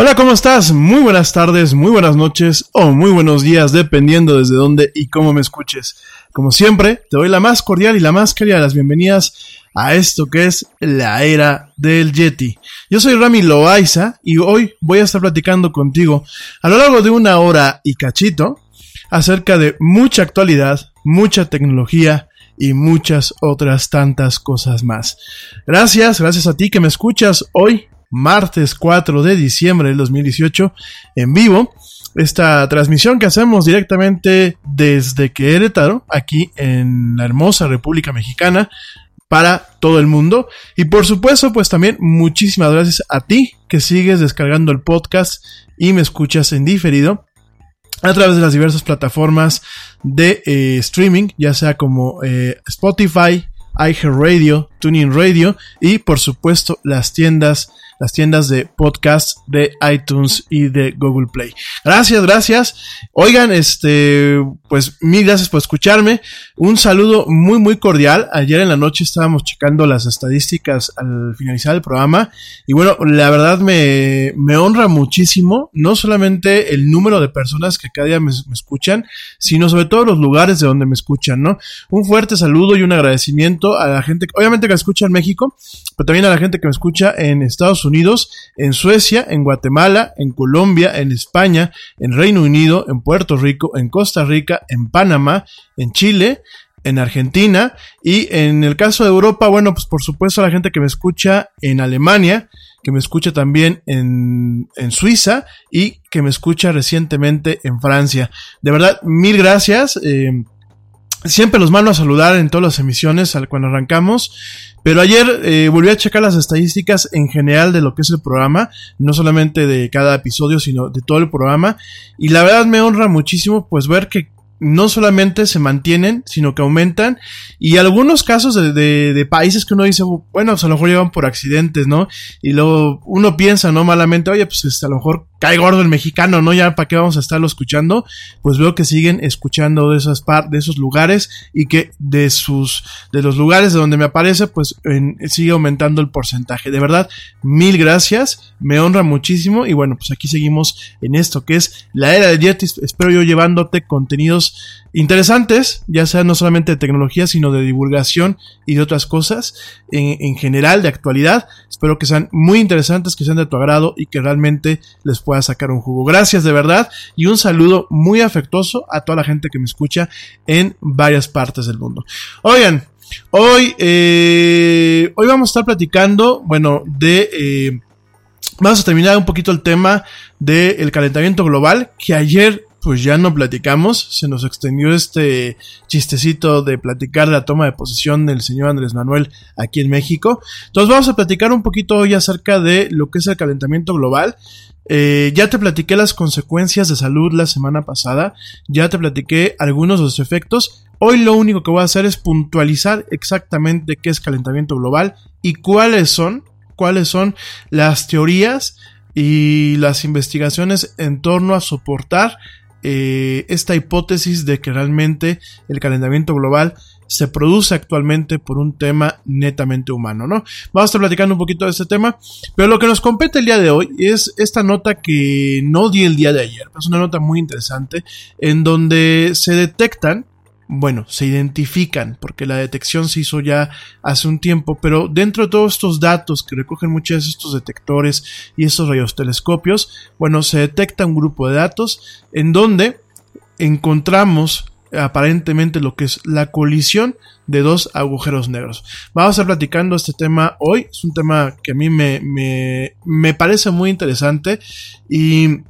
Hola, ¿cómo estás? Muy buenas tardes, muy buenas noches o muy buenos días, dependiendo desde dónde y cómo me escuches. Como siempre, te doy la más cordial y la más querida de las bienvenidas a esto que es la era del Yeti. Yo soy Rami Loaiza y hoy voy a estar platicando contigo a lo largo de una hora y cachito acerca de mucha actualidad, mucha tecnología y muchas otras tantas cosas más. Gracias, gracias a ti que me escuchas hoy, martes 4 de diciembre del 2018, en vivo. Esta transmisión que hacemos directamente desde Querétaro, aquí en la hermosa República Mexicana, para todo el mundo. Y por supuesto, pues también muchísimas gracias a ti que sigues descargando el podcast y me escuchas en diferido a través de las diversas plataformas de eh, streaming, ya sea como eh, Spotify, iHeartRadio, TuneIn Radio y por supuesto las tiendas las tiendas de podcast de iTunes y de Google Play. Gracias, gracias. Oigan, este, pues mil gracias por escucharme. Un saludo muy, muy cordial. Ayer en la noche estábamos checando las estadísticas al finalizar el programa y bueno, la verdad me, me honra muchísimo, no solamente el número de personas que cada día me, me escuchan, sino sobre todo los lugares de donde me escuchan, ¿no? Un fuerte saludo y un agradecimiento a la gente, obviamente que escucha en México, pero también a la gente que me escucha en Estados Unidos Unidos, en Suecia, en Guatemala, en Colombia, en España, en Reino Unido, en Puerto Rico, en Costa Rica, en Panamá, en Chile, en Argentina y en el caso de Europa, bueno, pues por supuesto la gente que me escucha en Alemania, que me escucha también en, en Suiza y que me escucha recientemente en Francia. De verdad, mil gracias. Eh, siempre los mando a saludar en todas las emisiones al cuando arrancamos. Pero ayer eh, volví a checar las estadísticas en general de lo que es el programa, no solamente de cada episodio, sino de todo el programa. Y la verdad me honra muchísimo pues ver que no solamente se mantienen, sino que aumentan. Y algunos casos de, de, países que uno dice, bueno, pues a lo mejor llevan por accidentes, ¿no? Y luego uno piensa, ¿no? Malamente, oye, pues este, a lo mejor cae gordo el mexicano, ¿no? Ya para qué vamos a estarlo escuchando. Pues veo que siguen escuchando de esas par de esos lugares y que de sus, de los lugares de donde me aparece, pues sigue aumentando el porcentaje. De verdad, mil gracias. Me honra muchísimo. Y bueno, pues aquí seguimos en esto que es la era de Yeti. Espero yo llevándote contenidos interesantes, ya sea no solamente de tecnología, sino de divulgación y de otras cosas en, general, de actualidad. Espero que sean muy interesantes, que sean de tu agrado y que realmente les pueda sacar un jugo. Gracias de verdad y un saludo muy afectuoso a toda la gente que me escucha en varias partes del mundo. Oigan, hoy, eh, hoy vamos a estar platicando, bueno, de... Eh, vamos a terminar un poquito el tema del calentamiento global, que ayer pues ya no platicamos, se nos extendió este chistecito de platicar la toma de posesión del señor Andrés Manuel aquí en México. Entonces vamos a platicar un poquito hoy acerca de lo que es el calentamiento global. Eh, ya te platiqué las consecuencias de salud la semana pasada, ya te platiqué algunos de los efectos. Hoy lo único que voy a hacer es puntualizar exactamente qué es calentamiento global y cuáles son, cuáles son las teorías y las investigaciones en torno a soportar eh, esta hipótesis de que realmente el calentamiento global se produce actualmente por un tema netamente humano, ¿no? Vamos a estar platicando un poquito de este tema, pero lo que nos compete el día de hoy es esta nota que no di el día de ayer, es una nota muy interesante en donde se detectan bueno, se identifican, porque la detección se hizo ya hace un tiempo, pero dentro de todos estos datos que recogen muchos de estos detectores y estos radiotelescopios, bueno, se detecta un grupo de datos en donde encontramos aparentemente lo que es la colisión de dos agujeros negros. Vamos a estar platicando este tema hoy, es un tema que a mí me, me, me parece muy interesante y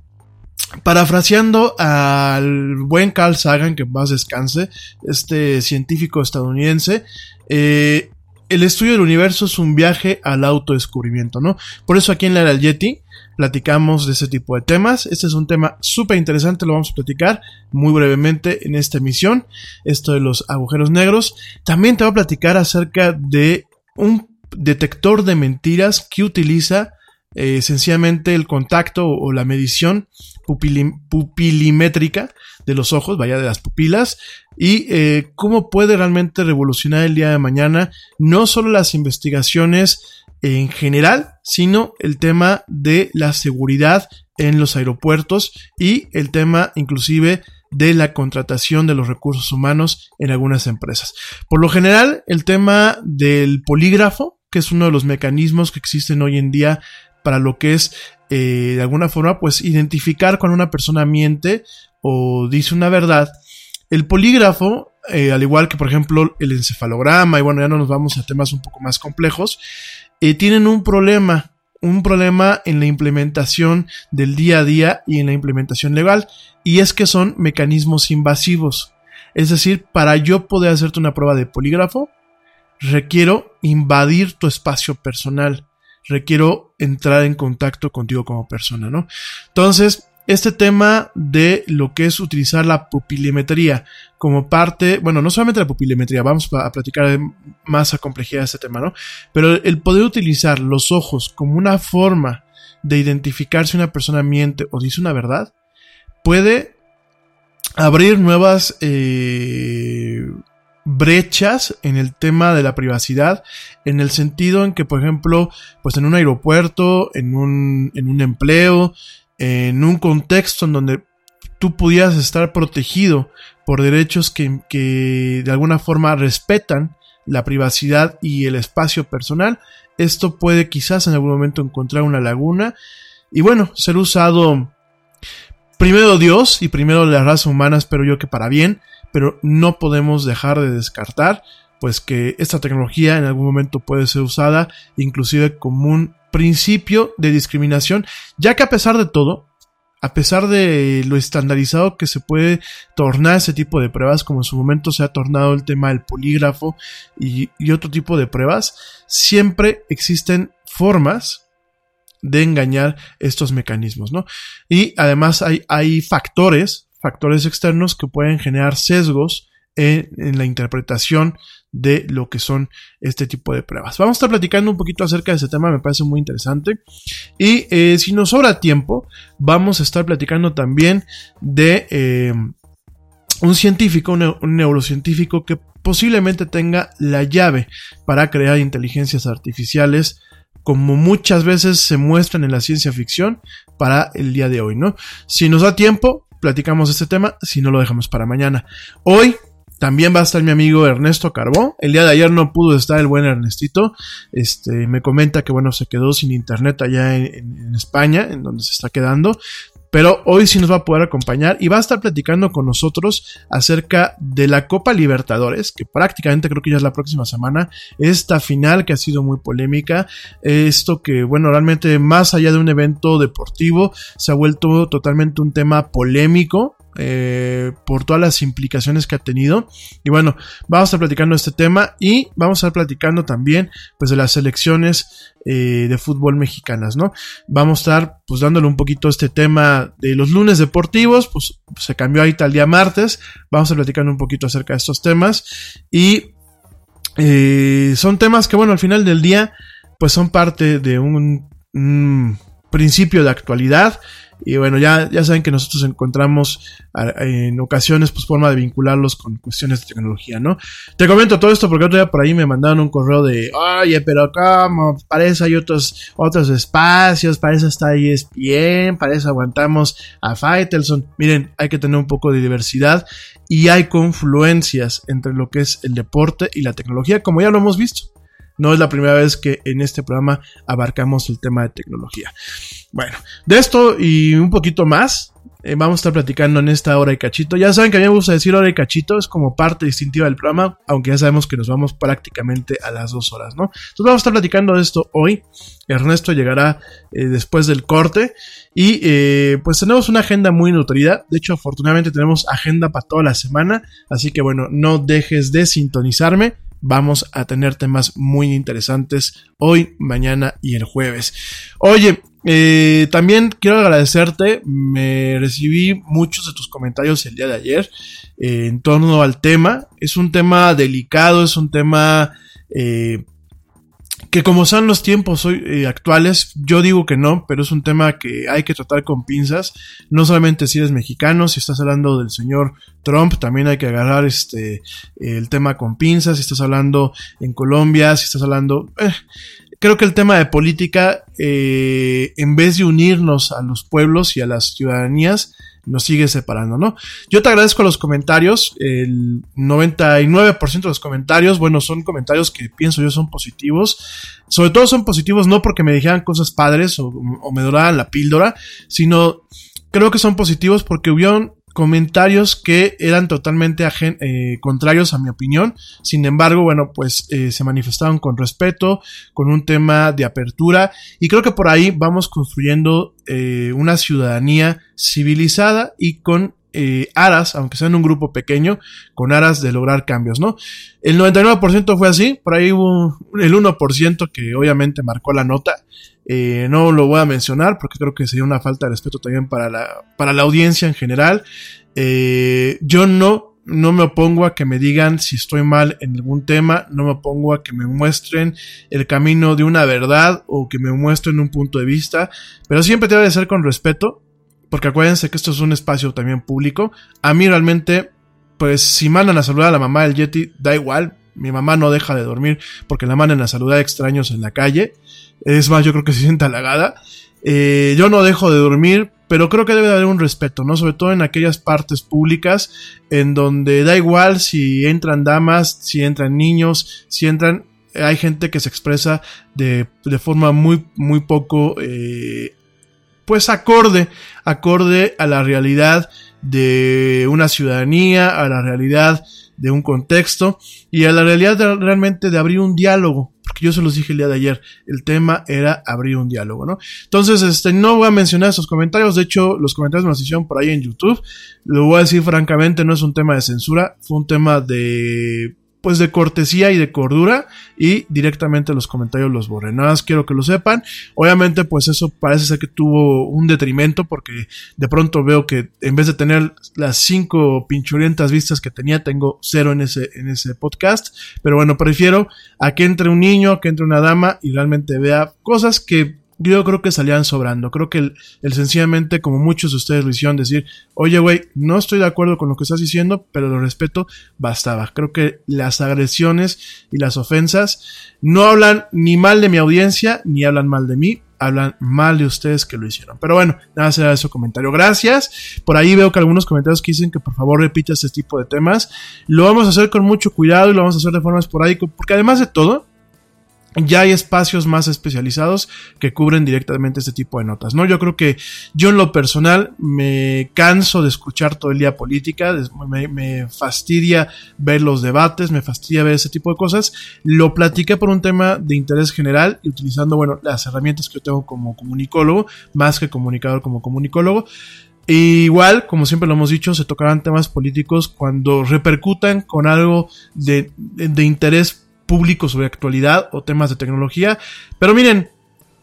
Parafraseando al buen Carl Sagan, que más descanse, este científico estadounidense, eh, el estudio del universo es un viaje al autodescubrimiento, ¿no? Por eso aquí en la era Yeti platicamos de ese tipo de temas. Este es un tema súper interesante, lo vamos a platicar muy brevemente en esta emisión. Esto de los agujeros negros. También te voy a platicar acerca de un detector de mentiras que utiliza eh, sencillamente el contacto o la medición pupili- pupilimétrica de los ojos, vaya de las pupilas, y eh, cómo puede realmente revolucionar el día de mañana no solo las investigaciones en general, sino el tema de la seguridad en los aeropuertos y el tema inclusive de la contratación de los recursos humanos en algunas empresas. Por lo general, el tema del polígrafo, que es uno de los mecanismos que existen hoy en día para lo que es eh, de alguna forma pues identificar cuando una persona miente o dice una verdad. El polígrafo, eh, al igual que por ejemplo el encefalograma, y bueno, ya no nos vamos a temas un poco más complejos, eh, tienen un problema, un problema en la implementación del día a día y en la implementación legal, y es que son mecanismos invasivos. Es decir, para yo poder hacerte una prueba de polígrafo, requiero invadir tu espacio personal, requiero entrar en contacto contigo como persona, ¿no? Entonces, este tema de lo que es utilizar la pupilometría como parte, bueno, no solamente la pupilometría, vamos a platicar más a complejidad de este tema, ¿no? Pero el poder utilizar los ojos como una forma de identificar si una persona miente o dice una verdad, puede abrir nuevas eh, brechas en el tema de la privacidad, en el sentido en que, por ejemplo, pues en un aeropuerto, en un, en un empleo, en un contexto en donde tú pudieras estar protegido por derechos que, que de alguna forma respetan la privacidad y el espacio personal, esto puede quizás en algún momento encontrar una laguna. Y bueno, ser usado primero Dios y primero la raza humana, espero yo que para bien, pero no podemos dejar de descartar pues que esta tecnología en algún momento puede ser usada inclusive como un principio de discriminación, ya que a pesar de todo, a pesar de lo estandarizado que se puede tornar ese tipo de pruebas, como en su momento se ha tornado el tema del polígrafo y, otro tipo de pruebas, siempre existen formas de engañar estos mecanismos, ¿no? Y además hay, hay factores, factores externos que pueden generar sesgos en, la interpretación de lo que son este tipo de pruebas. Vamos a estar platicando un poquito acerca de este tema, me parece muy interesante. Y eh, si nos sobra tiempo, vamos a estar platicando también de eh, un científico, un, un neurocientífico que posiblemente tenga la llave para crear inteligencias artificiales como muchas veces se muestran en la ciencia ficción para el día de hoy, ¿no? Si nos da tiempo, platicamos este tema, si no lo dejamos para mañana. Hoy también va a estar mi amigo Ernesto Carbó. El día de ayer no pudo estar el buen Ernestito. Este, me comenta que bueno, se quedó sin internet allá en, en, España, en donde se está quedando. Pero hoy sí nos va a poder acompañar y va a estar platicando con nosotros acerca de la Copa Libertadores, que prácticamente creo que ya es la próxima semana. Esta final que ha sido muy polémica. Esto que, bueno, realmente más allá de un evento deportivo, se ha vuelto totalmente un tema polémico eh, por todas las implicaciones que ha tenido. Y bueno, vamos a estar platicando este tema y vamos a estar platicando también pues de las selecciones eh, de fútbol mexicanas, ¿no? Vamos a estar pues dándole un poquito este tema de los lunes deportivos, pues se cambió ahorita el día martes, vamos a estar platicando un poquito acerca de estos temas y eh, son temas que bueno, al final del día pues son parte de un, un principio de actualidad y bueno, ya, ya saben que nosotros encontramos en ocasiones pues forma de vincularlos con cuestiones de tecnología, ¿no? Te comento todo esto porque otro día por ahí me mandaron un correo de, oye, pero ¿cómo? Para eso hay otros, otros espacios, para eso está ESPN, para eso aguantamos a Faitelson. Miren, hay que tener un poco de diversidad y hay confluencias entre lo que es el deporte y la tecnología, como ya lo hemos visto. No es la primera vez que en este programa abarcamos el tema de tecnología. Bueno, de esto y un poquito más, eh, vamos a estar platicando en esta hora y cachito. Ya saben que a mí me gusta decir hora y cachito, es como parte distintiva del programa, aunque ya sabemos que nos vamos prácticamente a las dos horas, ¿no? Entonces vamos a estar platicando de esto hoy. Ernesto llegará eh, después del corte y eh, pues tenemos una agenda muy nutrida. De hecho, afortunadamente tenemos agenda para toda la semana, así que bueno, no dejes de sintonizarme vamos a tener temas muy interesantes hoy, mañana y el jueves. Oye, eh, también quiero agradecerte, me recibí muchos de tus comentarios el día de ayer eh, en torno al tema. Es un tema delicado, es un tema... Eh, que como son los tiempos hoy, eh, actuales, yo digo que no, pero es un tema que hay que tratar con pinzas. No solamente si eres mexicano, si estás hablando del señor Trump, también hay que agarrar este el tema con pinzas. Si estás hablando en Colombia, si estás hablando, eh, creo que el tema de política, eh, en vez de unirnos a los pueblos y a las ciudadanías, nos sigue separando, ¿no? Yo te agradezco los comentarios, el 99% de los comentarios, bueno, son comentarios que pienso yo son positivos, sobre todo son positivos no porque me dijeran cosas padres o, o me doraran la píldora, sino creo que son positivos porque hubieron comentarios que eran totalmente eh, contrarios a mi opinión. Sin embargo, bueno, pues eh, se manifestaron con respeto, con un tema de apertura y creo que por ahí vamos construyendo eh, una ciudadanía civilizada y con aras, aunque sea en un grupo pequeño, con aras de lograr cambios, ¿no? El 99% fue así, por ahí hubo el 1% que obviamente marcó la nota. No lo voy a mencionar porque creo que sería una falta de respeto también para la, para la audiencia en general. yo no, no me opongo a que me digan si estoy mal en algún tema, no me opongo a que me muestren el camino de una verdad o que me muestren un punto de vista, pero siempre debe de ser con respeto porque acuérdense que esto es un espacio también público. A mí realmente, pues si mandan a saludar a la mamá del Yeti, da igual. Mi mamá no deja de dormir porque la mandan a saludar a extraños en la calle. Es más, yo creo que se siente halagada. Eh, yo no dejo de dormir, pero creo que debe de haber un respeto, ¿no? Sobre todo en aquellas partes públicas en donde da igual si entran damas, si entran niños, si entran... Hay gente que se expresa de, de forma muy, muy poco eh, pues acorde, acorde a la realidad de una ciudadanía, a la realidad de un contexto y a la realidad realmente de abrir un diálogo, porque yo se los dije el día de ayer, el tema era abrir un diálogo, ¿no? Entonces, este, no voy a mencionar esos comentarios, de hecho, los comentarios me los hicieron por ahí en YouTube, lo voy a decir francamente, no es un tema de censura, fue un tema de pues de cortesía y de cordura y directamente los comentarios los borré. Nada más quiero que lo sepan. Obviamente pues eso parece ser que tuvo un detrimento porque de pronto veo que en vez de tener las cinco pinchurientas vistas que tenía tengo cero en ese, en ese podcast. Pero bueno, prefiero a que entre un niño, a que entre una dama y realmente vea cosas que yo creo que salían sobrando. Creo que el, el sencillamente, como muchos de ustedes lo hicieron, decir, oye, güey, no estoy de acuerdo con lo que estás diciendo, pero lo respeto, bastaba. Creo que las agresiones y las ofensas no hablan ni mal de mi audiencia, ni hablan mal de mí, hablan mal de ustedes que lo hicieron. Pero bueno, nada será ese comentario. Gracias. Por ahí veo que algunos comentarios que dicen que por favor repita este tipo de temas. Lo vamos a hacer con mucho cuidado y lo vamos a hacer de forma esporádica, porque además de todo, ya hay espacios más especializados que cubren directamente este tipo de notas, ¿no? Yo creo que yo en lo personal me canso de escuchar todo el día política, me, fastidia ver los debates, me fastidia ver ese tipo de cosas. Lo platiqué por un tema de interés general y utilizando, bueno, las herramientas que yo tengo como comunicólogo, más que comunicador como comunicólogo. igual, como siempre lo hemos dicho, se tocarán temas políticos cuando repercutan con algo de, de, de interés público sobre actualidad o temas de tecnología. Pero miren,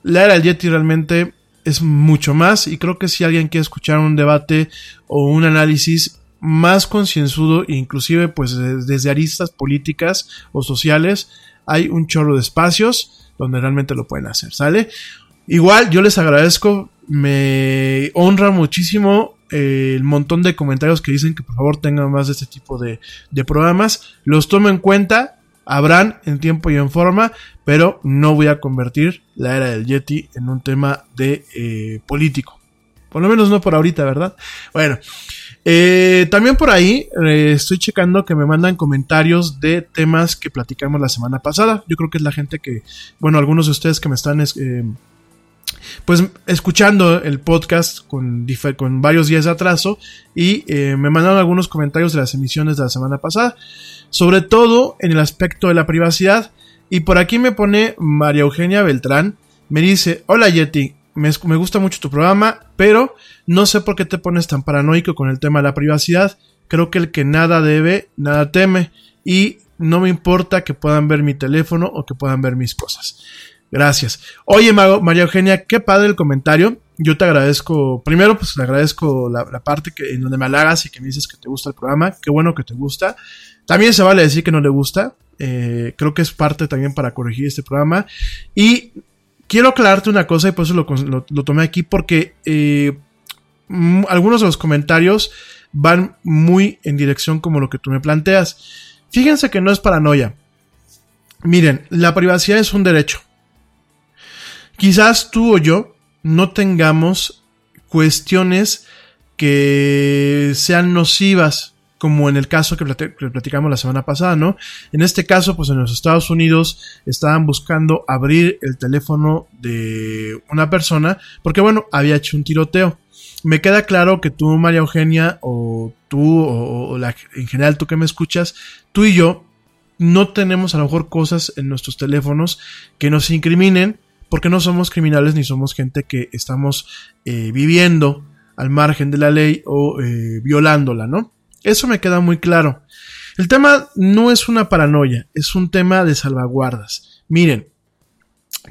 la era del Yeti realmente es mucho más y creo que si alguien quiere escuchar un debate o un análisis más concienzudo inclusive pues desde aristas políticas o sociales hay un chorro de espacios donde realmente lo pueden hacer, ¿sale? Igual yo les agradezco, me honra muchísimo eh, el montón de comentarios que dicen que por favor tengan más de este tipo de programas, los tomo en cuenta, habrán en tiempo y en forma, pero no voy a convertir la era del Yeti en un tema de eh, político. Por lo menos no por ahorita, ¿verdad? Bueno, eh, también por ahí eh, estoy checando que me mandan comentarios de temas que platicamos la semana pasada. Yo creo que es la gente que, bueno, algunos de ustedes que me están pues escuchando el podcast con, con varios días de atraso y me mandaron algunos comentarios de las emisiones de la semana pasada sobre todo en el aspecto de la privacidad. Y por aquí me pone María Eugenia Beltrán, me dice, hola Yeti, me, gusta mucho tu programa, pero no sé por qué te pones tan paranoico con el tema de la privacidad. Creo que el que nada debe, nada teme. Y no me importa que puedan ver mi teléfono o que puedan ver mis cosas. Gracias. Oye, María Eugenia, qué padre el comentario. Yo te agradezco, primero pues te agradezco la, parte que, en donde me halagas y que me dices que te gusta el programa. Qué bueno que te gusta. También se vale decir que no le gusta. Eh, creo que es parte también para corregir este programa. Y quiero aclararte una cosa y por eso lo, tomé aquí porque eh, algunos de los comentarios van muy en dirección como lo que tú me planteas. Fíjense que no es paranoia. Miren, la privacidad es un derecho. Quizás tú o yo no tengamos cuestiones que sean nocivas, como en el caso que, plati- que platicamos la semana pasada, ¿no? En este caso, pues en los Estados Unidos estaban buscando abrir el teléfono de una persona porque, bueno, había hecho un tiroteo. Me queda claro que tú, María Eugenia, o tú, o, o la- en general tú que me escuchas, tú y yo no tenemos a lo mejor cosas en nuestros teléfonos que nos incriminen porque no somos criminales ni somos gente que estamos eh, viviendo al margen de la ley o eh, violándola, ¿no? Eso me queda muy claro. El tema no es una paranoia, es un tema de salvaguardas. Miren,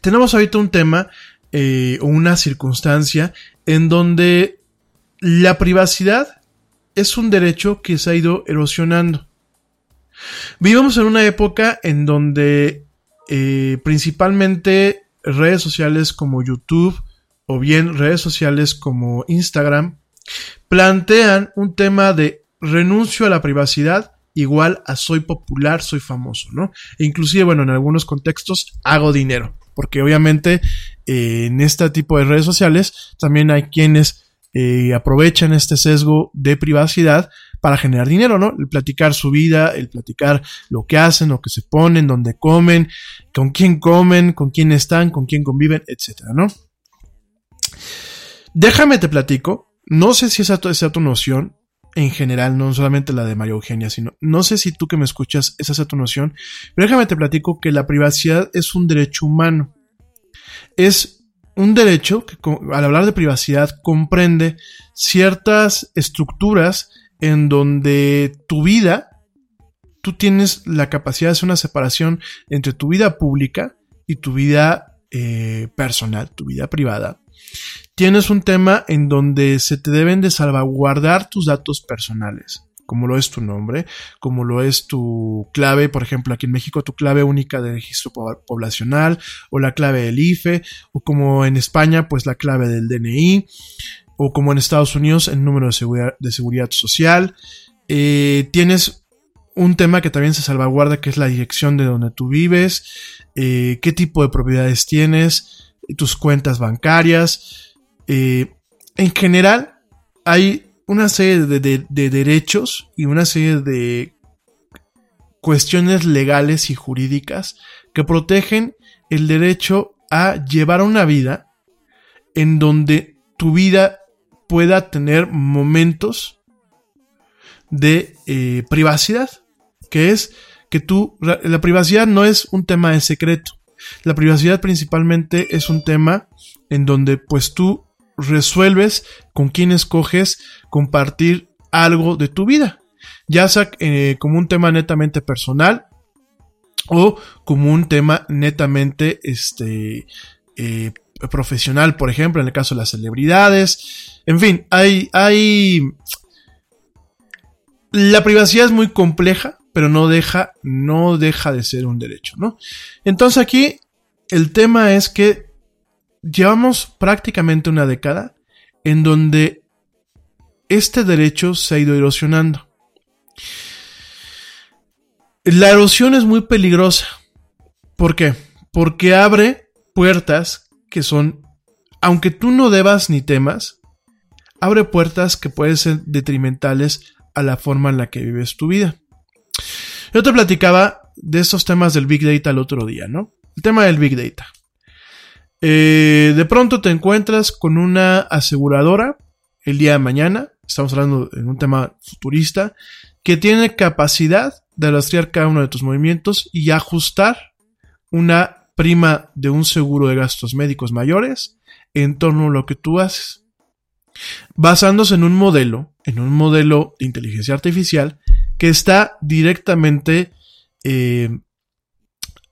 tenemos ahorita un tema eh, o una circunstancia en donde la privacidad es un derecho que se ha ido erosionando. Vivimos en una época en donde eh, principalmente redes sociales como YouTube o bien redes sociales como Instagram plantean un tema de renuncio a la privacidad igual a soy popular, soy famoso, ¿no? E inclusive, bueno, en algunos contextos hago dinero, porque obviamente eh, en este tipo de redes sociales también hay quienes eh, aprovechan este sesgo de privacidad para generar dinero, ¿no? El platicar su vida, el platicar lo que hacen, lo que se ponen, dónde comen, con quién comen, con quién están, con quién conviven, etcétera, ¿no? Déjame te platico, no sé si esa sea tu noción, en general, no solamente la de María Eugenia, sino, no sé si tú que me escuchas, esa sea tu noción, pero déjame te platico que la privacidad es un derecho humano. Es un derecho que, al hablar de privacidad, comprende ciertas estructuras en donde tu vida, tú tienes la capacidad de hacer una separación entre tu vida pública y tu vida eh, personal, tu vida privada. Tienes un tema en donde se te deben de salvaguardar tus datos personales, como lo es tu nombre, como lo es tu clave, por ejemplo, aquí en México tu clave única de registro po- poblacional o la clave del IFE, o como en España, pues la clave del DNI, o como en Estados Unidos el número de seguridad, de seguridad social. Eh, tienes un tema que también se salvaguarda, que es la dirección de donde tú vives, eh, qué tipo de propiedades tienes, tus cuentas bancarias. Eh, en general, hay una serie de, de- de derechos y una serie de cuestiones legales y jurídicas que protegen el derecho a llevar una vida en donde tu vida pueda tener momentos de eh, privacidad, que es que tú, la, privacidad no es un tema de secreto, la privacidad principalmente es un tema en donde pues tú resuelves con quién escoges compartir algo de tu vida, ya sea eh, como un tema netamente personal o como un tema netamente este eh, profesional, por ejemplo, en el caso de las celebridades. En fin, hay, hay. La privacidad es muy compleja, pero no deja, no deja de ser un derecho, ¿no? Entonces aquí el tema es que llevamos prácticamente una década en donde este derecho se ha ido erosionando. La erosión es muy peligrosa. ¿Por qué? Porque abre puertas que son, aunque tú no debas ni temas, abre puertas que pueden ser detrimentales a la forma en la que vives tu vida. Yo te platicaba de estos temas del Big Data el otro día, ¿no? El tema del Big Data. Eh, de pronto te encuentras con una aseguradora el día de mañana, estamos hablando de un tema futurista, que tiene capacidad de rastrear cada uno de tus movimientos y ajustar una prima de un seguro de gastos médicos mayores en torno a lo que tú haces. Basándose en un modelo, en un modelo de inteligencia artificial que está directamente, eh,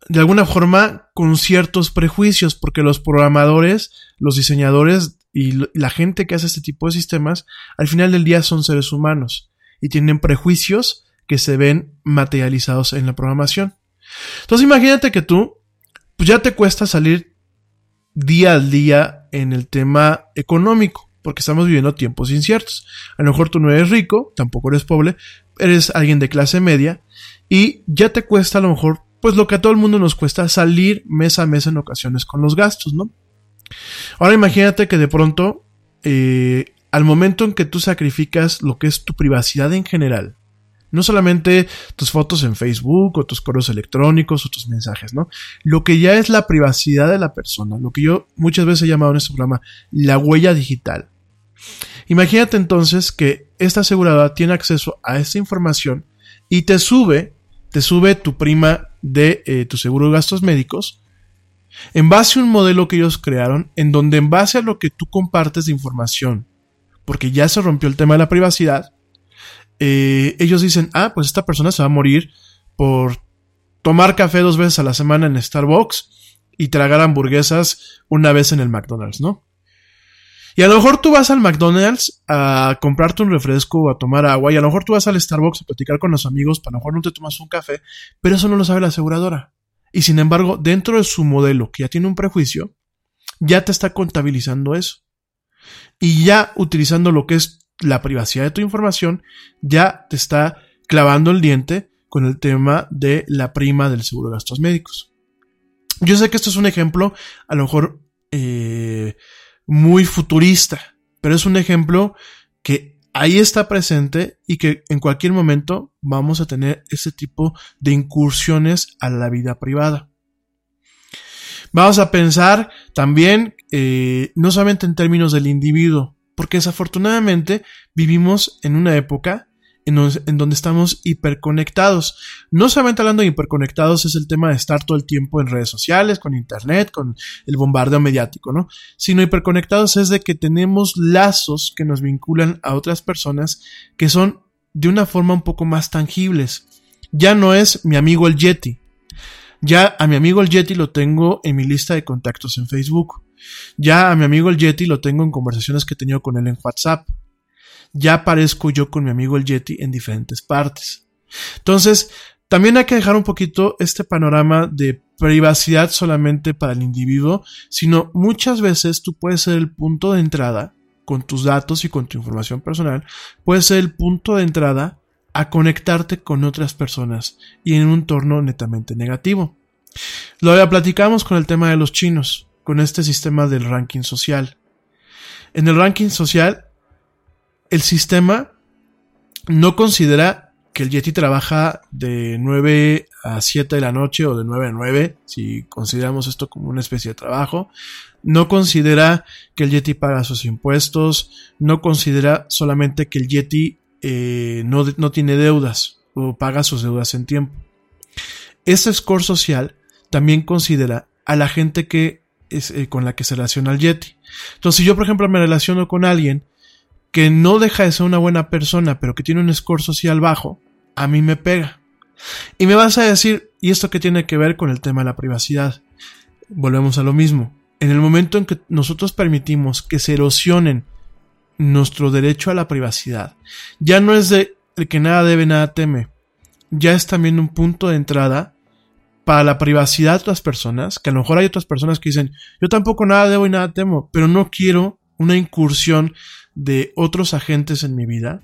de alguna forma, con ciertos prejuicios, porque los programadores, los diseñadores y la gente que hace este tipo de sistemas, al final del día son seres humanos y tienen prejuicios que se ven materializados en la programación. Entonces imagínate que tú pues ya te cuesta salir día al día en el tema económico, porque estamos viviendo tiempos inciertos. A lo mejor tú no eres rico, tampoco eres pobre, eres alguien de clase media y ya te cuesta a lo mejor pues lo que a todo el mundo nos cuesta salir mes a mes en ocasiones con los gastos, ¿no? Ahora imagínate que de pronto, eh, al momento en que tú sacrificas lo que es tu privacidad en general, no solamente tus fotos en Facebook o tus correos electrónicos o tus mensajes, ¿no? Lo que ya es la privacidad de la persona, lo que yo muchas veces he llamado en este programa la huella digital. Imagínate entonces que esta aseguradora tiene acceso a esta información y te sube, te sube tu prima de eh, tu seguro de gastos médicos en base a un modelo que ellos crearon en donde en base a lo que tú compartes de información, porque ya se rompió el tema de la privacidad, eh, ellos dicen, ah, pues esta persona se va a morir por tomar café dos veces a la semana en Starbucks y tragar hamburguesas una vez en el McDonald's, ¿no? Y a lo mejor tú vas al McDonald's a comprarte un refresco o a tomar agua, y a lo mejor tú vas al Starbucks a platicar con los amigos, para lo mejor no te tomas un café, pero eso no lo sabe la aseguradora. Y sin embargo, dentro de su modelo, que ya tiene un prejuicio, ya te está contabilizando eso. Y ya utilizando lo que es la privacidad de tu información, ya te está clavando el diente con el tema de la prima del seguro de gastos médicos. Yo sé que esto es un ejemplo, a lo mejor, eh, muy futurista, pero es un ejemplo que ahí está presente y que en cualquier momento vamos a tener ese tipo de incursiones a la vida privada. Vamos a pensar también eh, no solamente en términos del individuo, porque desafortunadamente vivimos en una época en, donde estamos hiperconectados. No solamente hablando de hiperconectados es el tema de estar todo el tiempo en redes sociales, con internet, con el bombardeo mediático, ¿no? Sino hiperconectados es de que tenemos lazos que nos vinculan a otras personas que son de una forma un poco más tangibles. Ya no es mi amigo el Yeti. Ya a mi amigo el Yeti lo tengo en mi lista de contactos en Facebook. Ya a mi amigo el Yeti lo tengo en conversaciones que he tenido con él en WhatsApp ya aparezco yo con mi amigo el Yeti en diferentes partes. Entonces, también hay que dejar un poquito este panorama de privacidad solamente para el individuo, sino muchas veces tú puedes ser el punto de entrada con tus datos y con tu información personal, puedes ser el punto de entrada a conectarte con otras personas y en un entorno netamente negativo. Lo platicamos con el tema de los chinos, con este sistema del ranking social. En el ranking social el sistema no considera que el Yeti trabaja de 9 a 7 de la noche o de 9 a 9, si consideramos esto como una especie de trabajo. No considera que el Yeti paga sus impuestos, no considera solamente que el Yeti eh, no, no, tiene deudas o paga sus deudas en tiempo. Este score social también considera a la gente que eh, con la que se relaciona el Yeti. Entonces, si yo, por ejemplo, me relaciono con alguien que no deja de ser una buena persona, pero que tiene un score social bajo, a mí me pega. Y me vas a decir, ¿y esto qué tiene que ver con el tema de la privacidad? Volvemos a lo mismo. En el momento en que nosotros permitimos que se erosionen nuestro derecho a la privacidad, ya no es de el que nada debe, nada teme. Ya es también un punto de entrada para la privacidad de otras personas, que a lo mejor hay otras personas que dicen, yo tampoco nada debo y nada temo, pero no quiero una incursión de otros agentes en mi vida.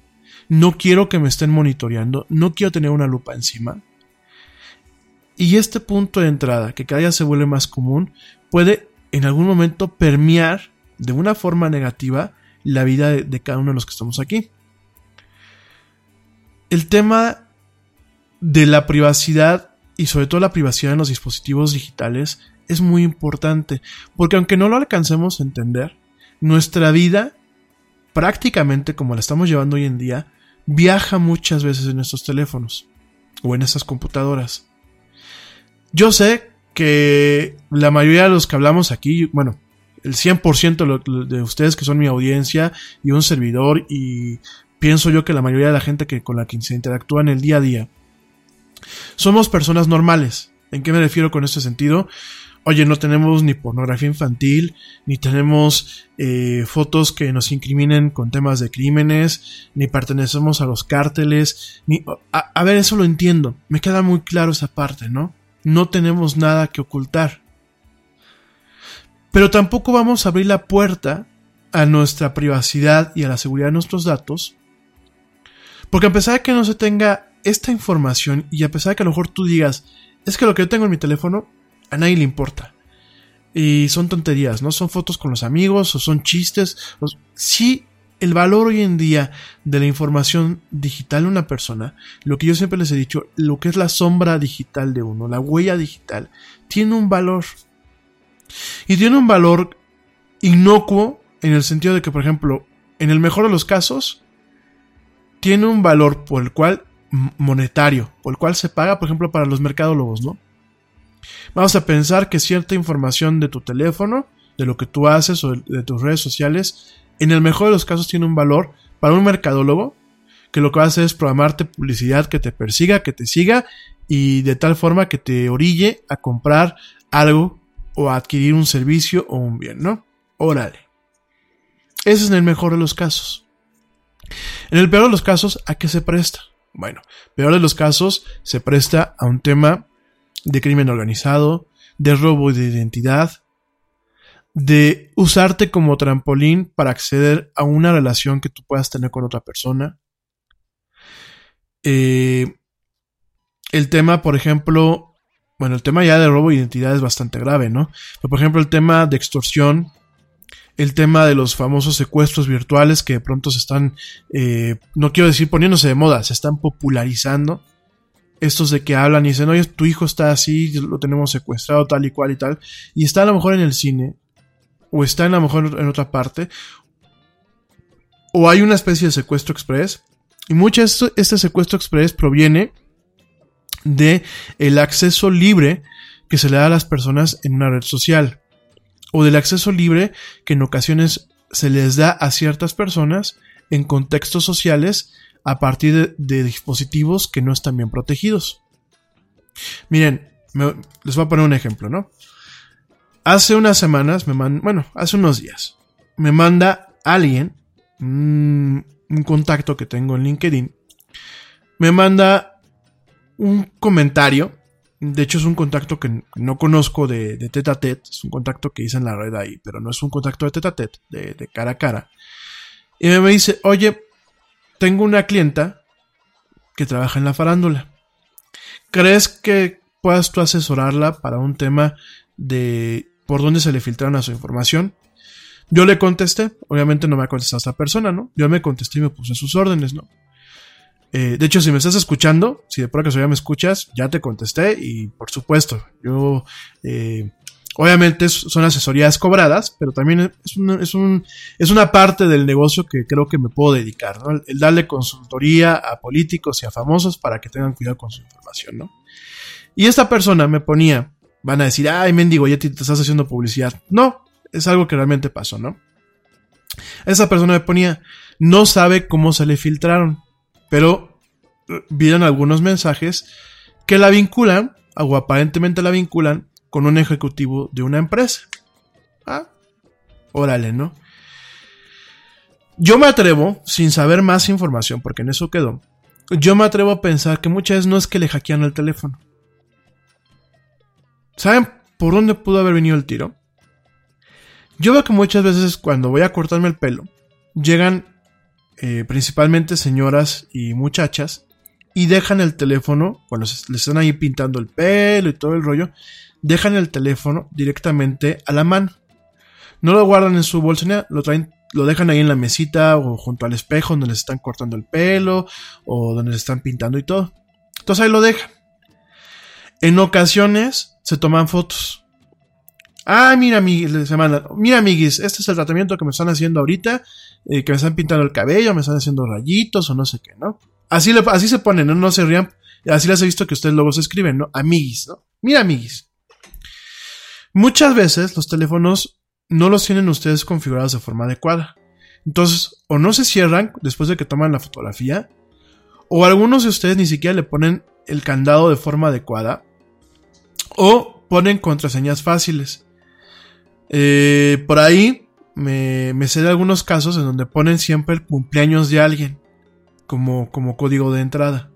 No quiero que me estén monitoreando, no quiero tener una lupa encima. Y este punto de entrada, que cada día se vuelve más común, puede en algún momento permear de una forma negativa la vida de, de cada uno de los que estamos aquí. El tema de la privacidad y sobre todo la privacidad en los dispositivos digitales es muy importante, porque aunque no lo alcancemos a entender, nuestra vida prácticamente como la estamos llevando hoy en día, viaja muchas veces en estos teléfonos o en estas computadoras. Yo sé que la mayoría de los que hablamos aquí, bueno, el 100% de ustedes que son mi audiencia y un servidor y pienso yo que la mayoría de la gente que con la que se interactúa en el día a día somos personas normales. ¿En qué me refiero con este sentido? oye, no tenemos ni pornografía infantil, ni tenemos eh, fotos que nos incriminen con temas de crímenes, ni pertenecemos a los cárteles, ni... A, ver, eso lo entiendo, me queda muy claro esa parte, ¿no? no tenemos nada que ocultar. Pero tampoco vamos a abrir la puerta a nuestra privacidad y a la seguridad de nuestros datos. Porque a pesar de que no se tenga esta información y a pesar de que a lo mejor tú digas, es que lo que yo tengo en mi teléfono a nadie le importa. Y son tonterías, ¿no? Son fotos con los amigos o son chistes. Sí, el valor hoy en día de la información digital de una persona, lo que yo siempre les he dicho, lo que es la sombra digital de uno, la huella digital, tiene un valor. Y tiene un valor inocuo en el sentido de que, por ejemplo, en el mejor de los casos, tiene un valor por el cual monetario, por el cual se paga, por ejemplo, para los mercadólogos, ¿no? Vamos a pensar que cierta información de tu teléfono, de lo que tú haces o de tus redes sociales, en el mejor de los casos tiene un valor para un mercadólogo que lo que va a hacer es programarte publicidad que te persiga, que te siga y de tal forma que te orille a comprar algo o a adquirir un servicio o un bien, ¿no? Órale. Ese es en el mejor de los casos. En el peor de los casos, ¿a qué se presta? Bueno, peor de los casos, se presta a un tema de crimen organizado, de robo de identidad, de usarte como trampolín para acceder a una relación que tú puedas tener con otra persona. Eh, el tema, por ejemplo, bueno, el tema ya de robo de identidad es bastante grave, ¿no? Pero, por ejemplo, el tema de extorsión, el tema de los famosos secuestros virtuales que de pronto se están, eh, no quiero decir poniéndose de moda, se están popularizando. Estos de que hablan y dicen, oye, tu hijo está así, lo tenemos secuestrado tal y cual y tal. Y está a lo mejor en el cine, o está a lo mejor en otra parte, o hay una especie de secuestro express. Y mucho de este secuestro express proviene de el acceso libre que se le da a las personas en una red social o del acceso libre que en ocasiones se les da a ciertas personas en contextos sociales a partir de, dispositivos que no están bien protegidos. Miren, les voy a poner un ejemplo, ¿no? Hace unas semanas, me bueno, hace unos días, me manda alguien, un contacto que tengo en LinkedIn, me manda un comentario de hecho, es un contacto que no conozco de, de tete a tete. Es un contacto que hice en la red ahí, pero no es un contacto de tete a tete, de, cara a cara. Y me dice, oye, tengo una clienta que trabaja en la farándula. ¿Crees que puedas tú asesorarla para un tema de por dónde se le filtraron a su información? Yo le contesté, obviamente no me ha contestado esta persona, ¿no? Yo me contesté y me puse sus órdenes, ¿no? Eh, de hecho, si me estás escuchando, si de pronto ya me escuchas, ya te contesté y por supuesto, yo, eh, obviamente son asesorías cobradas, pero también es, es, un, es una parte del negocio que creo que me puedo dedicar, ¿no? El, darle consultoría a políticos y a famosos para que tengan cuidado con su información, ¿no? Y esta persona me ponía, van a decir, ay, mendigo, ya te, estás haciendo publicidad. No, es algo que realmente pasó, ¿no? Esa persona me ponía, no sabe cómo se le filtraron pero eh, vieron algunos mensajes que la vinculan, o aparentemente la vinculan, con un ejecutivo de una empresa. Ah, órale, ¿no? Yo me atrevo, sin saber más información, porque en eso quedó, yo me atrevo a pensar que muchas veces no es que le hackean el teléfono. ¿Saben por dónde pudo haber venido el tiro? Yo veo que muchas veces cuando voy a cortarme el pelo, llegan eh, principalmente señoras y muchachas, y dejan el teléfono, cuando les están ahí pintando el pelo y todo el rollo, dejan el teléfono directamente a la mano. No lo guardan en su bolsa, lo traen, lo dejan ahí en la mesita o junto al espejo donde les están cortando el pelo o donde les están pintando y todo. Entonces ahí lo dejan. En ocasiones se toman fotos. Ah, mira, se mira, amiguis, este es el tratamiento que me están haciendo ahorita, que me están pintando el cabello, me están haciendo rayitos o no sé qué, ¿no? Así, así se ponen, ¿no? No se rían. Así les he visto que ustedes luego se escriben, ¿no? Amiguis, ¿no? Mira, amiguis. Muchas veces los teléfonos no los tienen ustedes configurados de forma adecuada. Entonces, o no se cierran después de que toman la fotografía, o algunos de ustedes ni siquiera le ponen el candado de forma adecuada, o ponen contraseñas fáciles. Eh, por ahí me, sé de algunos casos en donde ponen siempre el cumpleaños de alguien como, como código de entrada.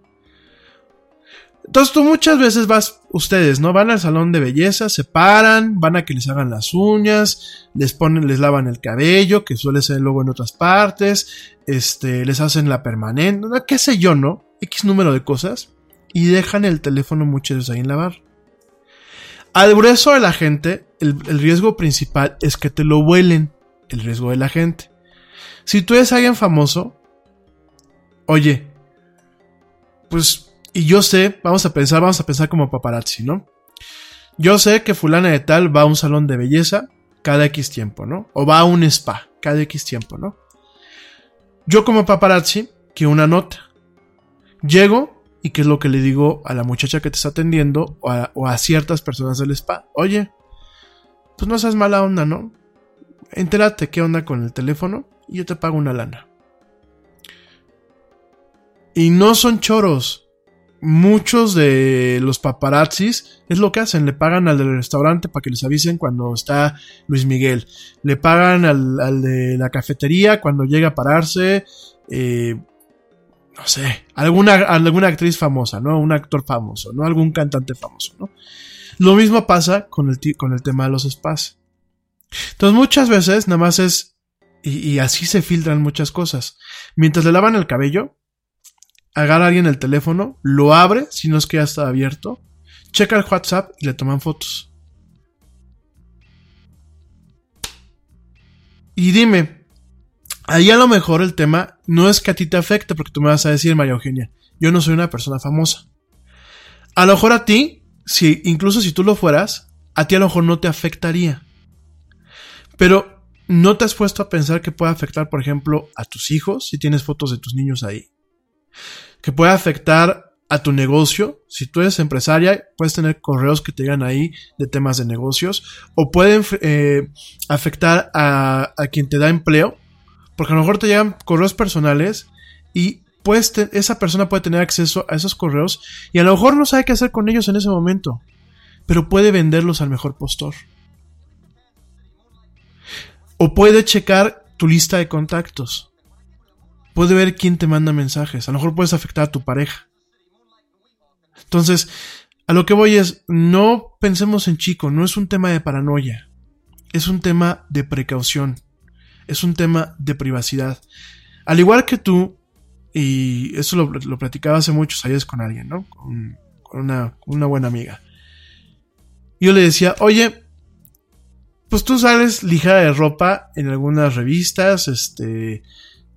Entonces tú muchas veces vas, ustedes, ¿no? Van al salón de belleza, se paran, van a que les hagan las uñas, les ponen, les lavan el cabello, que suele ser luego en otras partes, este, les hacen la permanente, qué sé yo, ¿no? X número de cosas, y dejan el teléfono muchas ahí en la barra. Al grueso de la gente, el riesgo principal es que te lo vuelen, el riesgo de la gente. Si tú eres alguien famoso, oye, pues y yo sé, vamos a pensar, vamos a pensar como paparazzi, ¿no? Yo sé que fulana de tal va a un salón de belleza cada X tiempo, ¿no? O va a un spa cada X tiempo, ¿no? Yo como paparazzi quiero una nota. Llego y qué es lo que le digo a la muchacha que te está atendiendo o a, o a ciertas personas del spa. Oye, pues no seas mala onda, ¿no? Entérate qué onda con el teléfono y yo te pago una lana. Y no son choros muchos de los paparazzis es lo que hacen, le pagan al del restaurante para que les avisen cuando está Luis Miguel, le pagan al, de la cafetería cuando llega a pararse, eh, no sé, alguna, alguna actriz famosa, ¿no? Un actor famoso, ¿no? Algún cantante famoso, ¿no? Lo mismo pasa con el, con el tema de los spas. Entonces muchas veces nada más es, y, así se filtran muchas cosas. Mientras le lavan el cabello, agarra a alguien el teléfono, lo abre, si no es que ya está abierto, checa el WhatsApp y le toman fotos. Y dime, ahí a lo mejor el tema no es que a ti te afecte, porque tú me vas a decir, María Eugenia, yo no soy una persona famosa. A lo mejor a ti, si, incluso si tú lo fueras, a ti a lo mejor no te afectaría. Pero no te has puesto a pensar que puede afectar, por ejemplo, a tus hijos, si tienes fotos de tus niños ahí que puede afectar a tu negocio. Si tú eres empresaria, puedes tener correos que te llegan ahí de temas de negocios o pueden eh, afectar a, quien te da empleo, porque a lo mejor te llegan correos personales y puedes esa persona puede tener acceso a esos correos y a lo mejor no sabe qué hacer con ellos en ese momento, pero puede venderlos al mejor postor. O puede checar tu lista de contactos puede ver quién te manda mensajes. A lo mejor puedes afectar a tu pareja. Entonces, a lo que voy es, no pensemos en chico, no es un tema de paranoia. Es un tema de precaución. Es un tema de privacidad. Al igual que tú, y eso lo, platicaba hace muchos años con alguien, ¿no? Con, una, una buena amiga. Yo le decía, oye, pues tú sales ligera de ropa en algunas revistas, este,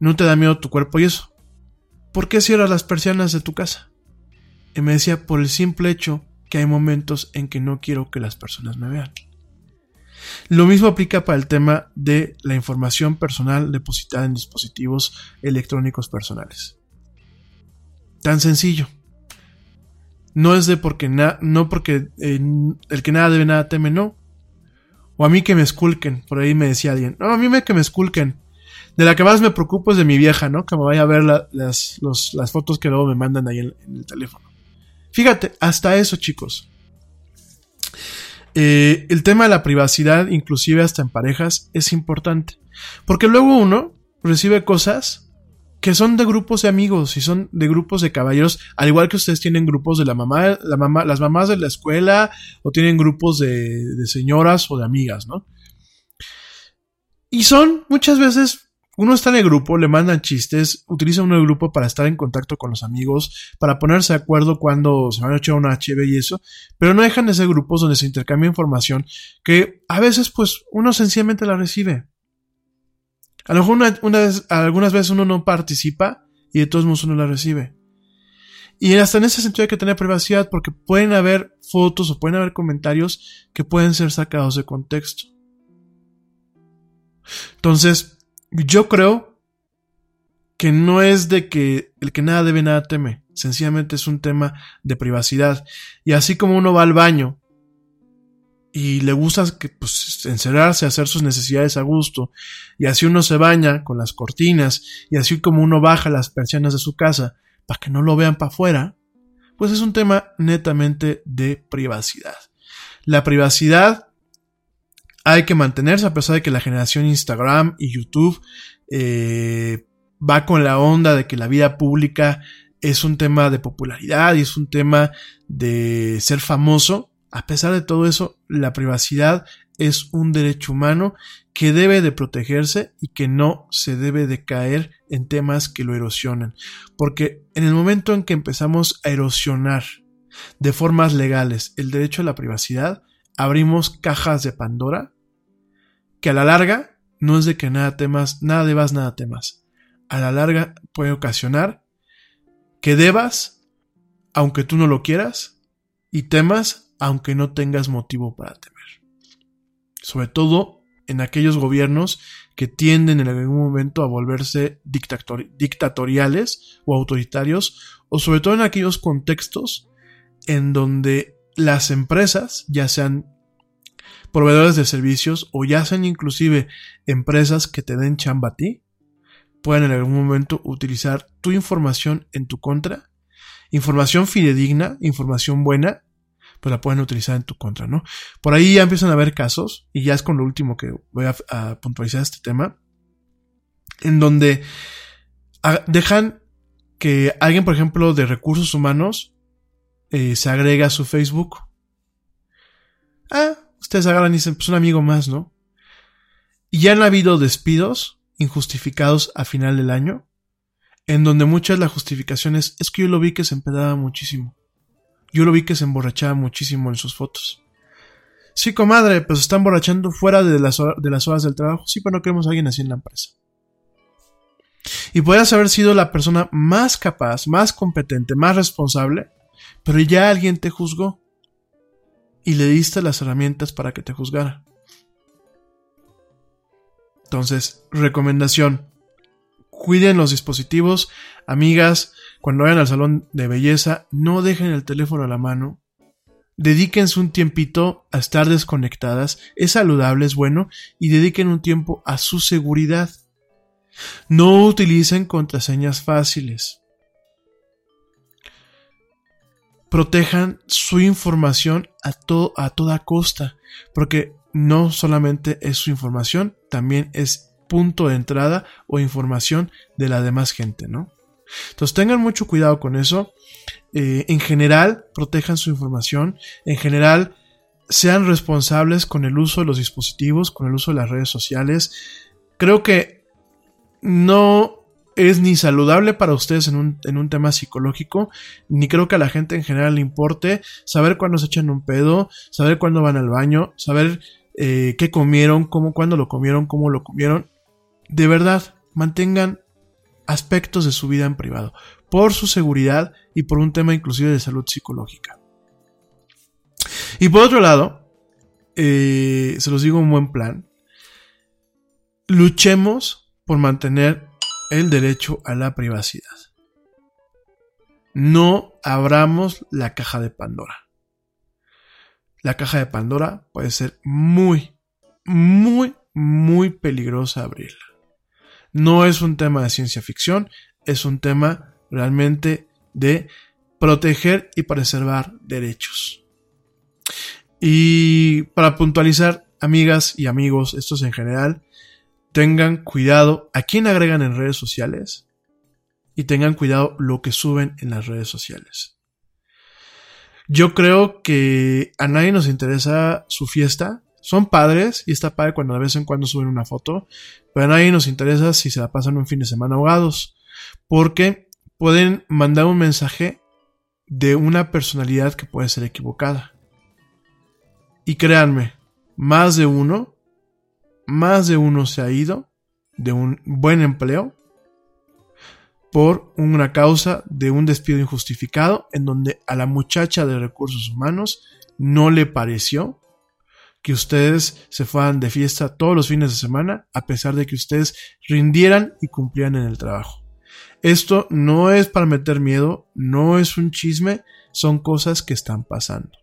no te da miedo tu cuerpo y eso. ¿Por qué cierras las persianas de tu casa? Y me decía, por el simple hecho que hay momentos en que no quiero que las personas me vean. Lo mismo aplica para el tema de la información personal depositada en dispositivos electrónicos personales. Tan sencillo. No es de porque no porque eh, el que nada debe nada teme, no. O a mí que me esculquen, por ahí me decía alguien, no, a mí me que me esculquen. De la que más me preocupo es de mi vieja, ¿no? Que me vaya a ver las, las, fotos que luego me mandan ahí en, el teléfono. Fíjate, hasta eso, chicos. Eh, el tema de la privacidad, inclusive hasta en parejas, es importante. Porque luego uno recibe cosas que son de grupos de amigos y son de grupos de caballeros, al igual que ustedes tienen grupos de la mamá, la mamá, las mamás de la escuela, o tienen grupos de, de señoras o de amigas, ¿no? Y son muchas veces uno está en el grupo, le mandan chistes, utiliza uno el grupo para estar en contacto con los amigos, para ponerse de acuerdo cuando se van a echar una HB y eso, pero no dejan de ser grupos donde se intercambia información que a veces pues uno sencillamente la recibe. A lo mejor algunas veces uno no participa y de todos modos uno la recibe. Y hasta en ese sentido hay que tener privacidad porque pueden haber fotos o pueden haber comentarios que pueden ser sacados de contexto. Entonces, yo creo que no es de que el que nada debe nada teme, sencillamente es un tema de privacidad. Y así como uno va al baño y le gusta que, pues, encerrarse, hacer sus necesidades a gusto, y así uno se baña con las cortinas, y así como uno baja las persianas de su casa para que no lo vean para afuera, pues es un tema netamente de privacidad. La privacidad hay que mantenerse a pesar de que la generación Instagram y YouTube eh, va con la onda de que la vida pública es un tema de popularidad y es un tema de ser famoso. A pesar de todo eso, la privacidad es un derecho humano que debe de protegerse y que no se debe de caer en temas que lo erosionan. Porque en el momento en que empezamos a erosionar de formas legales el derecho a la privacidad, abrimos cajas de Pandora que a la larga no es de que nada temas, nada debas, nada temas. A la larga puede ocasionar que debas, aunque tú no lo quieras, y temas, aunque no tengas motivo para temer. Sobre todo en aquellos gobiernos que tienden en algún momento a volverse dictatoriales o autoritarios, o sobre todo en aquellos contextos en donde las empresas, ya sean proveedores de servicios o ya sean inclusive empresas que te den chamba a ti, puedan en algún momento utilizar tu información en tu contra, información fidedigna, información buena, pues la pueden utilizar en tu contra, ¿no? Por ahí ya empiezan a haber casos, y ya es con lo último que voy a, puntualizar este tema, en donde dejan que alguien, por ejemplo, de recursos humanos, eh, se agrega a su Facebook. Ah, ustedes agarran y dicen, pues un amigo más, ¿no? Y ya han habido despidos injustificados a final del año, en donde muchas la justificación es, es que yo lo vi que se empedaba muchísimo. Yo lo vi que se emborrachaba muchísimo en sus fotos. Sí, comadre, pues está emborrachando fuera de las, de las horas del trabajo. Sí, pero no queremos a alguien así en la empresa. Y puedes haber sido la persona más capaz, más competente, más responsable, pero ya alguien te juzgó y le diste las herramientas para que te juzgara. Entonces, recomendación. Cuiden los dispositivos. Amigas, cuando vayan al salón de belleza, no dejen el teléfono a la mano. Dedíquense un tiempito a estar desconectadas. Es saludable, es bueno. Y dediquen un tiempo a su seguridad. No utilicen contraseñas fáciles. Protejan su información a, a toda costa. Porque no solamente es su información, también es punto de entrada o información de la demás gente, ¿no? Entonces tengan mucho cuidado con eso. Eh, en general, protejan su información. En general, sean responsables con el uso de los dispositivos, con el uso de las redes sociales. Creo que no es ni saludable para ustedes en un, en un, tema psicológico, ni creo que a la gente en general le importe saber cuándo se echan un pedo, saber cuándo van al baño, saber eh, qué comieron, cómo, cuándo lo comieron, cómo lo comieron. De verdad, mantengan aspectos de su vida en privado, por su seguridad y por un tema inclusive de salud psicológica. Y por otro lado, eh, se los digo un buen plan, luchemos por mantener el derecho a la privacidad. No abramos la caja de Pandora la caja de Pandora puede ser muy, muy, muy peligrosa abrirla. No es un tema de ciencia ficción, es un tema realmente de proteger y preservar derechos. Y para puntualizar, amigas y amigos, estos en general, tengan cuidado a quién agregan en redes sociales y tengan cuidado lo que suben en las redes sociales. Yo creo que a nadie nos interesa su fiesta. Son padres y está padre cuando de vez en cuando suben una foto, pero a nadie nos interesa si se la pasan un fin de semana ahogados, porque pueden mandar un mensaje de una personalidad que puede ser equivocada. Y créanme, más de uno, más de uno se ha ido de un buen empleo por una causa de un despido injustificado en donde a la muchacha de recursos humanos no le pareció que ustedes se fueran de fiesta todos los fines de semana a pesar de que ustedes rindieran y cumplieran en el trabajo. Esto no es para meter miedo, no es un chisme, son cosas que están pasando.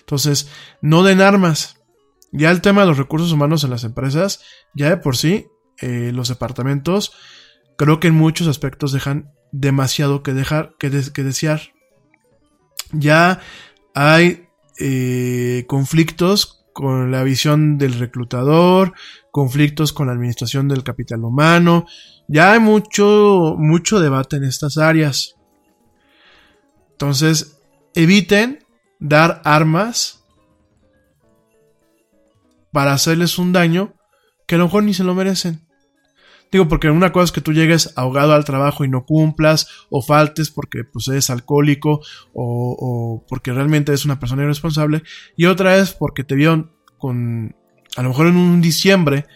Entonces, no den armas. Ya el tema de los recursos humanos en las empresas, ya de por sí, eh, los departamentos creo que en muchos aspectos dejan demasiado que dejar, que, desear. Ya hay eh, conflictos con la visión del reclutador, conflictos con la administración del capital humano. Ya hay mucho, mucho debate en estas áreas. Entonces, eviten dar armas para hacerles un daño que a lo mejor ni se lo merecen. Digo, porque una cosa es que tú llegues ahogado al trabajo y no cumplas, o faltes porque pues, eres alcohólico, o, porque realmente eres una persona irresponsable, y otra es porque te vieron con, a lo mejor en un diciembre,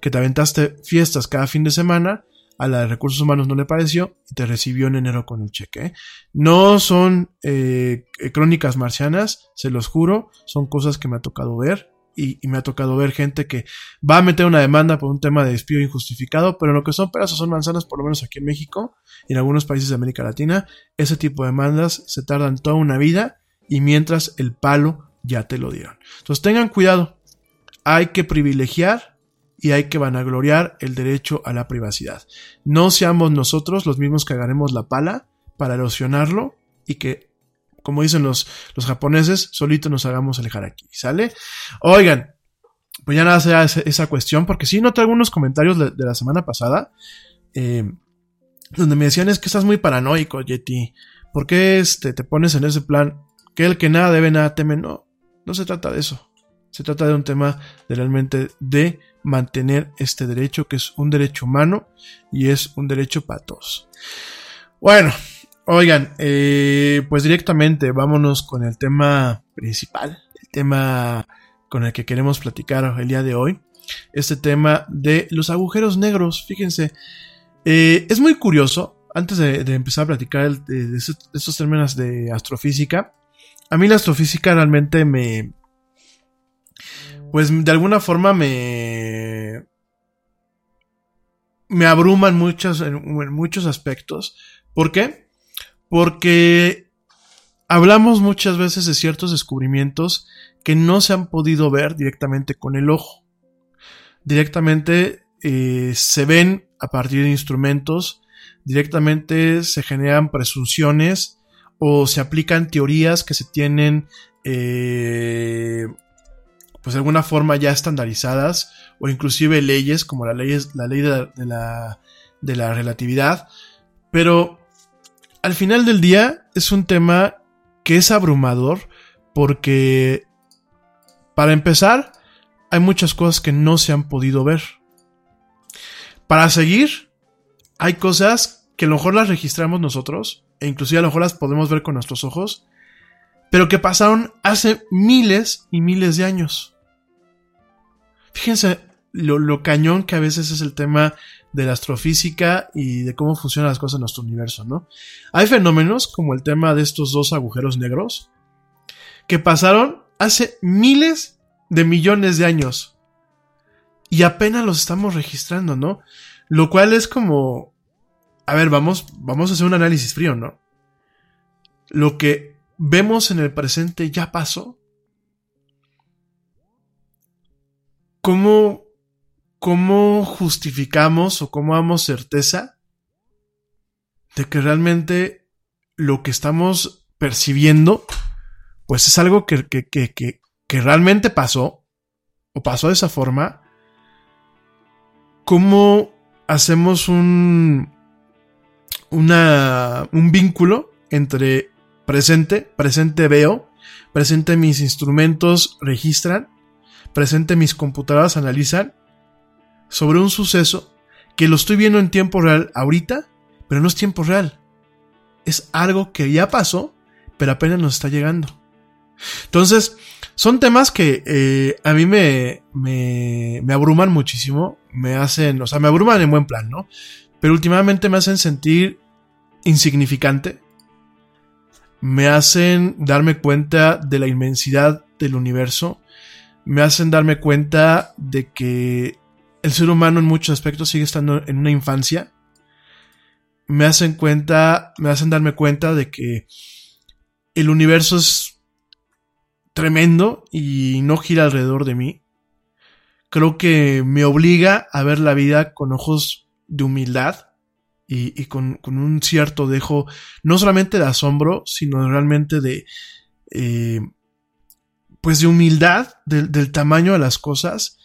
que te aventaste fiestas cada fin de semana, a la de recursos humanos no le pareció y te recibió en enero con el cheque. No son eh, crónicas marcianas, se los juro, son cosas que me ha tocado ver y, me ha tocado ver gente que va a meter una demanda por un tema de despido injustificado, pero lo que son peras o son manzanas, por lo menos aquí en México y en algunos países de América Latina, ese tipo de demandas se tardan toda una vida y mientras el palo ya te lo dieron. Entonces tengan cuidado, hay que privilegiar y hay que vanagloriar el derecho a la privacidad. No seamos nosotros los mismos que agarremos la pala para erosionarlo y que, como dicen los, los japoneses, solito nos hagamos alejar aquí, ¿sale? Oigan, pues ya nada sea esa, esa cuestión, porque sí noté algunos comentarios de, de la semana pasada, eh, donde me decían es que estás muy paranoico, Yeti. ¿Por qué este, te pones en ese plan? Que el que nada debe, nada teme. No, no se trata de eso. Se trata de un tema de realmente de mantener este derecho, que es un derecho humano y es un derecho para todos. Bueno, oigan, eh, pues directamente vámonos con el tema principal, el tema con el que queremos platicar el día de hoy. Este tema de los agujeros negros, fíjense, eh, es muy curioso, antes de, empezar a platicar de, de estos términos de astrofísica, a mí la astrofísica realmente me, pues de alguna forma me me abruman muchos en, muchos aspectos. ¿Por qué? Porque hablamos muchas veces de ciertos descubrimientos que no se han podido ver directamente con el ojo. Directamente eh, se ven a partir de instrumentos, directamente se generan presunciones o se aplican teorías que se tienen eh, pues de alguna forma ya estandarizadas o inclusive leyes como la ley, de, la, de la relatividad. Pero al final del día es un tema que es abrumador porque para empezar hay muchas cosas que no se han podido ver. Para seguir hay cosas que a lo mejor las registramos nosotros e inclusive a lo mejor las podemos ver con nuestros ojos pero que pasaron hace miles y miles de años. Fíjense lo, lo, cañón que a veces es el tema de la astrofísica y de cómo funcionan las cosas en nuestro universo, ¿no? Hay fenómenos como el tema de estos dos agujeros negros que pasaron hace miles de millones de años y apenas los estamos registrando, ¿no? Lo cual es como, a ver, vamos, vamos a hacer un análisis frío, ¿no? Lo que vemos en el presente ya pasó. ¿Cómo, cómo justificamos o cómo damos certeza de que realmente lo que estamos percibiendo, pues es algo que, que, que, que, realmente pasó o pasó de esa forma? ¿Cómo hacemos un, un vínculo entre Presente, presente veo, presente mis instrumentos registran, presente mis computadoras analizan sobre un suceso que lo estoy viendo en tiempo real ahorita, pero no es tiempo real. Es algo que ya pasó, pero apenas nos está llegando. Entonces, son temas que eh, a mí me, me, me abruman muchísimo, me hacen, o sea, me abruman en buen plan, ¿no? Pero últimamente me hacen sentir insignificante, me hacen darme cuenta de la inmensidad del universo, me hacen darme cuenta de que el ser humano en muchos aspectos sigue estando en una infancia, me hacen cuenta, me hacen darme cuenta de que el universo es tremendo y no gira alrededor de mí. Creo que me obliga a ver la vida con ojos de humildad y, con, un cierto dejo, no solamente de asombro, sino realmente de, eh, pues de humildad del tamaño de las cosas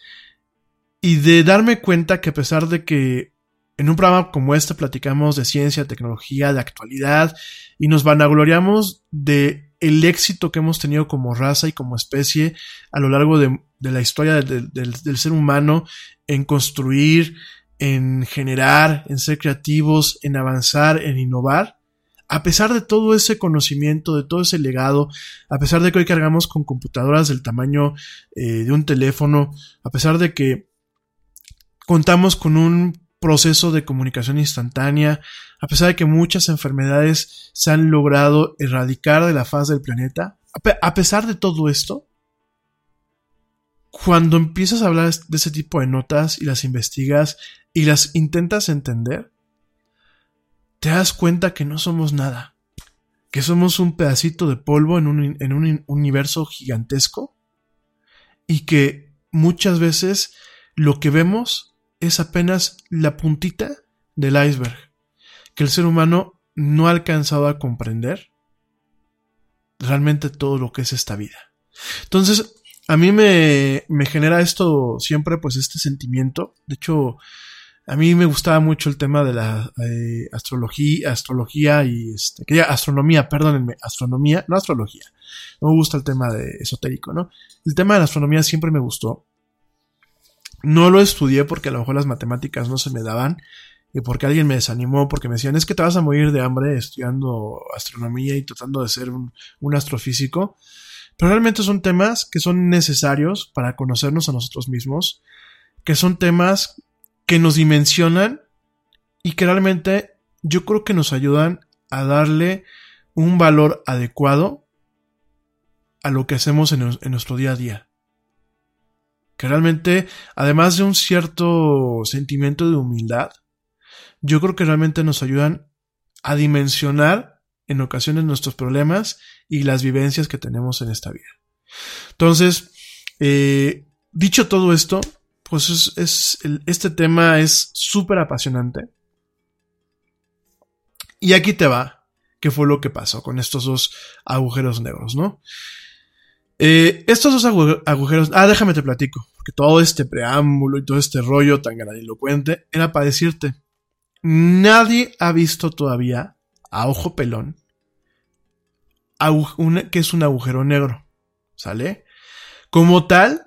y de darme cuenta que a pesar de que En un programa como este platicamos de ciencia, tecnología, de actualidad y nos vanagloriamos de el éxito que hemos tenido como raza y como especie a lo largo de, la historia del ser humano en construir, en generar, en ser creativos, en avanzar, en innovar. A pesar de todo ese conocimiento, de todo ese legado, a pesar de que hoy cargamos con computadoras del tamaño eh, de un teléfono, a pesar de que contamos con un proceso de comunicación instantánea, a pesar de que muchas enfermedades se han logrado erradicar de la faz del planeta, a pesar de todo esto, cuando empiezas a hablar de ese tipo de notas y las investigas y las intentas entender, te das cuenta que no somos nada, que somos un pedacito de polvo en un, en un universo gigantesco y que muchas veces lo que vemos es apenas la puntita del iceberg, que el ser humano no ha alcanzado a comprender realmente todo lo que es esta vida. Entonces, a mí me, me genera esto siempre, pues, este sentimiento. De hecho, a mí me gustaba mucho el tema de la eh, astrología, astrología y este, que astronomía, perdónenme, astronomía, no astrología. No me gusta el tema de esotérico, ¿no? El tema de la astronomía siempre me gustó. No lo estudié porque a lo mejor las matemáticas no se me daban y porque alguien me desanimó, porque me decían, es que te vas a morir de hambre estudiando astronomía y tratando de ser un, astrofísico. Pero realmente son temas que son necesarios para conocernos a nosotros mismos, que son temas que nos dimensionan y que realmente yo creo que nos ayudan a darle un valor adecuado a lo que hacemos en nuestro día a día. Que realmente, además de un cierto sentimiento de humildad, yo creo que realmente nos ayudan a dimensionar en ocasiones nuestros problemas y las vivencias que tenemos en esta vida. Entonces, eh, dicho todo esto, pues es, es este tema es súper apasionante. Y aquí te va, qué fue lo que pasó con estos dos agujeros negros, ¿no? Eh, estos dos agujeros, ah, déjame te platico, porque todo este preámbulo y todo este rollo tan grandilocuente era para decirte, nadie ha visto todavía a ojo pelón que es un agujero negro. ¿Sale? Como tal,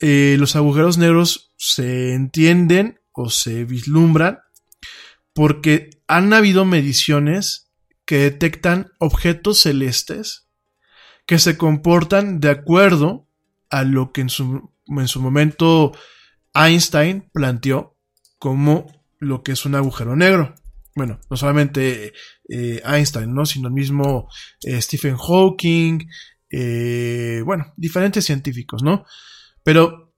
eh, los agujeros negros se entienden o se vislumbran porque han habido mediciones que detectan objetos celestes que se comportan de acuerdo a lo que en su, en su momento Einstein planteó como lo que es un agujero negro bueno, no solamente eh, Einstein, ¿no? Sino el mismo eh, Stephen Hawking, eh, bueno, diferentes científicos, ¿no? Pero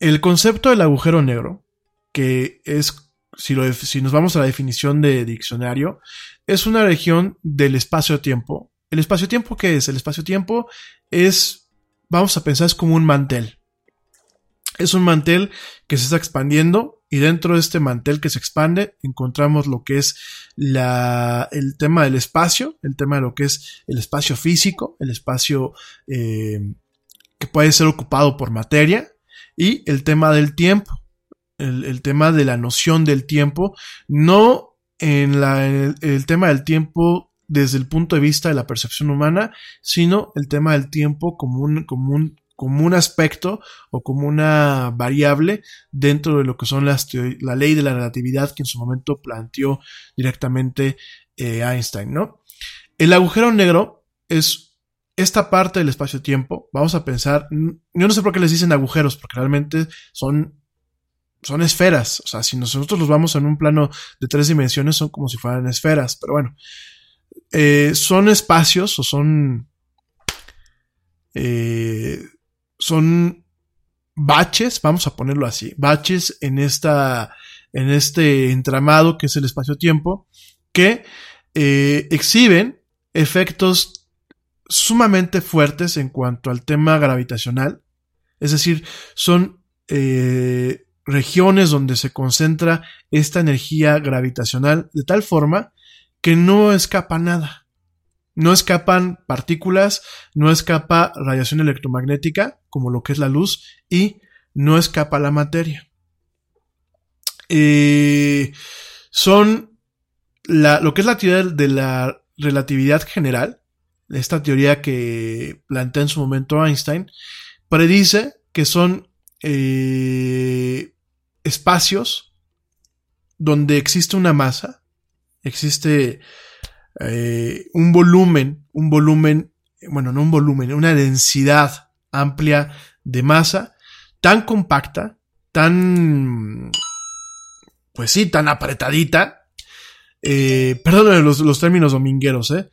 el concepto del agujero negro, que es, si, lo, si nos vamos a la definición de diccionario, es una región del espacio-tiempo. ¿El espacio-tiempo qué es? El espacio-tiempo es, vamos a pensar, es como un mantel. Es un mantel que se está expandiendo y dentro de este mantel que se expande encontramos lo que es la, el tema del espacio, el tema de lo que es el espacio físico, el espacio eh, que puede ser ocupado por materia y el tema del tiempo, el, tema de la noción del tiempo, no en la, el tema del tiempo desde el punto de vista de la percepción humana, sino el tema del tiempo como un, como un como un aspecto o como una variable dentro de lo que son las la ley de la relatividad que en su momento planteó directamente eh, Einstein, ¿no? El agujero negro es esta parte del espacio-tiempo. Vamos a pensar, yo no sé por qué les dicen agujeros, porque realmente son son esferas. O sea, si nosotros los vamos en un plano de tres dimensiones, son como si fueran esferas. Pero bueno, eh, son espacios o son eh, son baches, vamos a ponerlo así, baches en esta, en este entramado que es el espacio-tiempo, que eh, exhiben efectos sumamente fuertes en cuanto al tema gravitacional, es decir, son regiones donde se concentra esta energía gravitacional de tal forma que no escapa nada. No escapan partículas, no escapa radiación electromagnética, como lo que es la luz, y no escapa la materia. Eh, son la, lo que es la teoría de la relatividad general, esta teoría que plantea en su momento Einstein, predice que son eh, espacios donde existe una masa, existe eh, un volumen, un volumen, bueno, no un volumen, una densidad amplia de masa, tan compacta, tan, pues sí, tan apretadita, eh, perdón los, los, términos domingueros, ¿eh?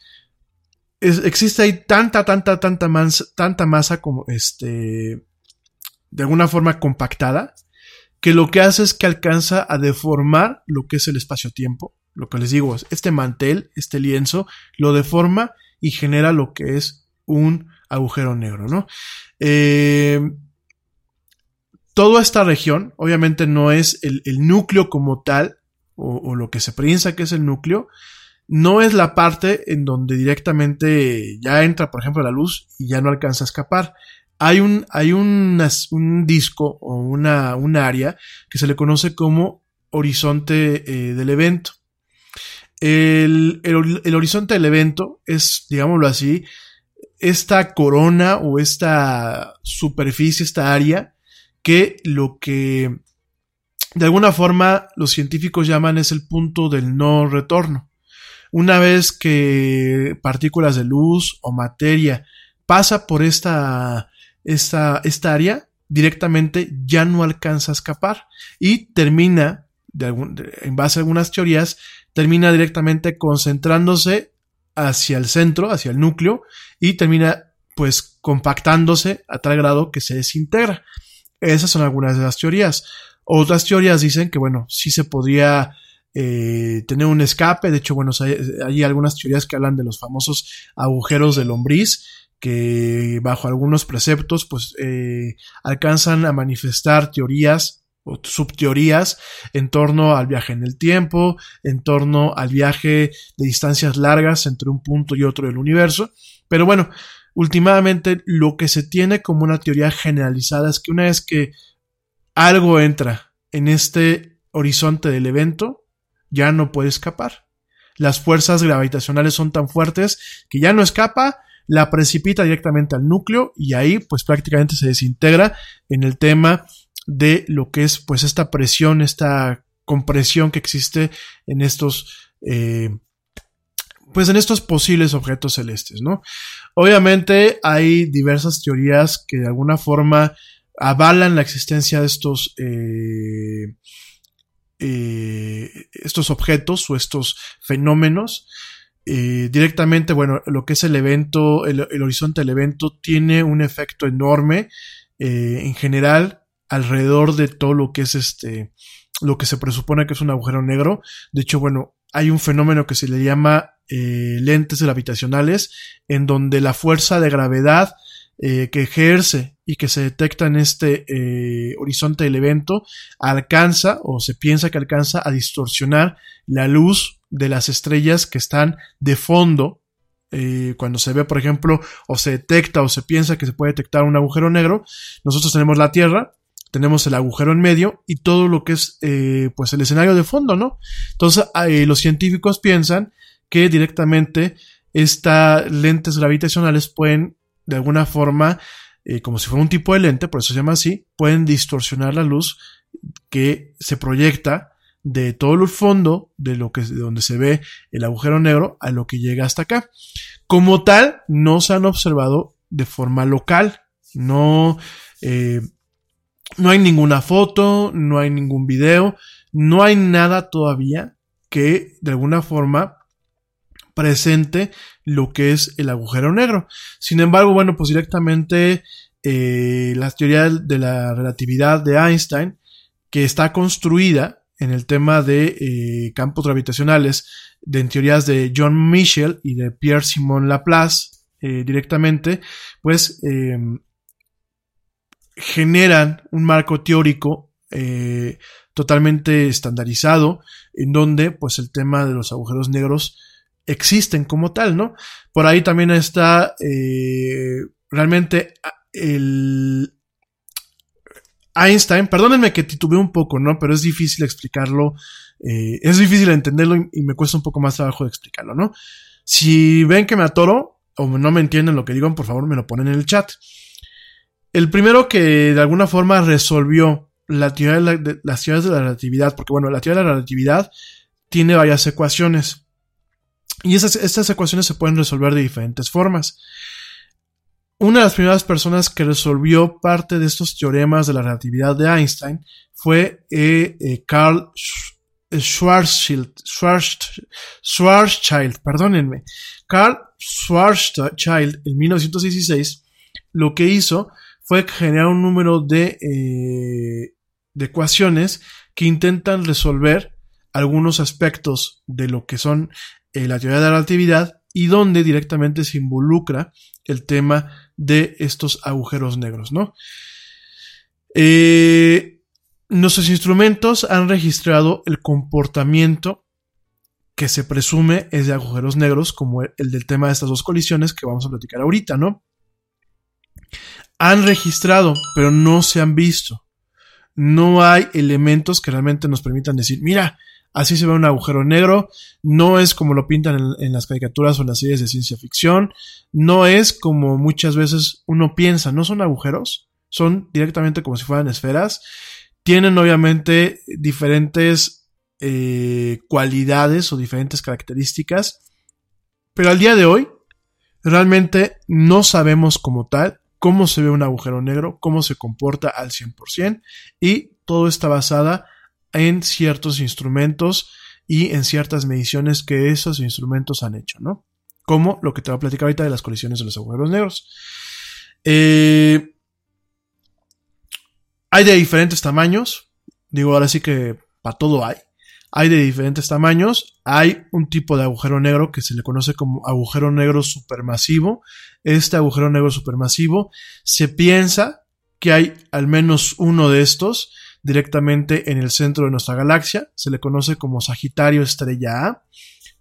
existe ahí tanta, tanta, tanta, tanta masa como este, de alguna forma compactada, que lo que hace es que alcanza a deformar lo que es el espacio-tiempo. Lo que les digo, este mantel, este lienzo, lo deforma y genera lo que es un agujero negro, ¿no? Eh, toda esta región, obviamente no es el, núcleo como tal, o, lo que se piensa que es el núcleo, no es la parte en donde directamente ya entra, por ejemplo, la luz y ya no alcanza a escapar. Hay un, hay un disco o una, un área que se le conoce como horizonte eh, del evento. El, el, horizonte del evento es, digámoslo así, esta corona o esta superficie, esta área, que lo que de alguna forma los científicos llaman es el punto del no retorno. Una vez que partículas de luz o materia pasa por esta, esta, esta área, directamente ya no alcanza a escapar y termina, de en base a algunas teorías, termina directamente concentrándose hacia el centro, hacia el núcleo y termina pues compactándose a tal grado que se desintegra. Esas son algunas de las teorías. Otras teorías dicen que bueno, sí se podría eh, tener un escape. De hecho, bueno, hay, algunas teorías que hablan de los famosos agujeros de lombriz que bajo algunos preceptos pues eh, alcanzan a manifestar teorías subteorías en torno al viaje en el tiempo, en torno al viaje de distancias largas entre un punto y otro del universo. Pero bueno, últimamente lo que se tiene como una teoría generalizada es que una vez que algo entra en este horizonte del evento, ya no puede escapar. Las fuerzas gravitacionales son tan fuertes que ya no escapa, la precipita directamente al núcleo y ahí pues prácticamente se desintegra en el tema de lo que es pues esta presión, esta compresión que existe en estos eh, pues en estos posibles objetos celestes, ¿no? Obviamente hay diversas teorías que de alguna forma avalan la existencia de estos eh, eh, estos objetos o estos fenómenos. Directamente, bueno, lo que es el evento, el, horizonte del evento tiene un efecto enorme en general alrededor de todo lo que es este, lo que se presupone que es un agujero negro. De hecho, bueno, hay un fenómeno que se le llama lentes gravitacionales, en donde la fuerza de gravedad que ejerce y que se detecta en este eh, horizonte del evento alcanza o se piensa que alcanza a distorsionar la luz de las estrellas que están de fondo. Eh, cuando se ve, por ejemplo, o se detecta o se piensa que se puede detectar un agujero negro, nosotros tenemos la Tierra, tenemos el agujero en medio y todo lo que es eh, pues el escenario de fondo, ¿no? Entonces los científicos piensan que directamente estas lentes gravitacionales pueden de alguna forma eh, como si fuera un tipo de lente, por eso se llama así, pueden distorsionar la luz que se proyecta de todo el fondo de lo que de donde se ve el agujero negro a lo que llega hasta acá. Como tal, no se han observado de forma local. No, eh, no hay ninguna foto, no hay ningún video, no hay nada todavía que de alguna forma presente lo que es el agujero negro. Sin embargo, bueno, pues directamente eh, la teoría de la relatividad de Einstein, que está construida en el tema de eh, campos gravitacionales, de en teorías de John Michel y de Pierre Simon Laplace, eh, directamente, pues em, generan un marco teórico totalmente estandarizado, en donde pues el tema de los agujeros negros existen como tal, ¿no? Por ahí también está eh, realmente el... Einstein, perdónenme que titubeé un poco, ¿no? Pero es difícil explicarlo, eh, es difícil entenderlo y, y me cuesta un poco más trabajo de explicarlo, ¿no? Si ven que me atoro o no me entienden lo que digo, por favor me lo ponen en el chat. El primero que de alguna forma resolvió la teoría de, la- de- las teorías de la relatividad, porque bueno, la teoría de la relatividad tiene varias ecuaciones. Y esas, estas ecuaciones se pueden resolver de diferentes formas. Una de las primeras personas que resolvió parte de estos teoremas de la relatividad de Einstein fue eh, eh, Carl Sch- Schwarzschild, Schwarz- Schwarzschild, perdónenme. Carl Schwarzschild en 1916 lo que hizo fue generar un número de, eh, de ecuaciones que intentan resolver algunos aspectos de lo que son eh, la teoría de la relatividad y donde directamente se involucra el tema de estos agujeros negros, ¿no? Eh, nuestros instrumentos han registrado el comportamiento que se presume es de agujeros negros, como el, el del tema de estas dos colisiones que vamos a platicar ahorita, ¿no? Han registrado, pero no se han visto. No hay elementos que realmente nos permitan decir, mira, así se ve un agujero negro, no es como lo pintan en, las caricaturas o en las series de ciencia ficción, no es como muchas veces uno piensa, no son agujeros, son directamente como si fueran esferas, tienen obviamente diferentes eh, cualidades o diferentes características, pero al día de hoy realmente no sabemos como tal cómo se ve un agujero negro, cómo se comporta al 100% y todo está basada en ciertos instrumentos y en ciertas mediciones que esos instrumentos han hecho, ¿no? Como lo que te voy a platicar ahorita de las colisiones de los agujeros negros. Eh, hay de diferentes tamaños. Digo, ahora sí que para todo hay. Hay de diferentes tamaños. Hay un tipo de agujero negro que se le conoce como agujero negro supermasivo. Este agujero negro supermasivo se piensa que hay al menos uno de estos directamente en el centro de nuestra galaxia. Se le conoce como Sagitario Estrella A.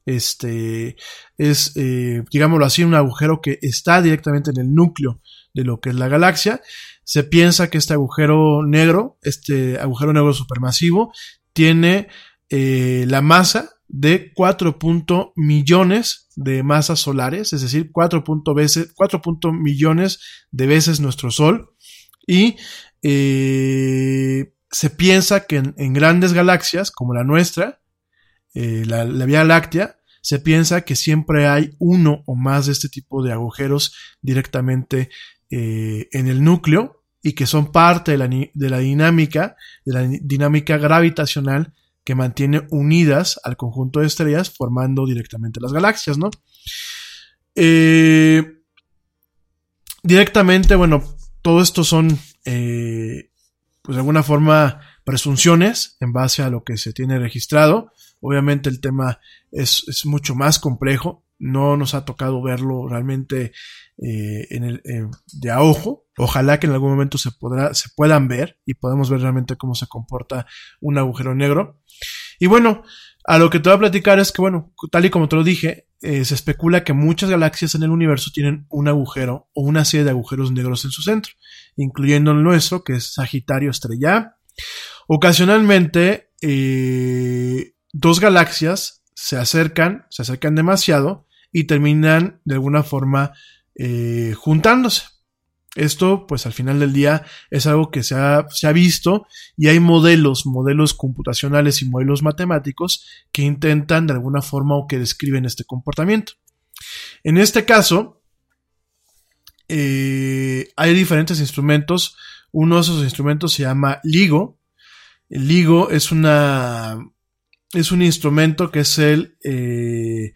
Este es, eh, digámoslo así, un agujero que está directamente en el núcleo de lo que es la galaxia. Se piensa que este agujero negro, este agujero negro supermasivo, tiene eh, la masa de 4. millones de masas solares, es decir, 4. veces, 4. millones de veces nuestro Sol. Y eh, se piensa que en, en, grandes galaxias como la nuestra, eh, la, la Vía Láctea, se piensa que siempre hay uno o más de este tipo de agujeros directamente eh, en el núcleo y que son parte de la, de la dinámica, de la dinámica gravitacional que mantiene unidas al conjunto de estrellas formando directamente las galaxias, ¿no? Eh, directamente, bueno, todo esto son, eh, pues de alguna forma, presunciones en base a lo que se tiene registrado. Obviamente el tema es, es mucho más complejo, no nos ha tocado verlo realmente eh, en el, de a ojo. Ojalá que en algún momento se, podrá, se puedan ver y podemos ver realmente cómo se comporta un agujero negro. Y bueno, a lo que te voy a platicar es que, bueno, tal y como te lo dije, eh, se especula que muchas galaxias en el universo tienen un agujero o una serie de agujeros negros en su centro, incluyendo el nuestro, que es Sagitario Estrella. Ocasionalmente, eh, dos galaxias se acercan, se acercan demasiado y terminan de alguna forma eh, juntándose. Esto, pues al final del día, es algo que se ha, se ha, visto y hay modelos, modelos computacionales y modelos matemáticos que intentan de alguna forma o que describen este comportamiento. En este caso, eh, hay diferentes instrumentos. Uno de esos instrumentos se llama LIGO. El LIGO es una, es un instrumento que es el, eh,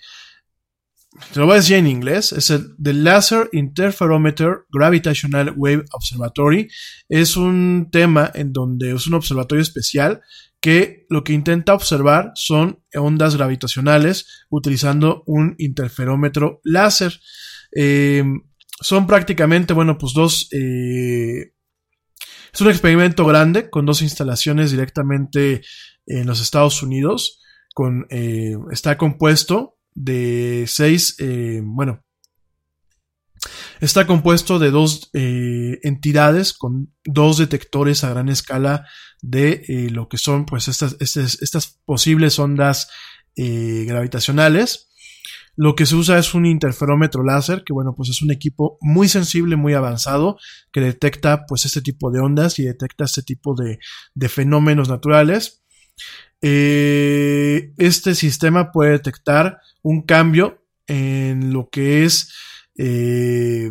te lo voy a decir en inglés, es el The Laser Interferometer Gravitational Wave Observatory. Es un tema en donde es un observatorio especial que lo que intenta observar son ondas gravitacionales utilizando un interferómetro láser. Eh, son prácticamente, bueno, pues dos... Eh, es un experimento grande con dos instalaciones directamente en los Estados Unidos. Con, eh, está compuesto de seis, eh, bueno, Está compuesto de dos eh, entidades con dos detectores a gran escala de eh, lo que son pues estas, estas, estas posibles ondas gravitacionales. Lo que se usa es un interferómetro láser, que bueno, pues es un equipo muy sensible, muy avanzado, que detecta pues este tipo de ondas y detecta este tipo de, de fenómenos naturales. Eh, este sistema puede detectar un cambio en lo que es eh,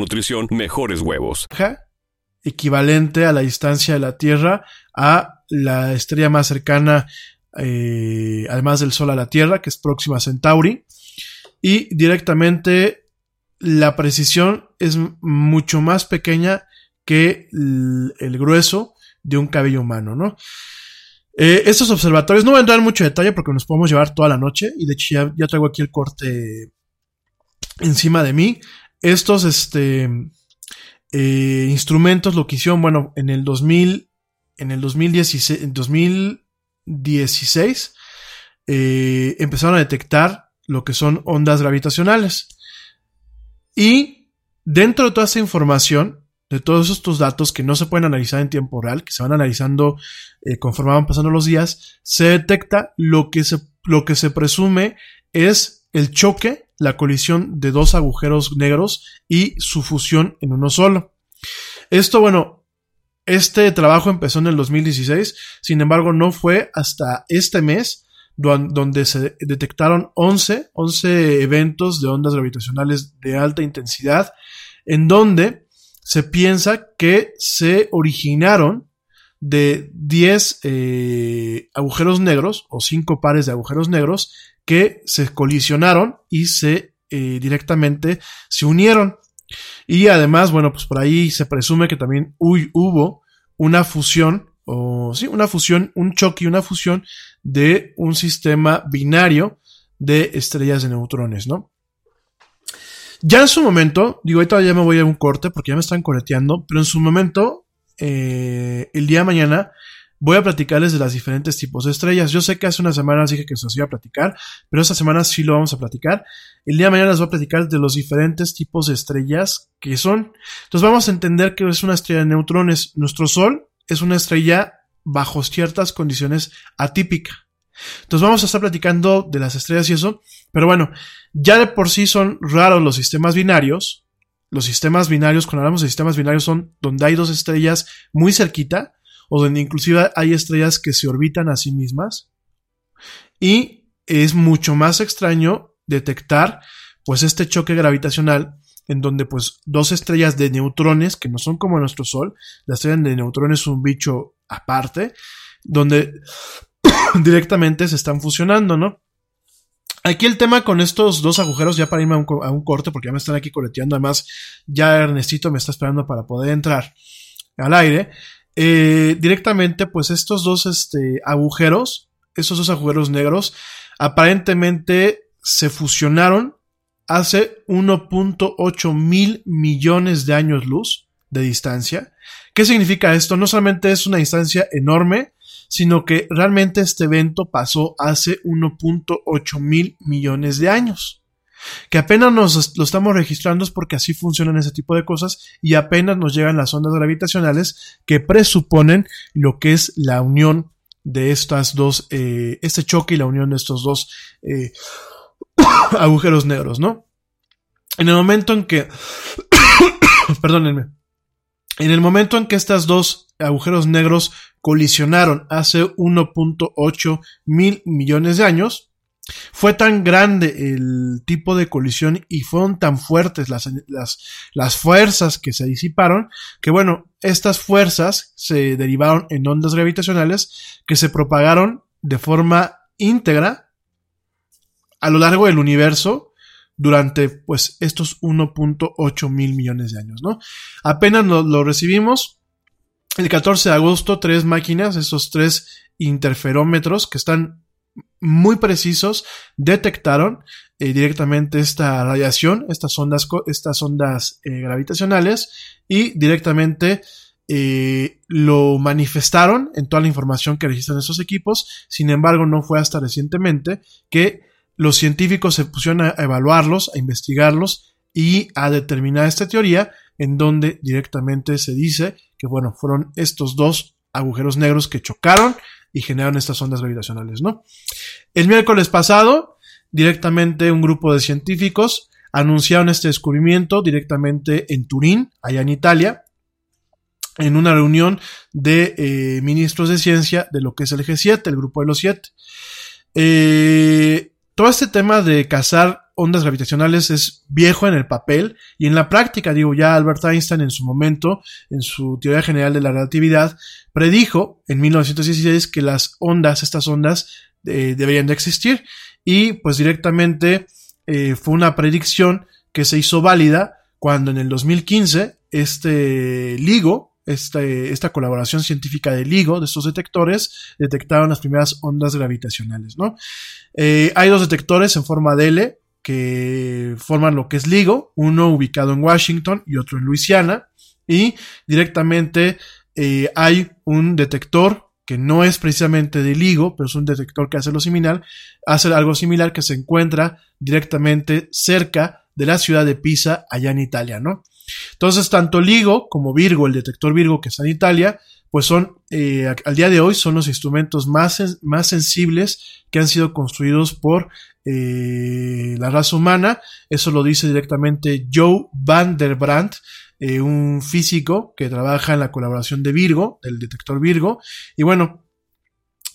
nutrición, mejores huevos. Equivalente a la distancia de la Tierra a la estrella más cercana, eh, además del Sol a la Tierra, que es Próxima Centauri. Y directamente la precisión es mucho más pequeña que el, el grueso de un cabello humano, ¿no? Eh, estos observatorios, no voy a entrar en mucho detalle porque nos podemos llevar toda la noche, y de hecho ya, ya traigo aquí el corte encima de mí. Estos, este, eh, instrumentos lo que hicieron, bueno, en el 2000, en el 2016, en 2016 eh, empezaron a detectar lo que son ondas gravitacionales. Y dentro de toda esa información, de todos estos datos que no se pueden analizar en tiempo real, que se van analizando eh, conforme van pasando los días, se detecta lo que se, lo que se presume es el choque la colisión de dos agujeros negros y su fusión en uno solo. Esto, bueno, este trabajo empezó en el 2016, sin embargo no fue hasta este mes donde se detectaron 11, 11 eventos de ondas gravitacionales de alta intensidad, en donde se piensa que se originaron de 10 eh, agujeros negros o 5 pares de agujeros negros que se colisionaron y se eh, directamente se unieron. Y además, bueno, pues por ahí se presume que también hubo una fusión, o sí, una fusión, un choque una fusión de un sistema binario de estrellas de neutrones, ¿no? Ya en su momento, digo, ahorita ya me voy a un corte porque ya me están coreteando, pero en su momento, eh, el día de mañana, voy a platicarles de las diferentes tipos de estrellas. Yo sé que hace unas semanas dije que se os iba a platicar, pero esta semana sí lo vamos a platicar. El día de mañana les voy a platicar de los diferentes tipos de estrellas que son. Entonces vamos a entender que es una estrella de neutrones. Nuestro Sol es una estrella bajo ciertas condiciones atípica. Entonces vamos a estar platicando de las estrellas y eso, pero bueno, ya de por sí son raros los sistemas binarios. Los sistemas binarios, cuando hablamos de sistemas binarios, son donde hay dos estrellas muy cerquita, o donde inclusive hay estrellas que se orbitan a sí mismas. Y es mucho más extraño detectar pues este choque gravitacional en donde pues dos estrellas de neutrones que no son como nuestro Sol, la estrella de neutrones es un bicho aparte, donde directamente se están fusionando, ¿no? Aquí el tema con estos dos agujeros, ya para irme a un, a un, corte, porque ya me están aquí coleteando, además ya Ernestito me está esperando para poder entrar al aire, eh, directamente, pues estos dos este, agujeros, estos dos agujeros negros, aparentemente se fusionaron hace 1.8 mil millones de años luz de distancia. ¿Qué significa esto? No solamente es una distancia enorme, sino que realmente este evento pasó hace 1.8 mil millones de años que apenas nos lo estamos registrando es porque así funcionan ese tipo de cosas y apenas nos llegan las ondas gravitacionales que presuponen lo que es la unión de estas dos, eh, este choque y la unión de estos dos eh, agujeros negros, ¿no? En el momento en que, perdónenme, en el momento en que estas dos agujeros negros colisionaron hace 1.8 mil millones de años, fue tan grande el tipo de colisión y fueron tan fuertes las, las, fuerzas que se disiparon que bueno, estas fuerzas se derivaron en ondas gravitacionales que se propagaron de forma íntegra a lo largo del universo durante pues estos 1.8 mil millones de años, ¿no? Apenas lo, lo recibimos el 14 de agosto, tres máquinas, esos tres interferómetros que están muy precisos, detectaron eh, directamente esta radiación, estas ondas, estas ondas eh, gravitacionales y directamente eh, lo manifestaron en toda la información que registran esos equipos. Sin embargo, no fue hasta recientemente que los científicos se pusieron a evaluarlos, a investigarlos y a determinar esta teoría en donde directamente se dice que, bueno, fueron estos dos agujeros negros que chocaron y generaron estas ondas gravitacionales, ¿no? El miércoles pasado, directamente un grupo de científicos anunciaron este descubrimiento directamente en Turín, allá en Italia, en una reunión de eh, ministros de ciencia de lo que es el G7, el grupo de los siete. Eh, todo este tema de cazar ondas gravitacionales es viejo en el papel y en la práctica, digo, ya Albert Einstein en su momento, en su teoría general de la relatividad, predijo en 1916 que las ondas, estas ondas, eh, deberían de existir. Y pues directamente eh, fue una predicción que se hizo válida cuando en el 2015 este LIGO, este, esta colaboración científica de LIGO, de estos detectores, detectaron las primeras ondas gravitacionales, ¿no? Eh, hay dos detectores en forma de L que forman lo que es LIGO, uno ubicado en Washington y otro en Luisiana, y directamente eh, hay un detector que no es precisamente de LIGO, pero es un detector que hace lo similar, hace algo similar que se encuentra directamente cerca de la ciudad de Pisa, allá en Italia, ¿no? Entonces, tanto LIGO como Virgo, el detector Virgo que está en Italia, pues son, eh, al día de hoy, son los instrumentos más, más sensibles que han sido construidos por eh, la raza humana. Eso lo dice directamente Joe Van der Brandt, eh, un físico que trabaja en la colaboración de Virgo, del detector Virgo. Y bueno,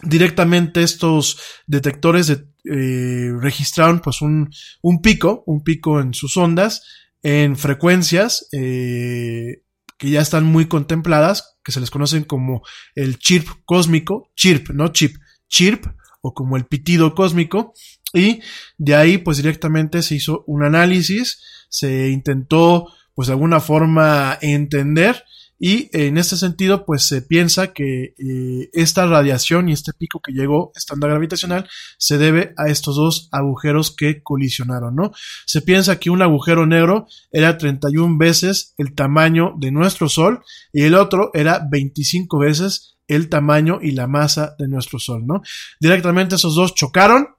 directamente estos detectores registraron pues un, un, pico, un pico en sus ondas, en frecuencias que ya están muy contempladas, que se les conocen como el chirp cósmico, chirp, no chip, chirp, o como el pitido cósmico, y de ahí, pues directamente se hizo un análisis, se intentó, pues de alguna forma entender y en este sentido, pues se piensa que eh, esta radiación y este pico que llegó, esta gravitacional, se debe a estos dos agujeros que colisionaron, ¿no? Se piensa que un agujero negro era 31 veces el tamaño de nuestro Sol y el otro era 25 veces el tamaño y la masa de nuestro Sol, ¿no? Directamente esos dos chocaron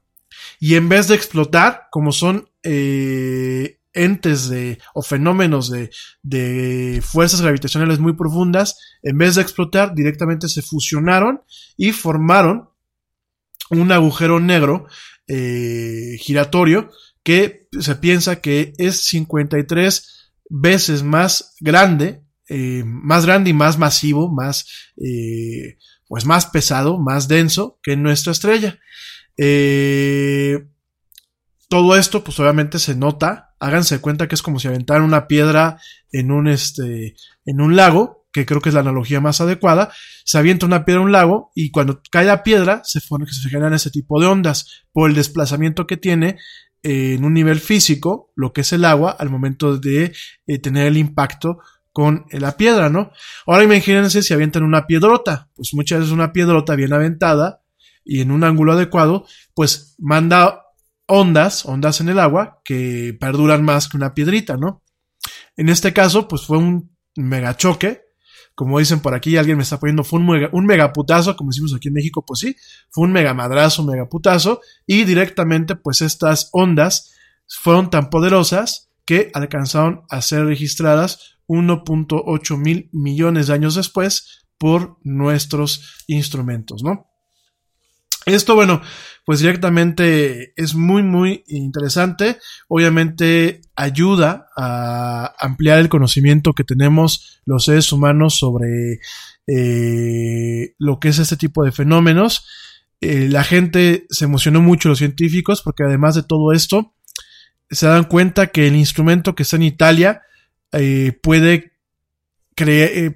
y en vez de explotar, como son eh, entes de, o fenómenos de, de, fuerzas gravitacionales muy profundas, en vez de explotar, directamente se fusionaron y formaron un agujero negro eh, giratorio que se piensa que es 53 veces más grande, eh, más grande y más masivo, más, eh, pues más pesado, más denso que nuestra estrella. Todo esto, pues obviamente se nota. Háganse cuenta que es como si aventaran una piedra en un, este, en un lago, que creo que es la analogía más adecuada. Se avienta una piedra en un lago y cuando cae la piedra se, se generan ese tipo de ondas por el desplazamiento que tiene eh, en un nivel físico, lo que es el agua, al momento de eh, tener el impacto con la piedra, ¿no? Ahora imagínense si avientan una piedrota, pues muchas veces una piedrota bien aventada, y en un ángulo adecuado, pues manda ondas, ondas en el agua que perduran más que una piedrita, ¿no? En este caso, pues fue un mega choque, como dicen por aquí, alguien me está poniendo, fue un, mega, un megaputazo, como decimos aquí en México, pues sí, fue un mega madrazo, un megaputazo, y directamente, pues estas ondas fueron tan poderosas que alcanzaron a ser registradas 1.8 mil millones de años después por nuestros instrumentos, ¿no? Esto, bueno, pues directamente es muy, muy interesante. Obviamente ayuda a ampliar el conocimiento que tenemos los seres humanos sobre eh, lo que es este tipo de fenómenos. Eh, la gente se emocionó mucho, los científicos, porque además de todo esto, se dan cuenta que el instrumento que está en Italia eh, puede,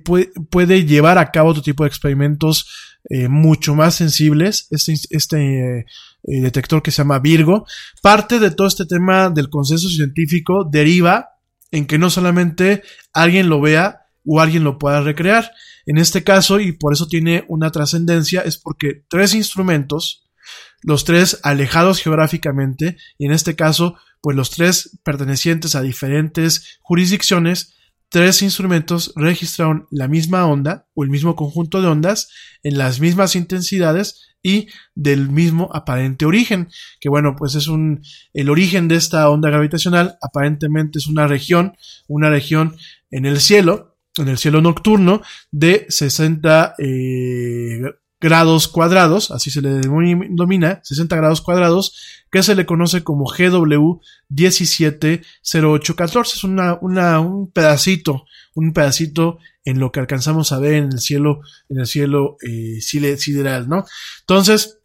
puede, puede llevar a cabo otro tipo de experimentos eh, mucho más sensibles. Este, este eh, detector que se llama Virgo. Parte de todo este tema del consenso científico deriva en que no solamente alguien lo vea o alguien lo pueda recrear. En este caso, y por eso tiene una trascendencia, es porque tres instrumentos, los tres alejados geográficamente, y en este caso, pues los tres pertenecientes a diferentes jurisdicciones, tres instrumentos registraron la misma onda o el mismo conjunto de ondas en las mismas intensidades y del mismo aparente origen, que bueno, pues es un, el origen de esta onda gravitacional aparentemente es una región, una región en el cielo, en el cielo nocturno de 60 eh, grados cuadrados, así se le denomina, 60 grados cuadrados, que se le conoce como GW 170814. Es una, una, un pedacito, un pedacito en lo que alcanzamos a ver en el cielo, en el cielo eh, sideral, ¿no? Entonces,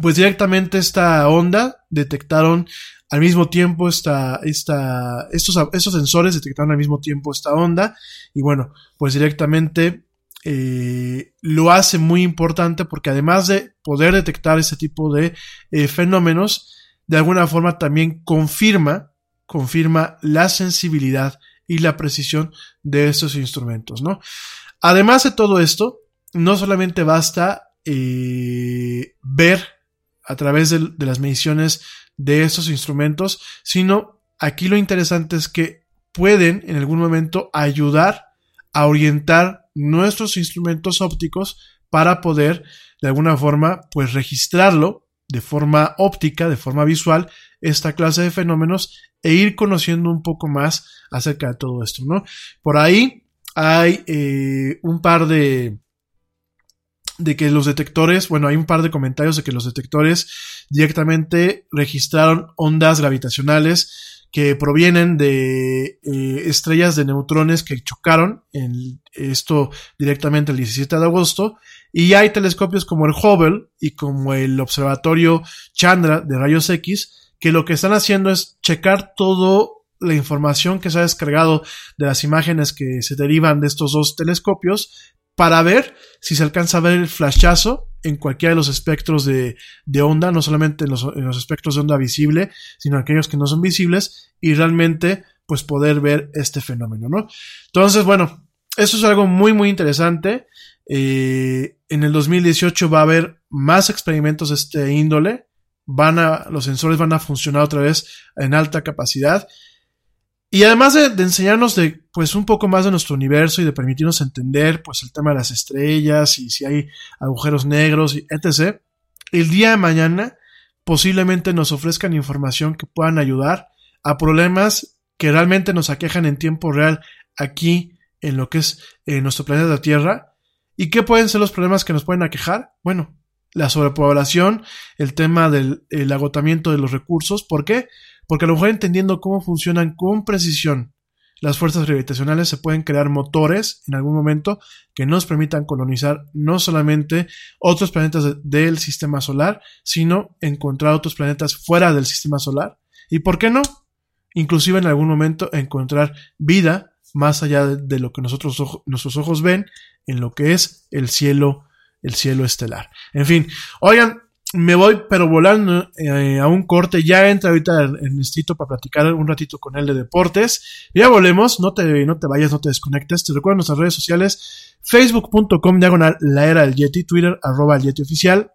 pues directamente esta onda detectaron al mismo tiempo esta, esta, estos, estos sensores detectaron al mismo tiempo esta onda y bueno, pues directamente eh, lo hace muy importante porque además de poder detectar ese tipo de eh, fenómenos, de alguna forma también confirma, confirma la sensibilidad y la precisión de estos instrumentos, ¿no? Además de todo esto, no solamente basta eh, ver a través de, de las mediciones de estos instrumentos, sino aquí lo interesante es que pueden en algún momento ayudar a orientar nuestros instrumentos ópticos para poder de alguna forma pues registrarlo de forma óptica, de forma visual, esta clase de fenómenos e ir conociendo un poco más acerca de todo esto, ¿no? Por ahí hay eh, un par de de que los detectores, bueno, hay un par de comentarios de que los detectores directamente registraron ondas gravitacionales que provienen de eh, estrellas de neutrones que chocaron, en esto directamente el 17 de agosto, y hay telescopios como el Hubble y como el Observatorio Chandra de rayos X, que lo que están haciendo es checar toda la información que se ha descargado de las imágenes que se derivan de estos dos telescopios para ver si se alcanza a ver el flashazo en cualquiera de los espectros de, onda, no solamente en los, espectros de onda visible, sino aquellos que no son visibles, y realmente pues poder ver este fenómeno, ¿no? Entonces, bueno, eso es algo muy, muy interesante. Eh, en el 2018 va a haber más experimentos de este índole. Van a, los sensores van a funcionar otra vez en alta capacidad. Y además de, enseñarnos de, pues, un poco más de nuestro universo y de permitirnos entender, pues, el tema de las estrellas y si hay agujeros negros y etc., el día de mañana posiblemente nos ofrezcan información que puedan ayudar a problemas que realmente nos aquejan en tiempo real aquí en lo que es eh, nuestro planeta Tierra. ¿Y qué pueden ser los problemas que nos pueden aquejar? Bueno, la sobrepoblación, el tema del agotamiento de los recursos. ¿Por qué? Porque a lo mejor entendiendo cómo funcionan con precisión las fuerzas gravitacionales se pueden crear motores en algún momento que nos permitan colonizar no solamente otros planetas del sistema solar, sino encontrar otros planetas fuera del sistema solar. ¿Y por qué no? Inclusive en algún momento encontrar vida más allá de, lo que nosotros, nuestros ojos ven en lo que es el cielo, el cielo estelar. En fin, oigan, me voy, pero volando eh, a un corte. Ya entra ahorita el Nestito para platicar un ratito con él de deportes. Ya volvemos, no te, no te vayas, no te desconectes. Te recuerdo nuestras redes sociales: facebook.com diagonal la era del Yeti, Twitter arroba el Yeti oficial,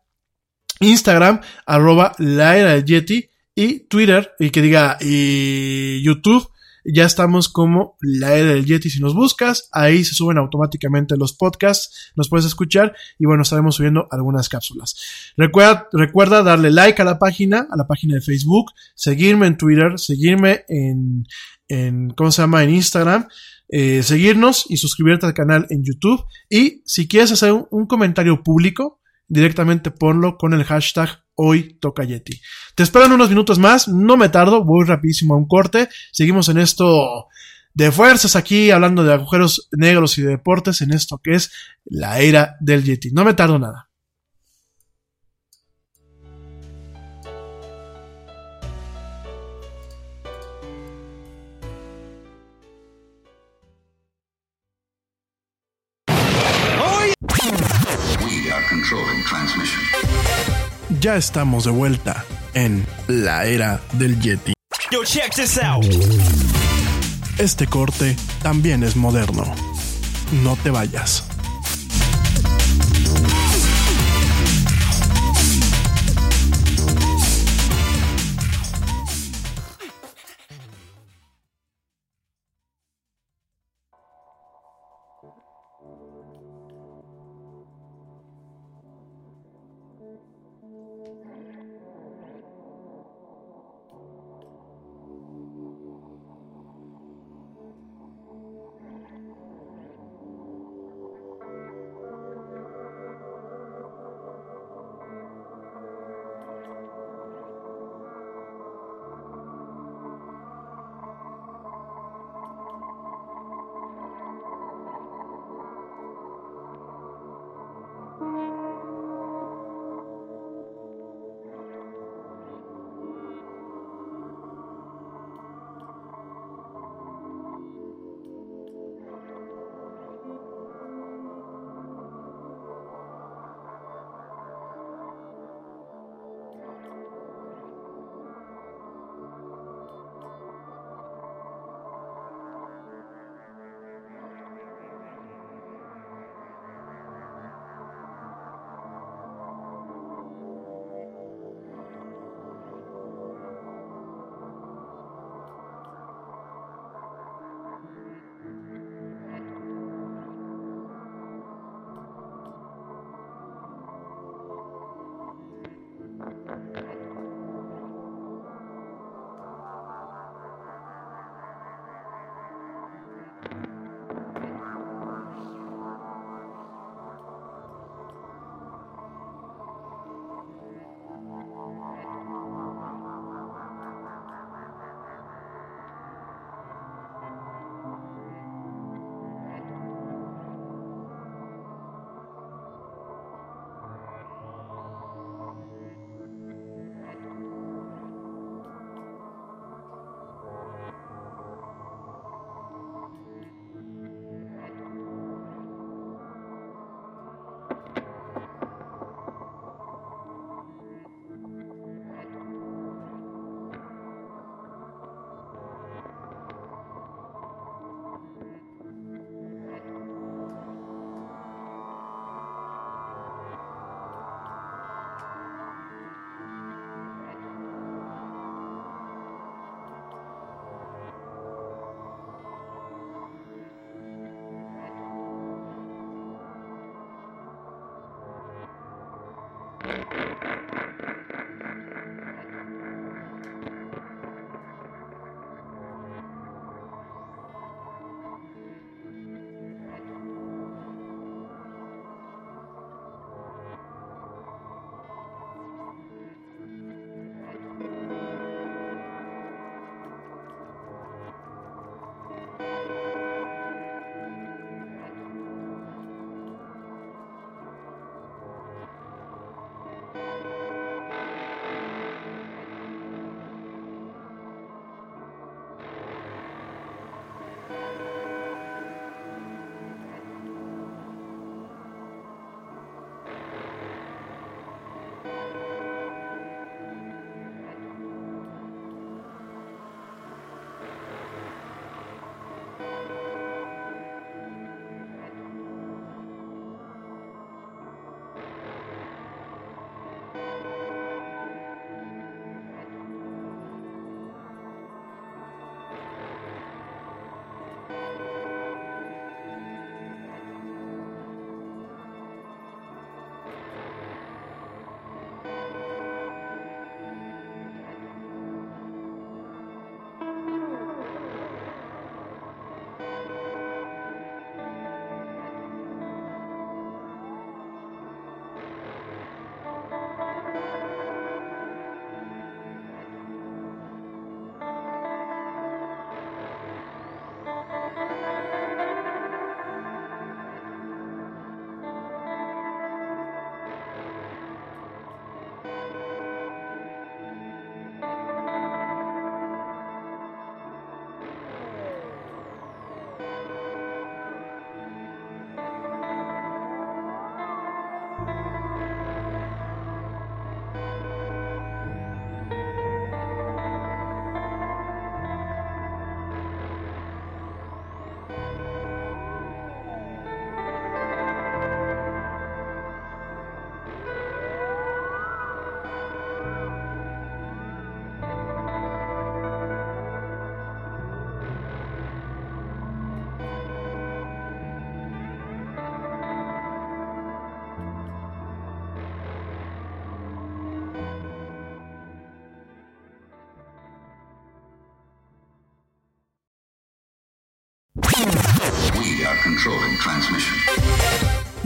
Instagram arroba la era del Yeti y Twitter, y que diga, y YouTube ya estamos como la era del Yeti. Si nos buscas, ahí se suben automáticamente los podcasts, nos puedes escuchar y bueno, estaremos subiendo algunas cápsulas. Recuerda, recuerda darle like a la página, a la página de Facebook, seguirme en Twitter, seguirme en, en ¿cómo se llama? En Instagram. Eh, seguirnos y suscribirte al canal en YouTube. Y si quieres hacer un comentario público, directamente ponlo con el hashtag hoy toca Yeti. Te esperan unos minutos más, no me tardo, voy rapidísimo a un corte. Seguimos en esto de fuerzas aquí, hablando de agujeros negros y de deportes, en esto que es la era del Yeti. No me tardo nada. Ya estamos de vuelta en la era del Yeti. Yo, check this out. Este corte también es moderno. No te vayas.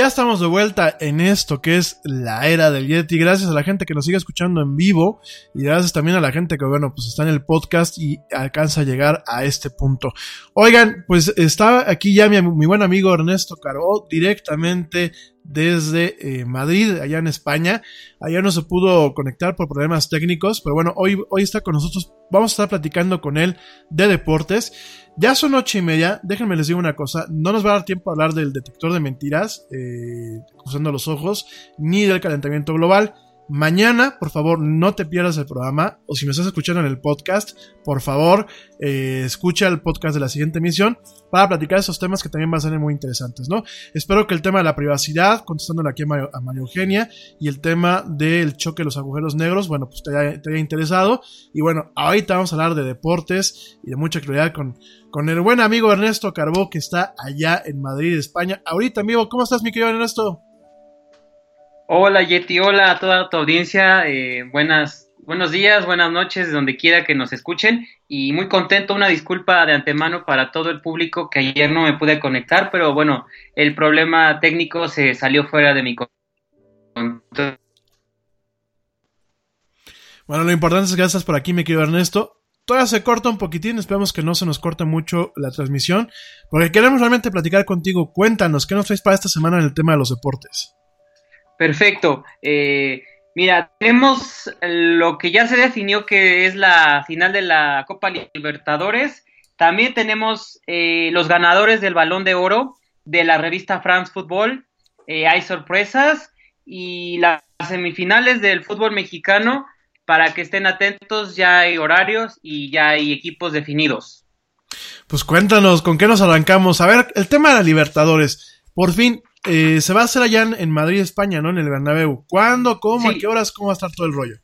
Ya estamos de vuelta en esto que es la era del Yeti. Gracias a la gente que nos sigue escuchando en vivo y gracias también a la gente que, bueno, pues está en el podcast y alcanza a llegar a este punto. Oigan, pues está aquí ya mi, buen amigo Ernesto Carbó directamente desde eh, Madrid, allá en España. Allá no se pudo conectar por problemas técnicos, pero bueno, hoy, hoy está con nosotros. Vamos a estar platicando con él de deportes. Ya son ocho y media. Déjenme les digo una cosa. No nos va a dar tiempo a hablar del detector de mentiras, eh, cruzando los ojos, ni del calentamiento global. Mañana, por favor, no te pierdas el programa. O si me estás escuchando en el podcast, por favor, eh, escucha el podcast de la siguiente emisión para platicar esos temas que también van a ser muy interesantes, ¿no? Espero que el tema de la privacidad, contestándole aquí a Mario, María Eugenia, y el tema del choque de los agujeros negros, bueno, pues te haya, te haya interesado. Y bueno, ahorita vamos a hablar de deportes y de mucha claridad con, con el buen amigo Ernesto Carbó, que está allá en Madrid, España. Ahorita, amigo, ¿cómo estás, mi querido Ernesto? Hola Yeti, hola a toda tu audiencia, eh, buenas, buenos días, buenas noches, donde quiera que nos escuchen y muy contento, una disculpa de antemano para todo el público que ayer no me pude conectar, pero bueno, el problema técnico se salió fuera de mi. Bueno, lo importante es que estás por aquí, mi querido Ernesto. Todavía se corta un poquitín, esperemos que no se nos corte mucho la transmisión, porque queremos realmente platicar contigo. Cuéntanos, ¿qué nos traes para esta semana en el tema de los deportes? Perfecto. Eh, mira, tenemos lo que ya se definió que es la final de la Copa Libertadores. También tenemos eh, los ganadores del Balón de Oro de la revista France Football. Eh, hay sorpresas y las semifinales del fútbol mexicano. Para que estén atentos, ya hay horarios y ya hay equipos definidos. Pues cuéntanos, ¿con qué nos arrancamos? A ver, el tema de la Libertadores. Por fin, eh, se va a hacer allá en, Madrid, España, ¿no? En el Bernabéu. ¿Cuándo? ¿Cómo? Sí. ¿A qué horas? ¿Cómo va a estar todo el rollo?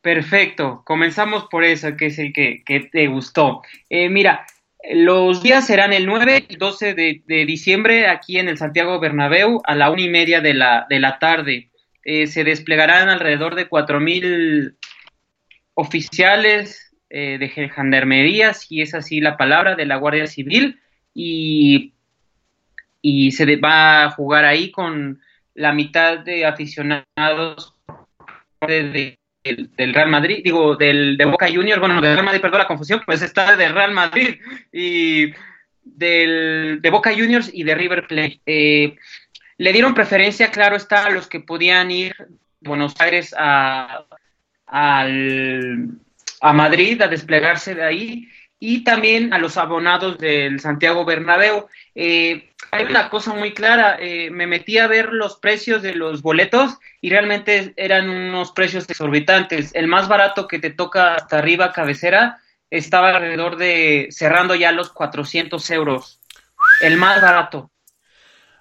Perfecto. Comenzamos por eso, que es el que, que te gustó. Eh, mira, los días serán el 9 y 12 de, de, diciembre aquí en el Santiago Bernabéu a la una y media de la, de la tarde. Eh, se desplegarán alrededor de 4.000 oficiales eh, de gendarmería, si es así la palabra, de la Guardia Civil y y se va a jugar ahí con la mitad de aficionados de, de, del, Real Madrid, digo, del, de Boca Juniors, bueno, del Real Madrid, perdón la confusión, pues está de Real Madrid y del, de Boca Juniors y de River Plate. Eh, le dieron preferencia, claro está, a los que podían ir de Buenos Aires a, a Madrid a desplegarse de ahí y también a los abonados del Santiago Bernabéu. Eh, hay una cosa muy clara, eh, me metí a ver los precios de los boletos y realmente eran unos precios exorbitantes. El más barato que te toca hasta arriba cabecera estaba alrededor de cerrando ya los 400 euros. El más barato.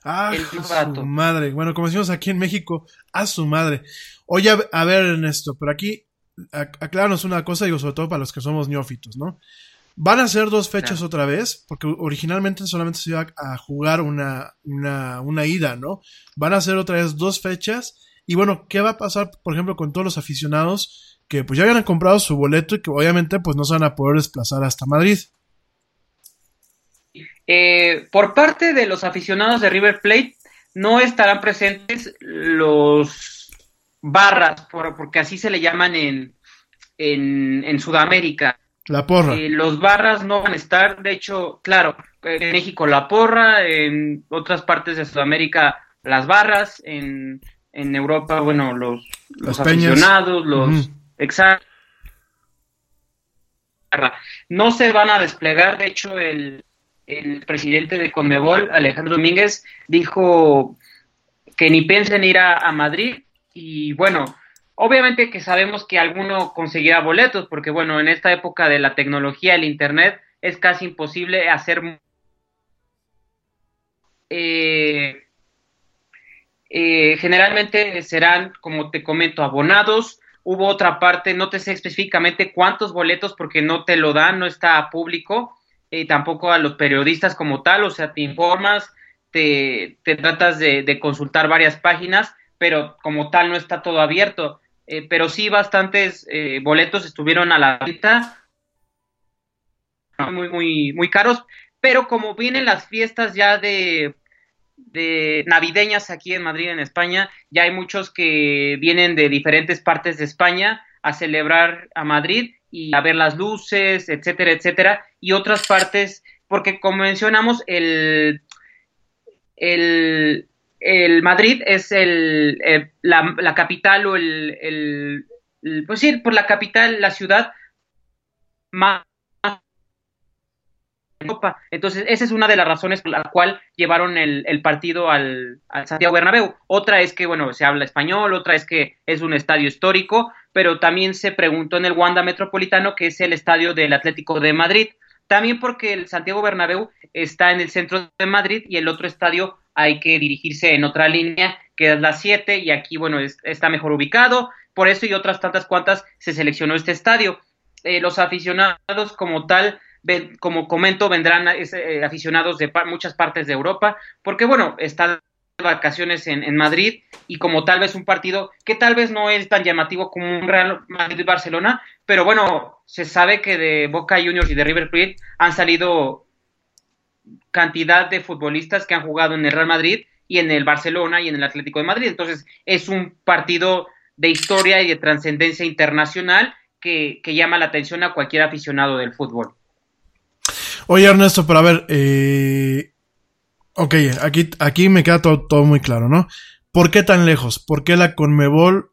Ah, el más barato. su madre. Bueno, como decimos aquí en México, a su madre. Oye, a, a ver, Ernesto, pero aquí acláranos una cosa, digo, sobre todo para los que somos neófitos, ¿no? Van a ser dos fechas claro. otra vez, porque originalmente solamente se iba a jugar una, una, una, ida, ¿no? Van a ser otra vez dos fechas. Y bueno, ¿qué va a pasar, por ejemplo, con todos los aficionados que pues ya habían comprado su boleto y que obviamente pues no se van a poder desplazar hasta Madrid? Eh, por parte de los aficionados de River Plate, no estarán presentes los barras, por, porque así se le llaman en, en, en Sudamérica. La porra. Eh, los barras no van a estar, de hecho, claro, en México la porra, en otras partes de Sudamérica las barras, en en Europa, bueno, los, los aficionados, los... Ujú. Exacto. No se van a desplegar, de hecho, el, el presidente de Conmebol, Alejandro Domínguez, dijo que ni piensen ir a, a Madrid y bueno, obviamente que sabemos que alguno conseguirá boletos, porque bueno, en esta época de la tecnología, el Internet, es casi imposible hacer... Eh, eh, generalmente serán, como te comento, abonados. Hubo otra parte, no te sé específicamente cuántos boletos porque no te lo dan, no está a público, eh, tampoco a los periodistas como tal, o sea, te informas, te, te tratas de, de consultar varias páginas, pero como tal no está todo abierto. Eh, pero sí, bastantes eh, boletos estuvieron a la venta, muy, muy, muy caros, pero como vienen las fiestas ya de, de navideñas aquí en Madrid, en España, ya hay muchos que vienen de diferentes partes de España a celebrar a Madrid y a ver las luces, etcétera, etcétera, y otras partes, porque como mencionamos, el, el, el Madrid es el, el- la, la capital o el- pues sí, por la capital, la ciudad más Europa. Entonces, esa es una de las razones por la cual llevaron el, el partido al, al Santiago Bernabéu. Otra es que, bueno, se habla español, otra es que es un estadio histórico, pero también se preguntó en el Wanda Metropolitano, que es el estadio del Atlético de Madrid. También porque el Santiago Bernabéu está en el centro de Madrid y el otro estadio hay que dirigirse en otra línea, que es la 7, y aquí, bueno, es- está mejor ubicado. Por eso y otras tantas cuantas se seleccionó este estadio. Eh, los aficionados como tal, ven- como comento, vendrán eh, aficionados de muchas partes de Europa, porque bueno, están de vacaciones en, en Madrid y como tal vez un partido que tal vez no es tan llamativo como un Real Madrid-Barcelona, pero bueno, se sabe que de Boca Juniors y de River Plate han salido cantidad de futbolistas que han jugado en el Real Madrid y en el Barcelona y en el Atlético de Madrid. Entonces, es un partido de historia y de trascendencia internacional que, llama la atención a cualquier aficionado del fútbol. Oye, Ernesto, pero a ver, eh, ok, aquí, aquí me queda todo, todo muy claro, ¿no? ¿Por qué tan lejos? ¿Por qué la Conmebol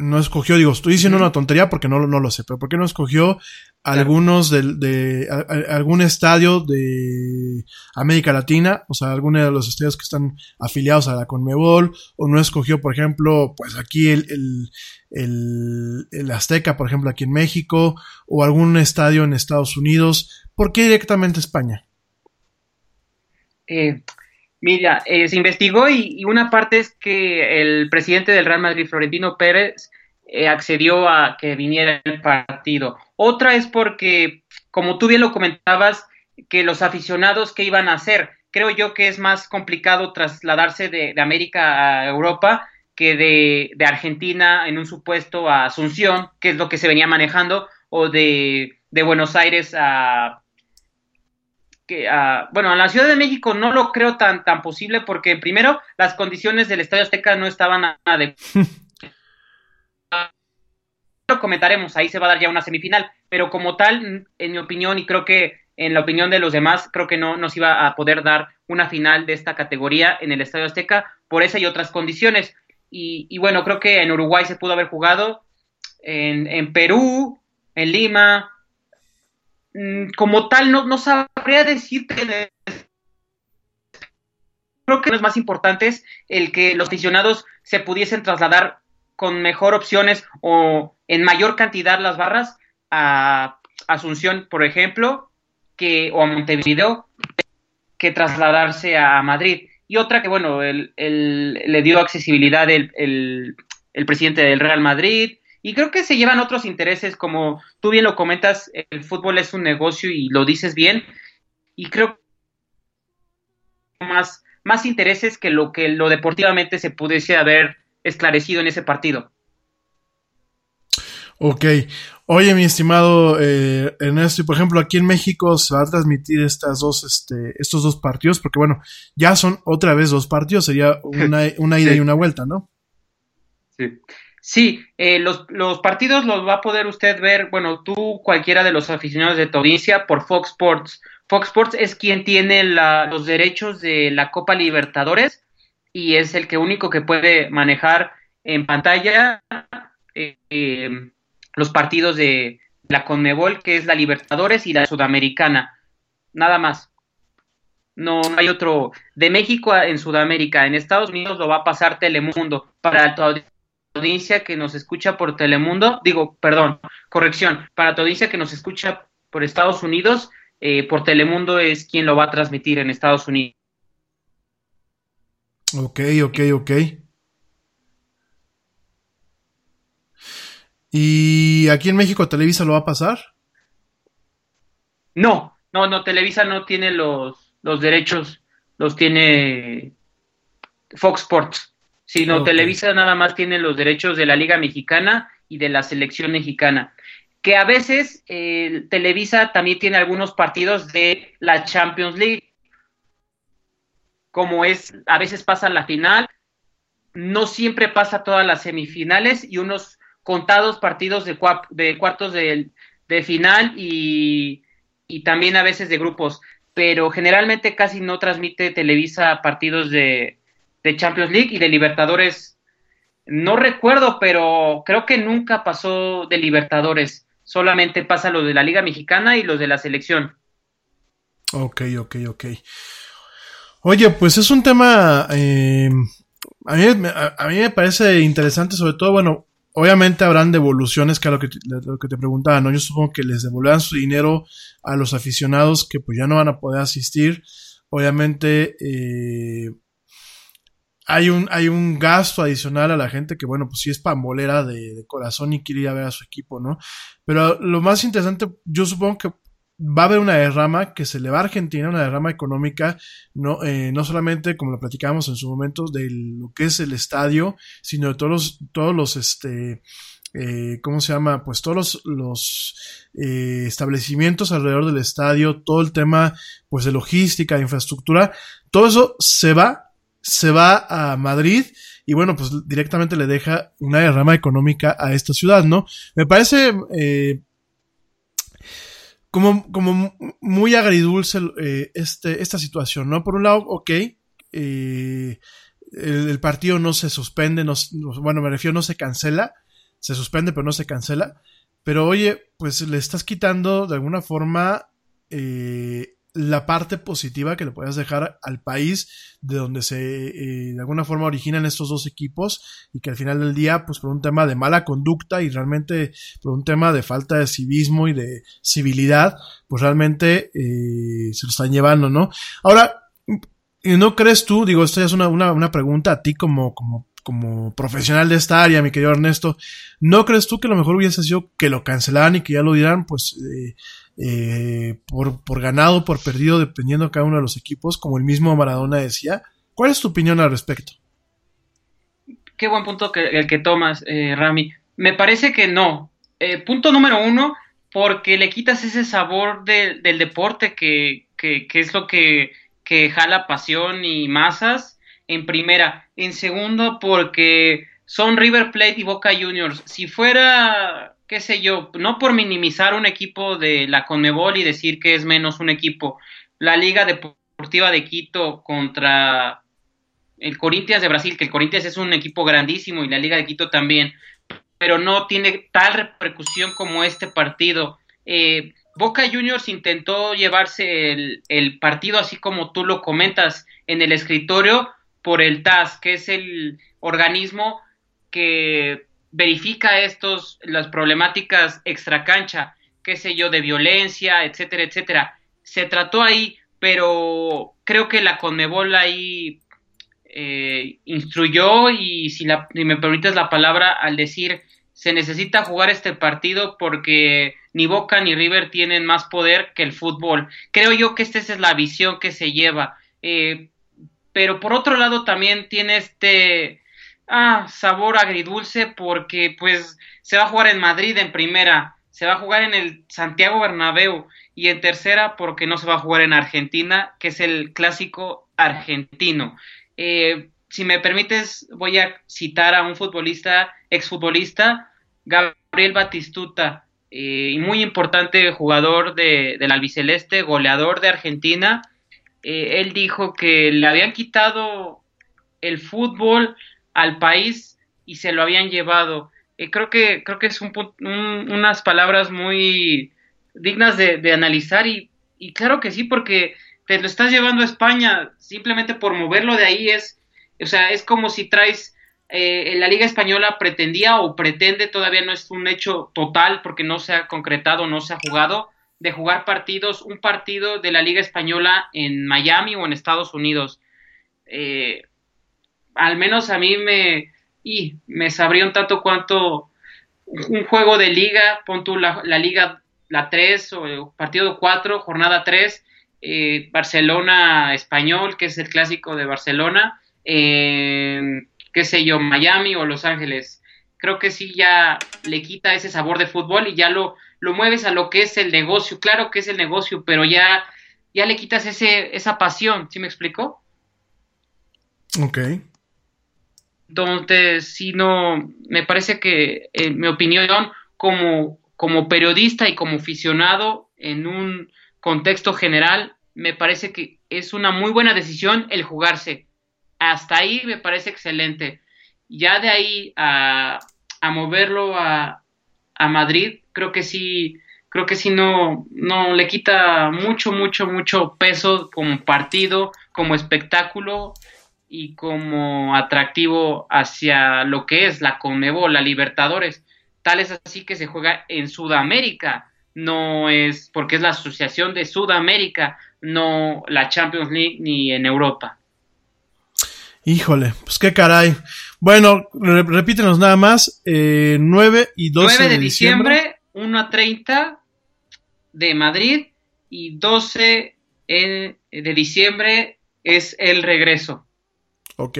no escogió, digo, estoy diciendo una tontería porque no, lo- no lo sé, pero ¿por qué no escogió algunos de, a- a- algún estadio de América Latina, o sea, alguno de los estadios que están afiliados a la Conmebol, o no escogió, por ejemplo, pues aquí el, el, el, el Azteca, por ejemplo, aquí en México, o algún estadio en Estados Unidos? ¿Por qué directamente España? Eh, mira, eh, se investigó y, y una parte es que el presidente del Real Madrid, Florentino Pérez, eh, accedió a que viniera el partido. Otra es porque, como tú bien lo comentabas, que los aficionados, ¿qué iban a hacer? Creo yo que es más complicado trasladarse de, América a Europa que de, Argentina en un supuesto a Asunción, que es lo que se venía manejando, o de Buenos Aires a, que, ah, bueno, a la Ciudad de México no lo creo tan, tan posible porque primero las condiciones del Estadio Azteca no estaban adecuadas. lo comentaremos, ahí se va a dar ya una semifinal, pero como tal, en mi opinión y creo que en la opinión de los demás, creo que no nos iba a poder dar una final de esta categoría en el Estadio Azteca por esa y otras condiciones. Y, y bueno, creo que en Uruguay se pudo haber jugado, en, en Perú, en Lima, como tal, no, no sabría decirte. Creo que lo más importante es el que los aficionados se pudiesen trasladar con mejor opciones o en mayor cantidad las barras a Asunción, por ejemplo, que, o a Montevideo, que trasladarse a Madrid. Y otra que, bueno, el, el, le dio accesibilidad el, el, el presidente del Real Madrid, y creo que se llevan otros intereses, como tú bien lo comentas, el fútbol es un negocio y lo dices bien, y creo más, más intereses que lo que lo deportivamente se pudiese haber esclarecido en ese partido. Ok. Oye, mi estimado eh, Ernesto, y por ejemplo, aquí en México se va a transmitir estas dos, este, estos dos partidos, porque bueno, ya son otra vez dos partidos, sería una, una ida Sí. y una vuelta, ¿no? Sí. Sí, eh, los, los partidos los va a poder usted ver, bueno, tú, cualquiera de los aficionados de tu audiencia, por Fox Sports. Fox Sports es quien tiene la- los derechos de la Copa Libertadores y es el que único que puede manejar en pantalla eh, eh, los partidos de la Conmebol, que es la Libertadores y la Sudamericana. Nada más. No, hay otro. De México en Sudamérica, en Estados Unidos lo va a pasar Telemundo. Para tu audiencia que nos escucha por Telemundo, digo, perdón, corrección, para tu audiencia que nos escucha por Estados Unidos, eh, por Telemundo es quien lo va a transmitir en Estados Unidos. Ok, ok, ok. ¿Y aquí en México Televisa lo va a pasar? No, no, no, Televisa no tiene los, los derechos, los tiene Fox Sports. Sino Televisa nada más tiene los derechos de la Liga Mexicana y de la selección mexicana. Que a veces eh, Televisa también tiene algunos partidos de la Champions League. Como es, a veces pasa la final, no siempre pasa todas las semifinales y unos contados partidos de, de cuartos de, final y, también a veces de grupos, pero generalmente casi no transmite Televisa partidos de, de Champions League y de Libertadores. No recuerdo, pero creo que nunca pasó de Libertadores. Solamente pasa lo de la Liga Mexicana y los de la selección. Ok, ok, ok. Oye, pues es un tema. Eh, a, mí, a, mí, me parece interesante, sobre todo, bueno, Obviamente habrán devoluciones, que a lo que, te, lo preguntaba, ¿no? Yo supongo que les devolverán su dinero a los aficionados que pues ya no van a poder asistir. Obviamente eh, hay, un, hay un gasto adicional a la gente que, bueno, pues sí es pambolera de, de corazón y quiere ir a ver a su equipo, ¿no? Pero lo más interesante, yo supongo que va a haber una derrama que se le va a Argentina, una derrama económica, no, eh, no solamente como lo platicábamos en su momento, de lo que es el estadio, sino de todos los, todos los, este, eh, ¿cómo se llama? Pues todos los, los eh, establecimientos alrededor del estadio, todo el tema, pues de logística, de infraestructura, todo eso se va, se va a Madrid y bueno, pues directamente le deja una derrama económica a esta ciudad, ¿no? Me parece, eh, como, como muy agridulce eh, este, esta situación, ¿no? Por un lado, ok, eh, el, partido no se suspende, no, bueno, me refiero, no se cancela, se suspende, pero no se cancela. Pero oye, pues le estás quitando de alguna forma eh, la parte positiva que le puedas dejar al país de donde se eh, de alguna forma originan estos dos equipos y que al final del día pues por un tema de mala conducta y realmente por un tema de falta de civismo y de civilidad pues realmente eh, se lo están llevando no ahora no crees tú digo esto ya es una, una, una pregunta a ti como como como profesional de esta área, mi querido Ernesto, ¿no crees tú que lo mejor hubiese sido que lo cancelaran y que ya lo dieran, pues, eh, eh, por, por ganado, por perdido, dependiendo de cada uno de los equipos, como el mismo Maradona decía. ¿Cuál es tu opinión al respecto? Qué buen punto que, el que tomas, eh, Rami. Me parece que no. Eh, punto número uno, porque le quitas ese sabor del deporte que, que, es lo que, que jala pasión y masas en primera. En segundo, porque son River Plate y Boca Juniors. Si fuera qué sé yo, no por minimizar un equipo de la Conmebol y decir que es menos un equipo, la Liga Deportiva de Quito contra el Corinthians de Brasil, que el Corinthians es un equipo grandísimo y la Liga de Quito también, pero no tiene tal repercusión como este partido. Eh, Boca Juniors intentó llevarse el, el, partido así como tú lo comentas en el escritorio por el TAS, que es el organismo que verifica estos, las problemáticas extracancha, qué sé yo, de violencia, etcétera, etcétera. Se trató ahí, pero creo que la Conmebol ahí eh, instruyó y si, la, si me permites la palabra al decir se necesita jugar este partido porque ni Boca ni River tienen más poder que el fútbol. Creo yo que esta es la visión que se lleva. Eh, pero por otro lado también tiene este ah, sabor agridulce porque pues se va a jugar en Madrid en primera, se va a jugar en el Santiago Bernabéu y en tercera porque no se va a jugar en Argentina, que es el clásico argentino. Eh, si me permites, voy a citar a un futbolista, exfutbolista, Gabriel Batistuta, eh, muy importante jugador de, del albiceleste, goleador de Argentina. Eh, él dijo que le habían quitado el fútbol al país y se lo habían llevado. Eh, creo que creo que es un, unas palabras muy dignas de, analizar y, y, claro que sí porque te lo estás llevando a España simplemente por moverlo de ahí es o sea es como si traes eh, la Liga Española pretendía o pretende todavía no es un hecho total porque no se ha concretado no se ha jugado de jugar partidos un partido de la Liga Española en Miami o en Estados Unidos eh, al menos a mí me y me sabría un tanto cuanto un juego de liga, pon tú la, liga, la 3 o el partido 4, jornada 3, eh, Barcelona español, que es el clásico de Barcelona, eh, qué sé yo, Miami o Los Ángeles. Creo que sí ya le quita ese sabor de fútbol y ya lo, lo mueves a lo que es el negocio. Claro que es el negocio, pero ya, ya le quitas ese, esa pasión, ¿sí me explico? Ok. Entonces, si no, me parece que, en mi opinión, como, como periodista y como aficionado en un contexto general, me parece que es una muy buena decisión el jugarse. Hasta ahí me parece excelente. Ya de ahí a, a moverlo a, a Madrid, creo que sí, creo que sí no, no le quita mucho, mucho, mucho peso como partido, como espectáculo y como atractivo hacia lo que es la Conmebol, la Libertadores. Tal es así que se juega en Sudamérica, no es porque es la Asociación de Sudamérica, no la Champions League ni en Europa. Híjole, pues qué caray. Bueno, repítenos nada más, eh, 9 y 12 9 de, diciembre, 1 a 30 de Madrid y 12 de diciembre es el regreso. Ok.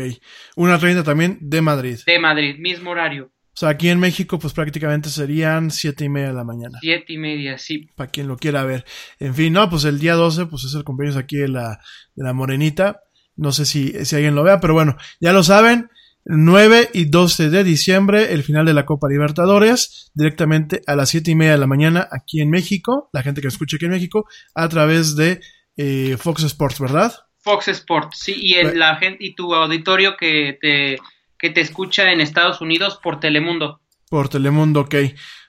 Una 30 también de Madrid. De Madrid, mismo horario. O sea, aquí en México, pues prácticamente serían siete y media de la mañana. Siete y media, sí. Para quien lo quiera ver. En fin, no, pues el día 12, pues es el cumpleaños aquí de la, de la Morenita. No sé si, si alguien lo vea, pero bueno, ya lo saben. 9 y 12 de diciembre, el final de la Copa Libertadores, directamente a las siete y media de la mañana aquí en México, la gente que escucha aquí en México, a través de eh, Fox Sports, ¿verdad? Fox Sports, sí, y el, la gente y tu auditorio que te, que te escucha en Estados Unidos por Telemundo. Por Telemundo, ok.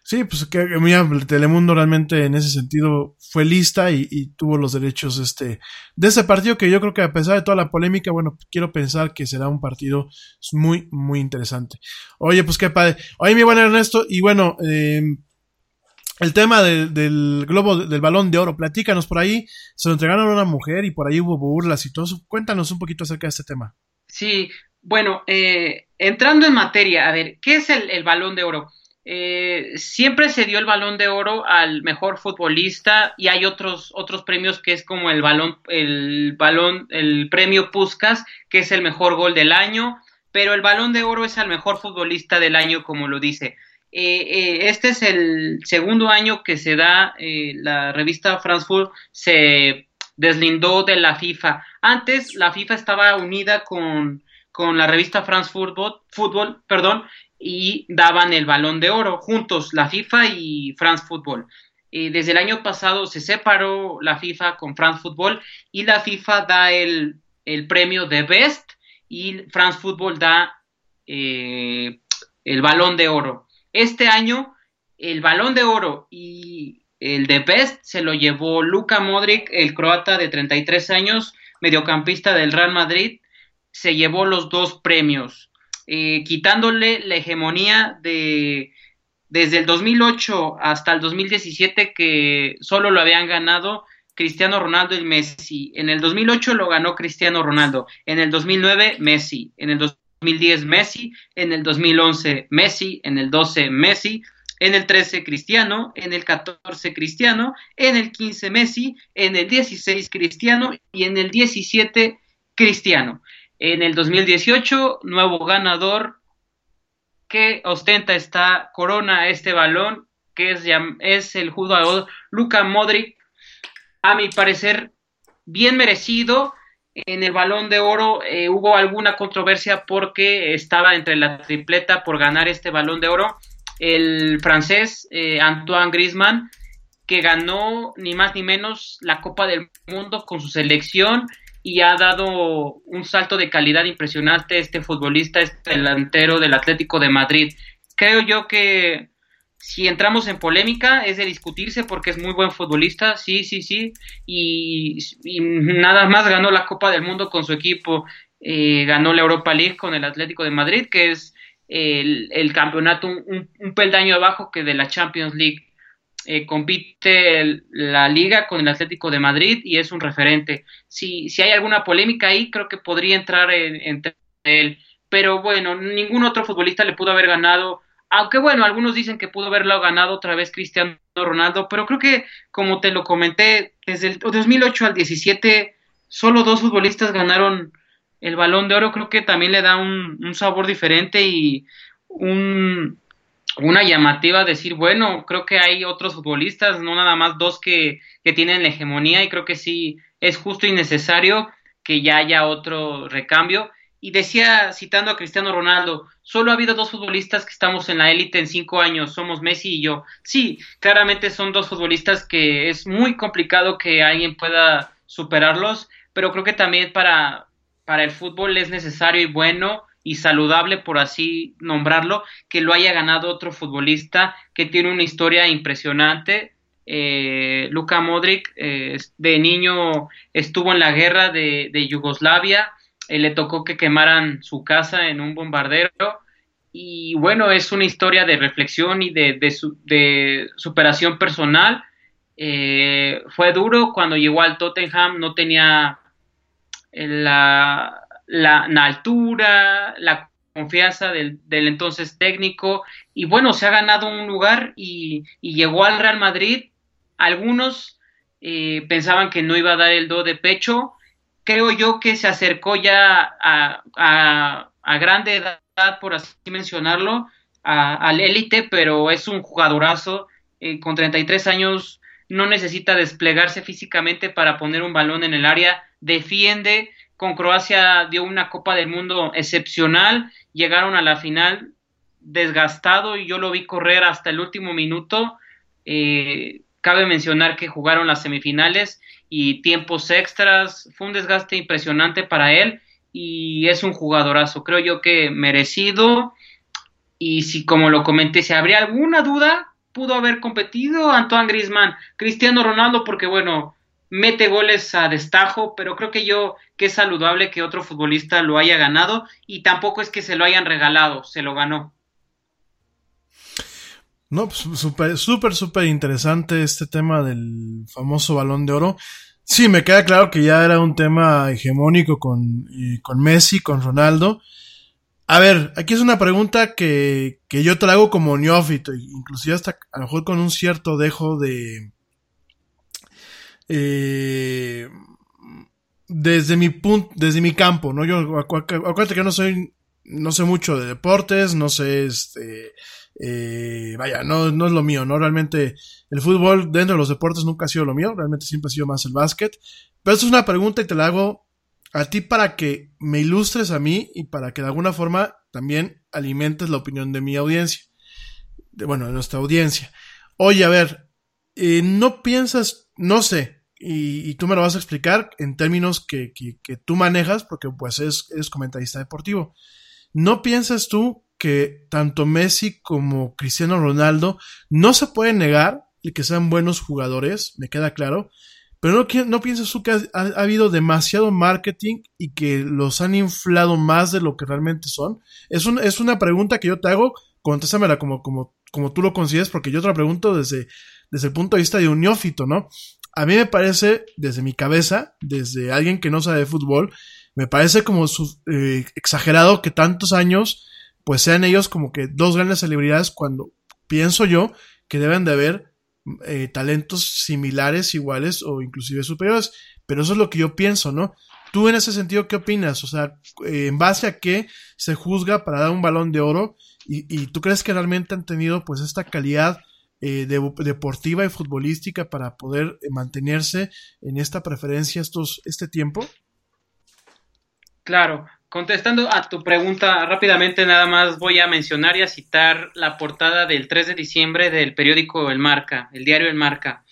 Sí, pues que mira, Telemundo realmente en ese sentido fue lista y, tuvo los derechos este, de ese partido que yo creo que a pesar de toda la polémica, bueno, quiero pensar que será un partido muy, muy interesante. Oye, pues qué padre. Oye, mi buen Ernesto, y bueno, eh, el tema del globo, del balón de oro, platícanos por ahí, se lo entregaron a una mujer y por ahí hubo burlas y todo eso. Cuéntanos un poquito acerca de este tema. Sí, bueno, eh, entrando en materia, a ver, ¿qué es el, balón de oro? Eh, siempre se dio el balón de oro al mejor futbolista y hay otros otros premios que es como el balón el balón el premio Puskas que es el mejor gol del año pero el balón de oro es al mejor futbolista del año como lo dice eh, eh, este es el segundo año que se da, eh, la revista Football se deslindó de la FIFA. Antes la FIFA estaba unida con, con la revista France Football, Football perdón, y daban el balón de oro juntos, la FIFA y France Football. desde el año pasado se separó la FIFA con France Football y la FIFA da el, el premio de Best y France Football da el balón de oro. Este año el balón de oro y el de Best se lo llevó Luka Modric, el croata de 33 años, mediocampista del Real Madrid, se llevó los dos premios, eh, quitándole la hegemonía de desde el 2008 hasta el 2017 que solo lo habían ganado Cristiano Ronaldo y Messi. En el 2008 lo ganó Cristiano Ronaldo, en el 2009 Messi, en el 2010 Messi, en el 2011 Messi, en el 12 Messi, en el 13 Cristiano, en el 14 Cristiano, en el 15 Messi, en el 16 Cristiano y en el 17 Cristiano. En el 2018, nuevo ganador que ostenta esta corona, este balón, que es, es el jugador Luka Modric, a mi parecer bien merecido en el balón de oro eh, hubo alguna controversia porque estaba entre la tripleta por ganar este balón de oro el francés eh, Antoine Griezmann que ganó ni más ni menos la Copa del Mundo con su selección y ha dado un salto de calidad impresionante este futbolista, este delantero del Atlético de Madrid. Creo yo que si entramos en polémica es de discutirse porque es muy buen futbolista, sí, sí, sí, y, nada más ganó la Copa del Mundo con su equipo, eh, ganó la Europa League con el Atlético de Madrid, que es el, campeonato un, peldaño abajo que de la Champions League. Eh, compite la liga con el Atlético de Madrid y es un referente. Si, si hay alguna polémica ahí, creo que podría entrar entre él. Pero bueno, ningún otro futbolista le pudo haber ganado aunque bueno, algunos dicen que pudo haberlo ganado otra vez Cristiano Ronaldo, pero creo que, como te lo comenté, desde el 2008 al 17, solo dos futbolistas ganaron el balón de oro. Creo que también le da un, sabor diferente y un, una llamativa decir, bueno, creo que hay otros futbolistas, no nada más dos que, que tienen la hegemonía y creo que sí es justo y necesario que ya haya otro recambio y decía, citando a Cristiano Ronaldo, solo ha habido dos futbolistas que estamos en la élite en cinco años, somos Messi y yo. Sí, claramente son dos futbolistas que es muy complicado que alguien pueda superarlos, pero creo que también para, para el fútbol es necesario y bueno y saludable, por así nombrarlo, que lo haya ganado otro futbolista que tiene una historia impresionante. Eh, Luka Modric eh, de niño estuvo en la guerra de, de Yugoslavia, eh, le tocó que quemaran su casa en un bombardero. Y bueno, es una historia de reflexión y de, de, superación personal. Eh, fue duro cuando llegó al Tottenham, no tenía la, la, altura, la confianza del, entonces técnico y bueno, se ha ganado un lugar y, llegó al Real Madrid. Algunos eh, pensaban que no iba a dar el do de pecho, creo yo que se acercó ya a, a, grande edad, por así mencionarlo, al élite, pero es un jugadorazo. Eh, con 33 años no necesita desplegarse físicamente para poner un balón en el área, defiende. Con Croacia dio una Copa del Mundo excepcional, llegaron a la final desgastado y yo lo vi correr hasta el último minuto. Eh, cabe mencionar que jugaron las semifinales y tiempos extras. Fue un desgaste impresionante para él y es un jugadorazo. Creo yo que merecido. Y si, como lo comenté, si habría alguna duda, pudo haber competido Antoine Grisman, Cristiano Ronaldo, porque bueno, mete goles a destajo, pero creo que yo que es saludable que otro futbolista lo haya ganado y tampoco es que se lo hayan regalado, se lo ganó. No, pues súper, súper, súper interesante este tema del famoso balón de oro. Sí, me queda claro que ya era un tema hegemónico con, con Messi, con Ronaldo. A ver, aquí es una pregunta que, que yo traigo como neófito, inclusive hasta a lo mejor con un cierto dejo de... Eh, desde mi punto, desde mi campo, ¿no? Yo acuérdate que no soy, no sé mucho de deportes, no sé, este, eh, vaya, no, no es lo mío, ¿no? Realmente el fútbol dentro de los deportes nunca ha sido lo mío, realmente siempre ha sido más el básquet. Pero esto es una pregunta y te la hago a ti para que me ilustres a mí y para que de alguna forma también alimentes la opinión de mi audiencia. De, bueno, de nuestra audiencia. Oye, a ver, eh, no piensas, no sé, y, tú me lo vas a explicar en términos que, tú manejas, porque pues es, eres comentarista deportivo. ¿No piensas tú que tanto Messi como Cristiano Ronaldo no se puede negar que sean buenos jugadores, me queda claro, pero no, no piensas tú que ha, habido demasiado marketing y que los han inflado más de lo que realmente son. Es, un, es una pregunta que yo te hago, contéstamela como, como, como tú lo consideres, porque yo te la pregunto desde, desde el punto de vista de un neófito, ¿no? A mí me parece, desde mi cabeza, desde alguien que no sabe de fútbol, me parece como eh, exagerado que tantos años pues sean ellos como que dos grandes celebridades cuando pienso yo que deben de haber eh, talentos similares, iguales o inclusive superiores. Pero eso es lo que yo pienso, ¿no? Tú en ese sentido, ¿qué opinas? O sea, eh, ¿en base a qué se juzga para dar un balón de oro? ¿Y, tú crees que realmente han tenido pues esta calidad eh, deportiva y futbolística para poder mantenerse en esta preferencia estos, este tiempo? Claro, Contestando a tu pregunta rápidamente, nada más voy a mencionar y a citar la portada del 3 de diciembre del periódico El Marca, el diario El Marca.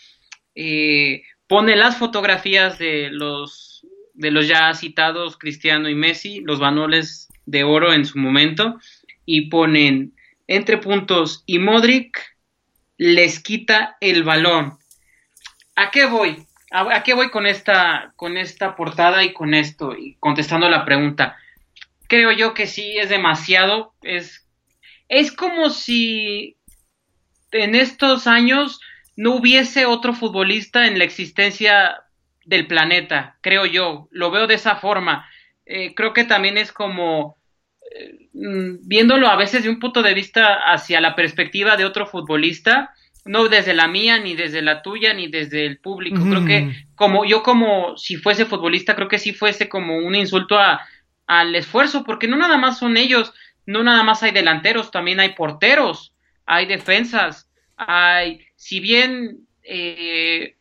Eh, pone las fotografías de los de los ya citados Cristiano y Messi, los banoles de oro en su momento, y ponen entre puntos y Modric les quita el balón. ¿A qué voy? ¿A, qué voy con esta, con esta portada y con esto? Y contestando la pregunta. Creo yo que sí es demasiado. Es, es como si en estos años no hubiese otro futbolista en la existencia del planeta, creo yo. Lo veo de esa forma. Eh, creo que también es como eh, mm, viéndolo a veces de un punto de vista hacia la perspectiva de otro futbolista no desde la mía, ni desde la tuya, ni desde el público. Creo que como yo como si fuese futbolista, creo que sí fuese como un insulto a, al esfuerzo, porque no nada más son ellos, no nada más hay delanteros, también hay porteros, hay defensas, hay, si bien eh,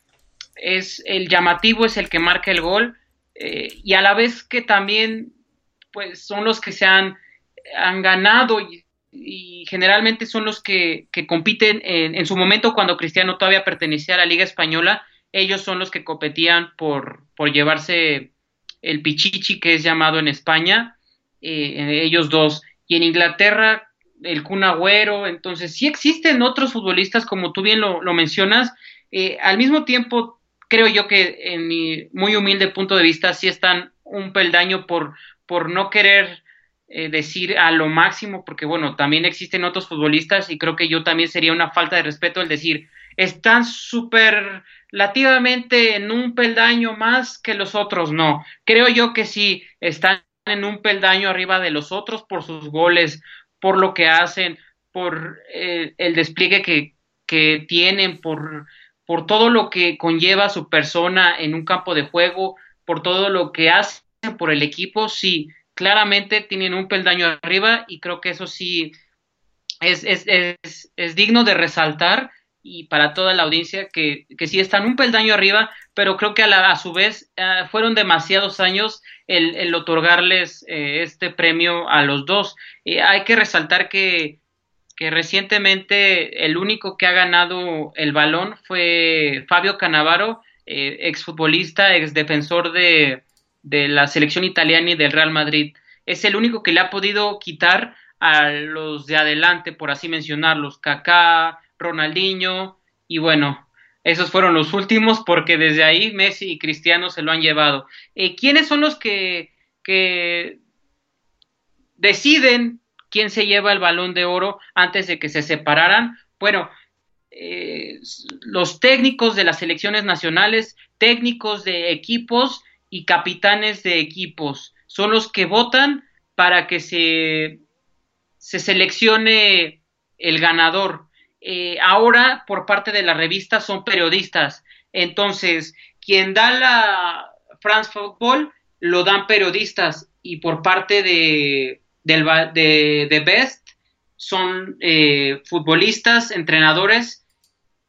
es el llamativo es el que marca el gol, eh, y a la vez que también pues son los que se han, han ganado y generalmente son los que, compiten en, su momento cuando Cristiano todavía pertenecía a la Liga Española, ellos son los que competían por, por llevarse el Pichichi que es llamado en España, eh, ellos dos, y en Inglaterra el Kun Agüero, entonces sí existen otros futbolistas como tú bien lo, mencionas, eh, al mismo tiempo creo yo que en mi muy humilde punto de vista sí están un peldaño por, por no querer eh, decir a lo máximo, porque bueno, también existen otros futbolistas y creo que yo también sería una falta de respeto el decir, están superlativamente en un peldaño más que los otros, no, creo yo que sí, están en un peldaño arriba de los otros por sus goles, por lo que hacen, por eh, el despliegue que, que tienen, por, por todo lo que conlleva su persona en un campo de juego, por todo lo que hacen por el equipo, sí, claramente tienen un peldaño arriba y creo que eso sí es, es, es digno de resaltar y para toda la audiencia que, que sí están un peldaño arriba, pero creo que a, su vez eh, fueron demasiados años el, otorgarles eh, este premio a los dos. Eh, hay que resaltar que, que recientemente el único que ha ganado el balón fue Fabio Canavaro, exfutbolista, ex defensor de, de la selección italiana y del Real Madrid. Es el único que le ha podido quitar a los de adelante, por así mencionarlos, Kaká, Ronaldinho y bueno, esos fueron los últimos porque desde ahí Messi y Cristiano se lo han llevado. Eh, ¿Quiénes son los que, deciden quién se lleva el balón de oro antes de que se separaran? Bueno, eh, los técnicos de las selecciones nacionales, técnicos de equipos y capitanes de equipos. Son los que votan para que se seleccione el ganador. Eh, ahora, por parte de la revista, son periodistas. Entonces, quien da la France Football lo dan periodistas y por parte de, de, Best son eh, futbolistas, entrenadores,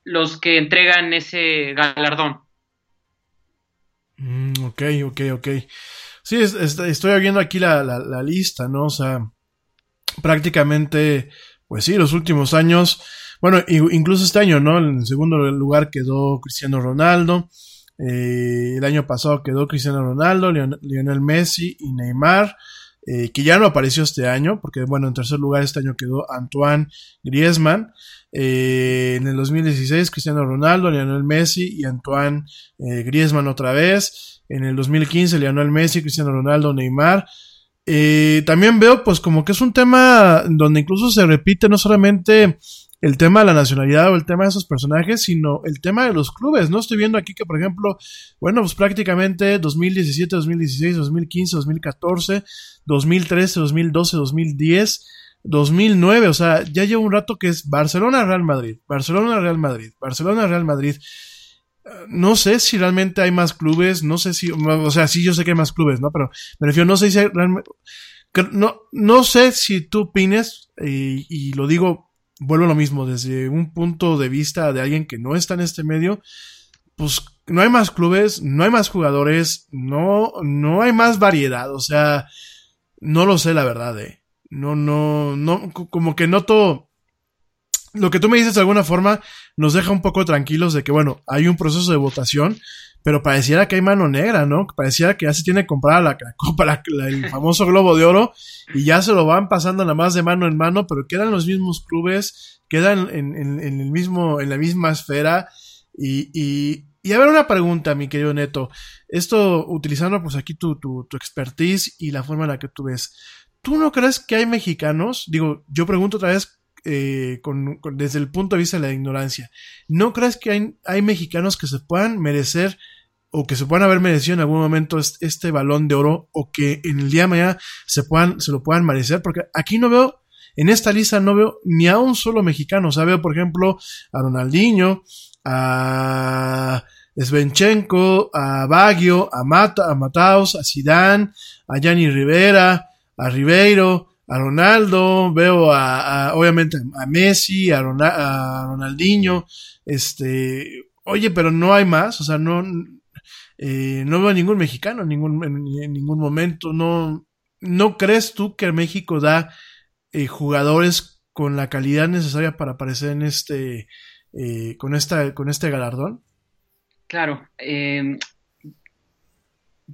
los que entregan ese galardón. Mm, ok, ok, ok. Sí, estoy viendo aquí la, la, lista, ¿no? O sea, prácticamente, pues sí, los últimos años, bueno, incluso este año, ¿no? En segundo lugar quedó Cristiano Ronaldo. Eh, el año pasado quedó Cristiano Ronaldo, Lionel Messi y Neymar, eh, que ya no apareció este año, porque bueno, en tercer lugar este año quedó Antoine Griezmann. Eh, en el 2016, Cristiano Ronaldo, Lionel Messi y Antoine eh, Griezmann otra vez. En el 2015, Lionel Messi, Cristiano Ronaldo, Neymar. Eh, también veo pues como que es un tema donde incluso se repite no solamente el tema de la nacionalidad o el tema de esos personajes, sino el tema de los clubes, ¿no? Estoy viendo aquí que, por ejemplo, bueno, pues prácticamente 2017, 2016, 2015, 2014, 2013, 2012, 2010 2009, o sea, ya lleva un rato que es Barcelona-Real Madrid, Barcelona-Real Madrid, Barcelona-Real Madrid. No sé si realmente hay más clubes, no sé si, o sea, sí yo sé que hay más clubes, ¿no? Pero me refiero, no sé si hay realmente, no, no sé si tú opines, y, y lo digo, vuelvo a lo mismo, desde un punto de vista de alguien que no está en este medio, pues no hay más clubes, no hay más jugadores, no, no hay más variedad, o sea, no lo sé la verdad, eh. No, no, no, como que noto lo que tú me dices de alguna forma nos deja un poco tranquilos de que, bueno, hay un proceso de votación, pero pareciera que hay mano negra, ¿no? Pareciera que ya se tiene comprada la, la copa, el famoso globo de oro, y ya se lo van pasando nada más de mano en mano, pero quedan los mismos clubes, quedan en, en- en el mismo, en la misma esfera, y, y, y a ver una pregunta, mi querido Neto, esto utilizando pues aquí tu, tu, tu expertise y la forma en la que tú ves, ¿tú no crees que hay mexicanos? Digo, yo pregunto otra vez eh, con- desde el punto de vista de la ignorancia. ¿No crees que hay, hay mexicanos que se puedan merecer o que se puedan haber merecido en algún momento es- este, balón de oro o que en el día de mañana se puedan, se lo puedan merecer? Porque aquí no veo, en esta lista no veo ni a un solo mexicano. O sea, veo, por ejemplo, a Ronaldinho, a Svenchenko, a Baggio, a Mata, a Mataos, a Zidane, a Gianni Rivera, a Ribeiro, a Ronaldo, veo a, obviamente a Messi, a, Rona- a Ronaldinho, este, oye, pero no hay más, o sea, no, eh, no veo a ningún mexicano en ningún, en ningún momento, no, ¿no crees tú que México da eh, jugadores con la calidad necesaria para aparecer en este, eh, con esta, con este galardón? Claro. eh,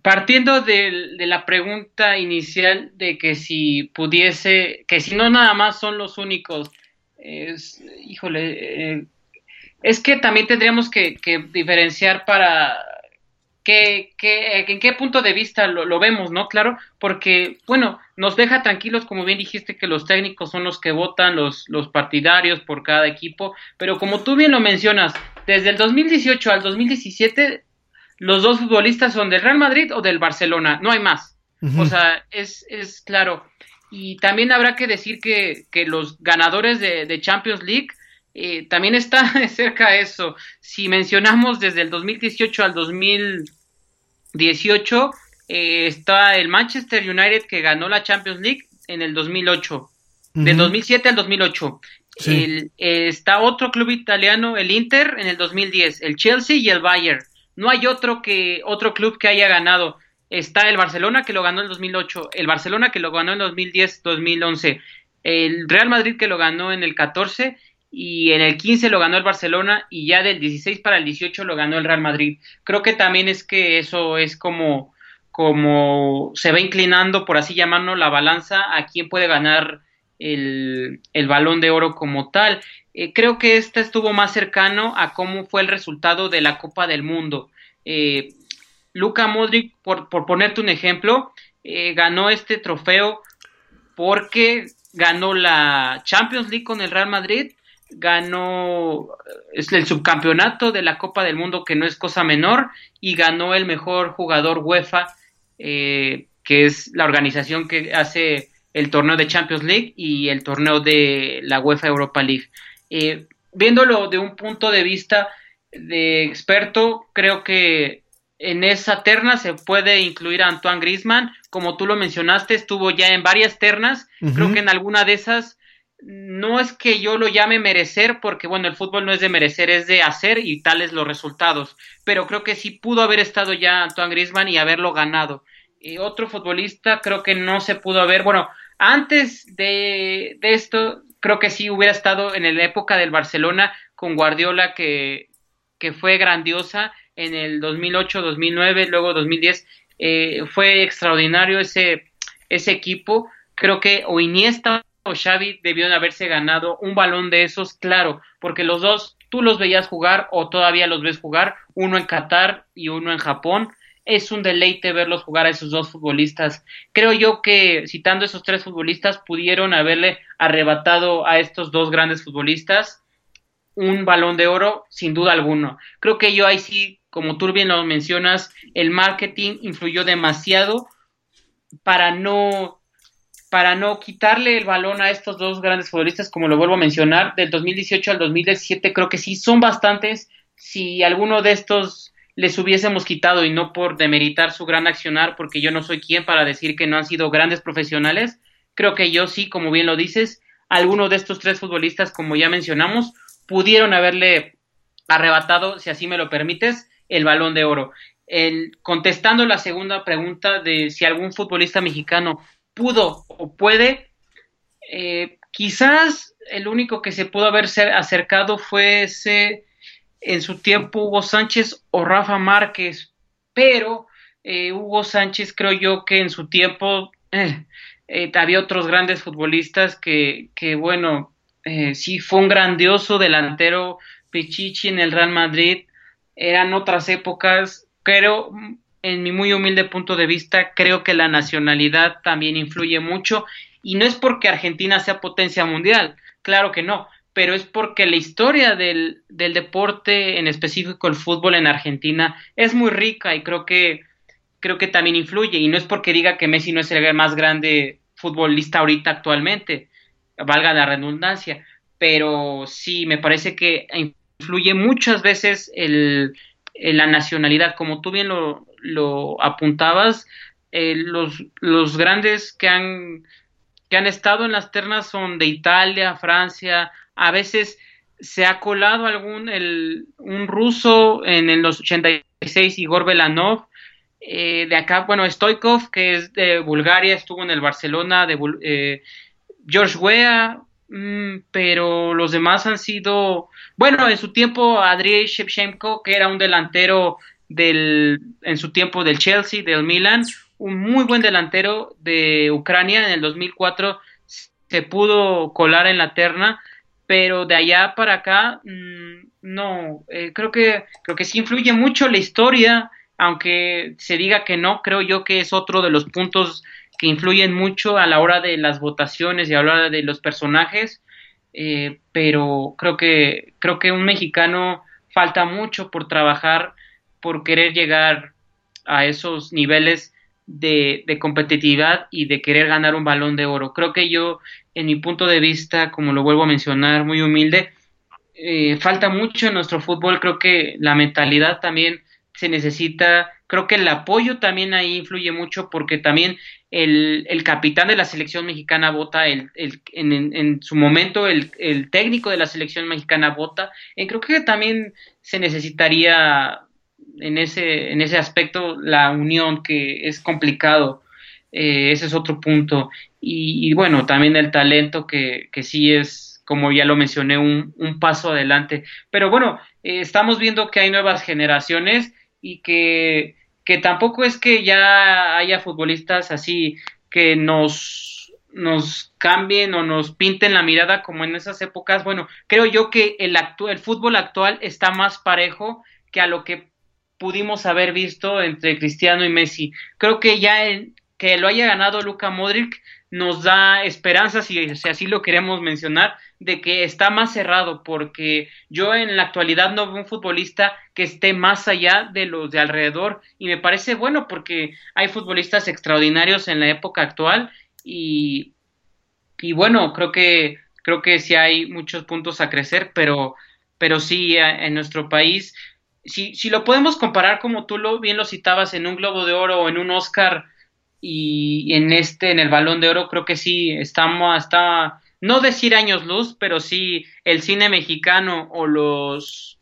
partiendo de, la pregunta inicial de que si pudiese, que si no nada más son los únicos, es, híjole, eh, es que también tendríamos que, que diferenciar para qué- en qué punto de vista lo, lo vemos, ¿no? Claro, porque, bueno, nos deja tranquilos, como bien dijiste, que los técnicos son los que votan, los, los partidarios por cada equipo, pero como tú bien lo mencionas, desde el 2018 al 2017, los dos futbolistas son del Real Madrid o del Barcelona, no hay más. O sea, es, es claro. Y también habrá que decir que, que los ganadores de, de Champions League eh, también está de cerca eso. Si mencionamos desde el 2018 al 2018, eh, está el Manchester United que ganó la Champions League en el 2008. Del Ujú. 2007 al 2008. Sí. El- eh, está otro club italiano, el Inter, en el 2010, el Chelsea y el Bayern. No hay otro que otro club que haya ganado. Está el Barcelona que lo ganó en el 2008, el Barcelona que lo ganó en 2010-2011, el Real Madrid que lo ganó en el 14 y en el 15 lo ganó el Barcelona y ya del 16 para el 18 lo ganó el Real Madrid. Creo que también es que eso es como como se va inclinando, por así llamarlo, la balanza a quién puede ganar el, el balón de oro como tal. Eh, creo que este estuvo más cercano a cómo fue el resultado de la Copa del Mundo. Eh, Luka Modric, por, por ponerte un ejemplo, eh, ganó este trofeo porque ganó la Champions League con el Real Madrid, ganó el subcampeonato de la Copa del Mundo, que no es cosa menor, y ganó el mejor jugador UEFA, que es la organización que hace el torneo de Champions League y el torneo de la UEFA Europa League. Eh, viéndolo de un punto de vista de experto, creo que en esa terna se puede incluir a Antoine Griezmann, como tú lo mencionaste, estuvo ya en varias ternas, creo que en alguna de esas no es que yo lo llame merecer, porque bueno, el fútbol no es de merecer, es de hacer y tales los resultados, pero creo que sí pudo haber estado ya Antoine Griezmann y haberlo ganado. Otro futbolista creo que no se pudo haber, bueno, antes de, de esto, creo que sí hubiera estado en la época del Barcelona con Guardiola, que, que fue grandiosa en el 2008, 2009, luego 2010. eh, fue extraordinario ese, ese equipo. Creo que o Iniesta o Xavi debieron haberse ganado un balón de esos, claro, porque los dos tú los veías jugar o todavía los ves jugar, uno en Qatar y uno en Japón. Es un deleite verlos jugar a esos dos futbolistas. Creo yo que citando esos tres futbolistas pudieron haberle arrebatado a estos dos grandes futbolistas un balón de oro sin duda alguno. Creo que yo ahí sí, como tú bien lo mencionas, el marketing influyó demasiado para no para no quitarle el balón a estos dos grandes futbolistas, como lo vuelvo a mencionar, del 2018 al 2017, creo que sí son bastantes. Si alguno de estos les hubiésemos quitado y no por demeritar su gran accionar, porque yo no soy quien para decir que no han sido grandes profesionales, creo que yo sí, como bien lo dices, alguno de estos tres futbolistas, como ya mencionamos, pudieron haberle arrebatado, si así me lo permites, el balón de oro. El, contestando la segunda pregunta de si algún futbolista mexicano pudo o puede, eh, quizás el único que se pudo haber acercado fue ese en su tiempo Hugo Sánchez o Rafa Márquez, pero eh, Hugo Sánchez creo yo que en su tiempo eh, eh, había otros grandes futbolistas que, que bueno, sí fue un grandioso delantero Pichichi en el Real Madrid, eran otras épocas, pero en mi muy humilde punto de vista, creo que la nacionalidad también influye mucho y no es porque Argentina sea potencia mundial, claro que no, pero es porque la historia del, del deporte, en específico el fútbol en Argentina, es muy rica y creo que, creo que también influye. Y no es porque diga que Messi no es el más grande futbolista ahorita actualmente, valga la redundancia, pero sí, me parece que influye muchas veces el, la nacionalidad, como tú bien lo, lo apuntabas, eh, los, los grandes que han, que han estado en las ternas son de Italia, Francia, a veces se ha colado algún el, un ruso en, en los 86 Igor Belanov eh, de acá bueno Stoikov que es de Bulgaria estuvo en el Barcelona de eh, George Weah Mm, pero los demás han sido, bueno, en su tiempo Adriy Shevchenko, que era un delantero del, en su tiempo del Chelsea, del Milan, un muy buen delantero de Ucrania en el 2004 se pudo colar en la terna, pero de allá para acá mm, no, eh, creo que creo que sí influye mucho la historia, aunque se diga que no, creo yo que es otro de los puntos que influyen mucho a la hora de las votaciones y a la hora de los personajes, eh, pero creo que, creo que un mexicano falta mucho por trabajar, por querer llegar a esos niveles de, competitividad y de querer ganar un balón de oro. Creo que yo, en mi punto de vista, como lo vuelvo a mencionar, muy humilde, eh, falta mucho en nuestro fútbol, creo que la mentalidad también se necesita, creo que el apoyo también ahí influye mucho porque también el, el capitán de la selección mexicana vota, el, el en, en, su momento el, el, técnico de la selección mexicana vota, y creo que también se necesitaría en ese, en ese aspecto la unión que es complicado, eh, ese es otro punto, y, y, bueno, también el talento que, que sí es, como ya lo mencioné, un, un paso adelante, pero bueno, eh, estamos viendo que hay nuevas generaciones, y que, que tampoco es que ya haya futbolistas así que nos, nos cambien o nos pinten la mirada como en esas épocas. Bueno, creo yo que el, el fútbol actual está más parejo que a lo que pudimos haber visto entre Cristiano y Messi. Creo que ya que lo haya ganado Luka Modric nos da esperanza, si, si, así lo queremos mencionar, de que está más cerrado, porque yo en la actualidad no veo un futbolista que esté más allá de los de alrededor, y me parece bueno porque hay futbolistas extraordinarios en la época actual, y, y bueno, creo que, creo que sí hay muchos puntos a crecer, pero, pero sí en nuestro país, si, si lo podemos comparar como tú lo bien lo citabas en un Globo de Oro o en un Oscar, y en este, en el balón de oro, creo que sí, estamos, hasta, no decir años luz, pero sí el cine mexicano o los,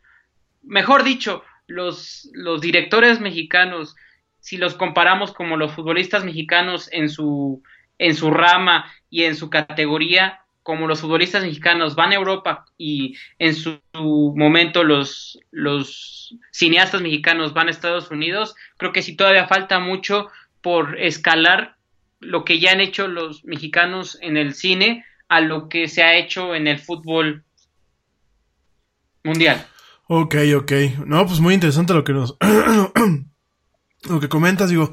mejor dicho, los, los directores mexicanos, si los comparamos como los futbolistas mexicanos en su, en su rama y en su categoría, como los futbolistas mexicanos van a Europa y en su, momento los, los cineastas mexicanos van a Estados Unidos, creo que sí todavía falta mucho por escalar lo que ya han hecho los mexicanos en el cine a lo que se ha hecho en el fútbol mundial. Ok, ok. No, pues muy interesante lo que nos... lo que comentas, digo,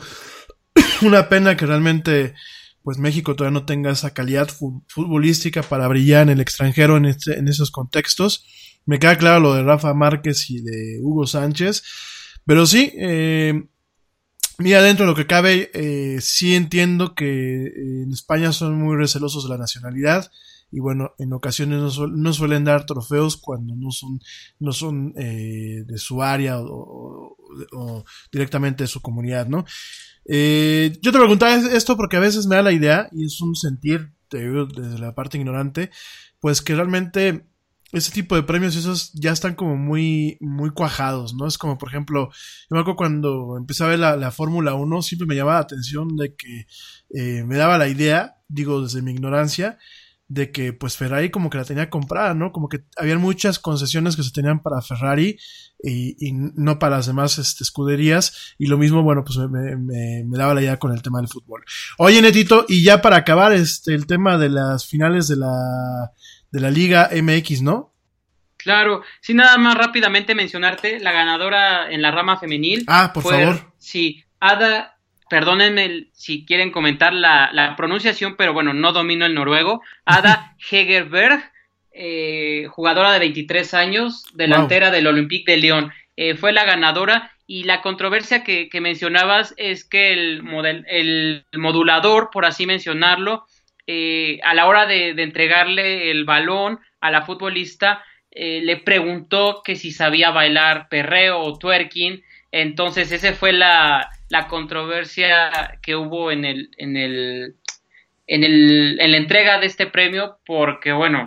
una pena que realmente pues México todavía no tenga esa calidad futbolística para brillar en el extranjero en, este, en esos contextos. Me queda claro lo de Rafa Márquez y de Hugo Sánchez, pero sí, eh, Mira, dentro de lo que cabe, eh, sí entiendo que eh, en España son muy recelosos de la nacionalidad y bueno, en ocasiones no, suelen dar trofeos cuando no son, no son eh, de su área o, directamente de su comunidad, ¿no? Eh, yo te preguntaba esto porque a veces me da la idea, y es un sentir, desde la parte ignorante, pues que realmente ese tipo de premios esos ya están como muy, muy cuajados, ¿no? Es como, por ejemplo, yo me acuerdo cuando empecé a ver la, la Fórmula 1, siempre me llamaba la atención de que eh, me daba la idea, digo desde mi ignorancia, de que pues Ferrari como que la tenía comprada, ¿no? Como que habían muchas concesiones que se tenían para Ferrari y, y no para las demás este, escuderías. Y lo mismo, bueno, pues me, me, me daba la idea con el tema del fútbol. Oye, Netito, y ya para acabar este, el tema de las finales de la, de la Liga MX, ¿no? Claro, sí, nada más rápidamente mencionarte, la ganadora en la rama femenil. Ah, por fue- favor. Sí, Ada, perdónenme el- si quieren comentar la, la pronunciación, pero bueno, no domino el noruego. Ada Hegerberg, eh, jugadora de 23 años, delantera del Olympique de Lyon, eh, fue la ganadora. Y la controversia que, que mencionabas es que el, model- el modulador, por así mencionarlo, eh, a la hora de, de entregarle el balón a la futbolista, eh, le preguntó que si sabía bailar perreo o twerking. Entonces, esa fue la, la controversia que hubo en el, en el, en el, en la entrega de este premio, porque bueno,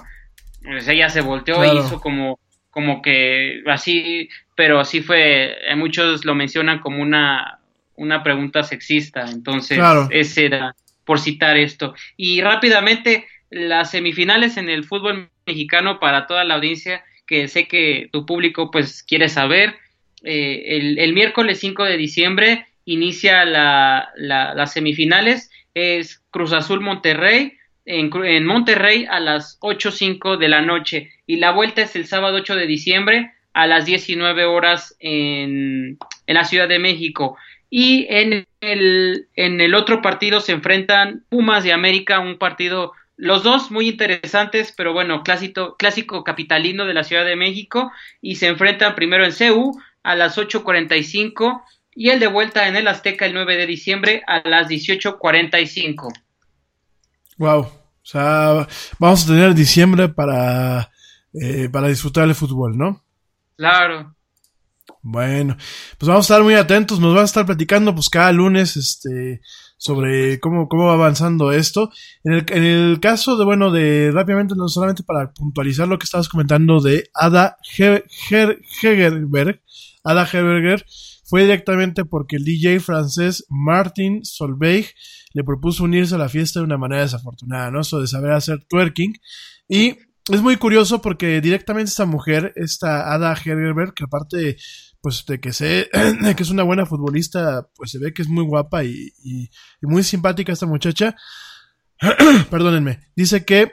pues ella se volteó Claro. e hizo como, como que así, pero así fue, eh, muchos lo mencionan como una, una pregunta sexista, entonces Claro. ese era por citar esto. Y rápidamente, las semifinales en el fútbol mexicano para toda la audiencia, que sé que tu público pues quiere saber. Eh, el, el miércoles 5 de diciembre inicia la, la- las semifinales, es Cruz Azul Monterrey, en, en Monterrey a las 8.05 de la noche y la vuelta es el sábado 8 de diciembre a las 19 horas en, en la Ciudad de México. Y en el, en el otro partido se enfrentan Pumas de América, un partido, los dos muy interesantes, pero bueno, clásico, clásico capitalino de la Ciudad de México, y se enfrentan primero en CEU a las 8.45 y el de vuelta en el Azteca el 9 de diciembre a las 18.45. Wow. O sea, vamos a tener diciembre para, eh, para disfrutar el fútbol, ¿no? Claro. Bueno, pues vamos a estar muy atentos, nos va a estar platicando pues cada lunes este sobre cómo, cómo va avanzando esto. En el, caso de, bueno, de rápidamente, no solamente para puntualizar lo que estabas comentando de Ada He- Hegerberg, Ada Hegerberg fue directamente porque el DJ francés Martin Solveig le propuso unirse a la fiesta de una manera desafortunada, ¿no? Eso de saber hacer twerking. Y es muy curioso porque directamente esta mujer, esta Ada Hegerberg, que aparte, pues de que sé que es una buena futbolista, pues se ve que es muy guapa y, y- muy simpática esta muchacha. Perdónenme. Dice que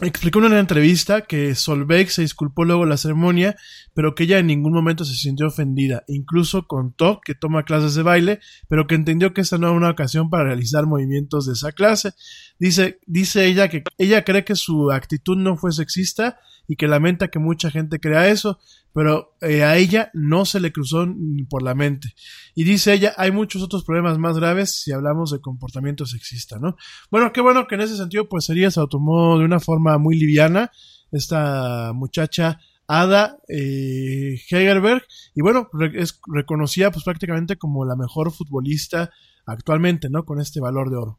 explicó en una entrevista que Solveig se disculpó luego la ceremonia, pero que ella en ningún momento se sintió ofendida. Incluso contó que toma clases de baile, pero que entendió que esta no era una ocasión para realizar movimientos de esa clase. Dice, dice ella que ella cree que su actitud no fue sexista y que lamenta que mucha gente crea eso, pero eh, a ella no se le cruzó por la mente. Y dice ella, hay muchos otros problemas más graves si hablamos de comportamiento sexista, ¿no? Bueno, qué bueno que en ese sentido, pues ella se lo tomó de una forma muy liviana, esta muchacha Ada eh, Hegerberg, y bueno, es reconocida pues prácticamente como la mejor futbolista actualmente, ¿no? Con este valor de oro.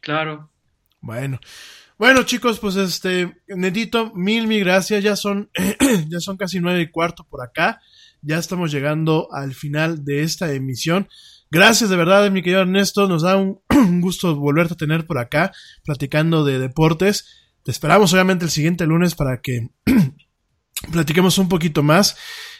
Claro. Bueno. Bueno, chicos, pues este, Netito, mil, mil gracias. Ya son, ya son casi nueve y cuarto por acá. Ya estamos llegando al final de esta emisión. Gracias de verdad, mi querido Ernesto. Nos da un, gusto volverte a tener por acá, platicando de deportes. Te esperamos obviamente el siguiente lunes para que platiquemos un poquito más.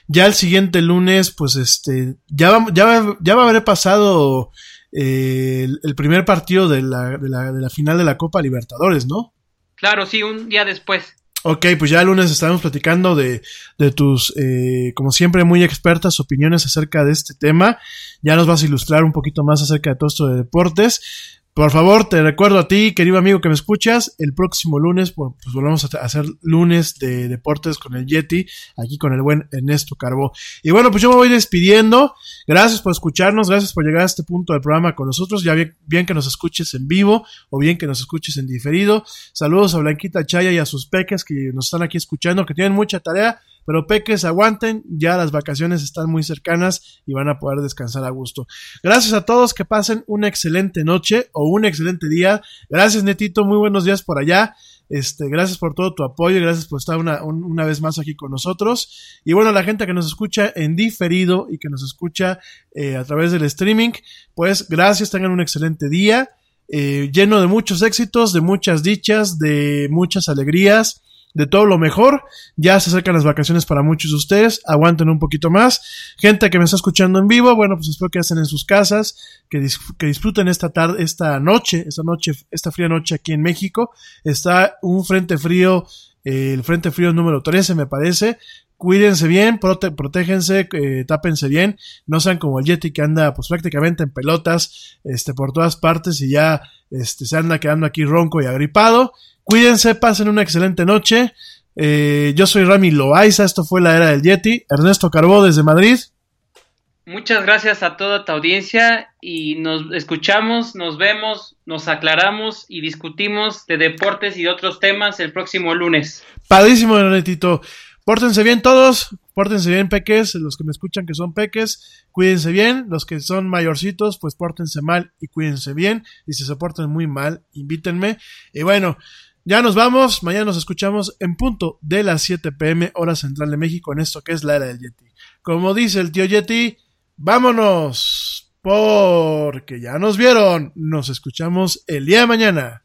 Ya el siguiente lunes, pues este, ya va, ya va, ya va a haber pasado eh, el, el primer partido de la, de, la, de la final de la Copa Libertadores, ¿no? Claro, sí, un día después. Ok, pues ya el lunes estaremos platicando de, de tus, eh, como siempre, muy expertas opiniones acerca de este tema. Ya nos vas a ilustrar un poquito más acerca de todo esto de deportes. Por favor, te recuerdo a ti, querido amigo que me escuchas, el próximo lunes, pues volvemos a hacer lunes de deportes con el Yeti, aquí con el buen Ernesto Carbó. Y bueno, pues yo me voy despidiendo. Gracias por escucharnos, gracias por llegar a este punto del programa con nosotros. Ya bien, bien que nos escuches en vivo o bien que nos escuches en diferido. Saludos a Blanquita Chaya y a sus peques que nos están aquí escuchando, que tienen mucha tarea. Pero peques, aguanten, ya las vacaciones están muy cercanas y van a poder descansar a gusto. Gracias a todos, que pasen una excelente noche o un excelente día. Gracias, Netito, muy buenos días por allá. Este, gracias por todo tu apoyo gracias por estar una, un, una vez más aquí con nosotros. Y bueno, la gente que nos escucha en diferido y que nos escucha eh, a través del streaming, pues gracias, tengan un excelente día. eh, lleno de muchos éxitos, de muchas dichas, de muchas alegrías, de todo lo mejor. Ya se acercan las vacaciones para muchos de ustedes. Aguanten un poquito más. Gente que me está escuchando en vivo, bueno, pues espero que hacen en sus casas, que, que disfruten esta tarde, esta noche, esta noche, esta fría noche aquí en México. Está un frente frío, el frente frío número 13 me parece. Cuídense bien, prote protéjense, eh, tápense bien, no sean como el Yeti que anda pues prácticamente en pelotas, este, por todas partes y ya, este, se anda quedando aquí ronco y agripado. Cuídense, pasen una excelente noche. Eh, yo soy Rami Loaiza, esto fue la era del Yeti. Ernesto Carbó desde Madrid. Muchas gracias a toda tu audiencia y nos escuchamos, nos vemos, nos aclaramos y discutimos de deportes y de otros temas el próximo lunes. Padrísimo, Ernetito. Pórtense bien todos, pórtense bien peques, los que me escuchan que son peques, cuídense bien, los que son mayorcitos, pues pórtense mal y cuídense bien, y si se portan muy mal, invítenme. Y bueno, ya nos vamos, mañana nos escuchamos en punto de las 7 pm hora central de México en esto que es la era del Yeti. Como dice el tío Yeti, vámonos, porque ya nos vieron, nos escuchamos el día de mañana.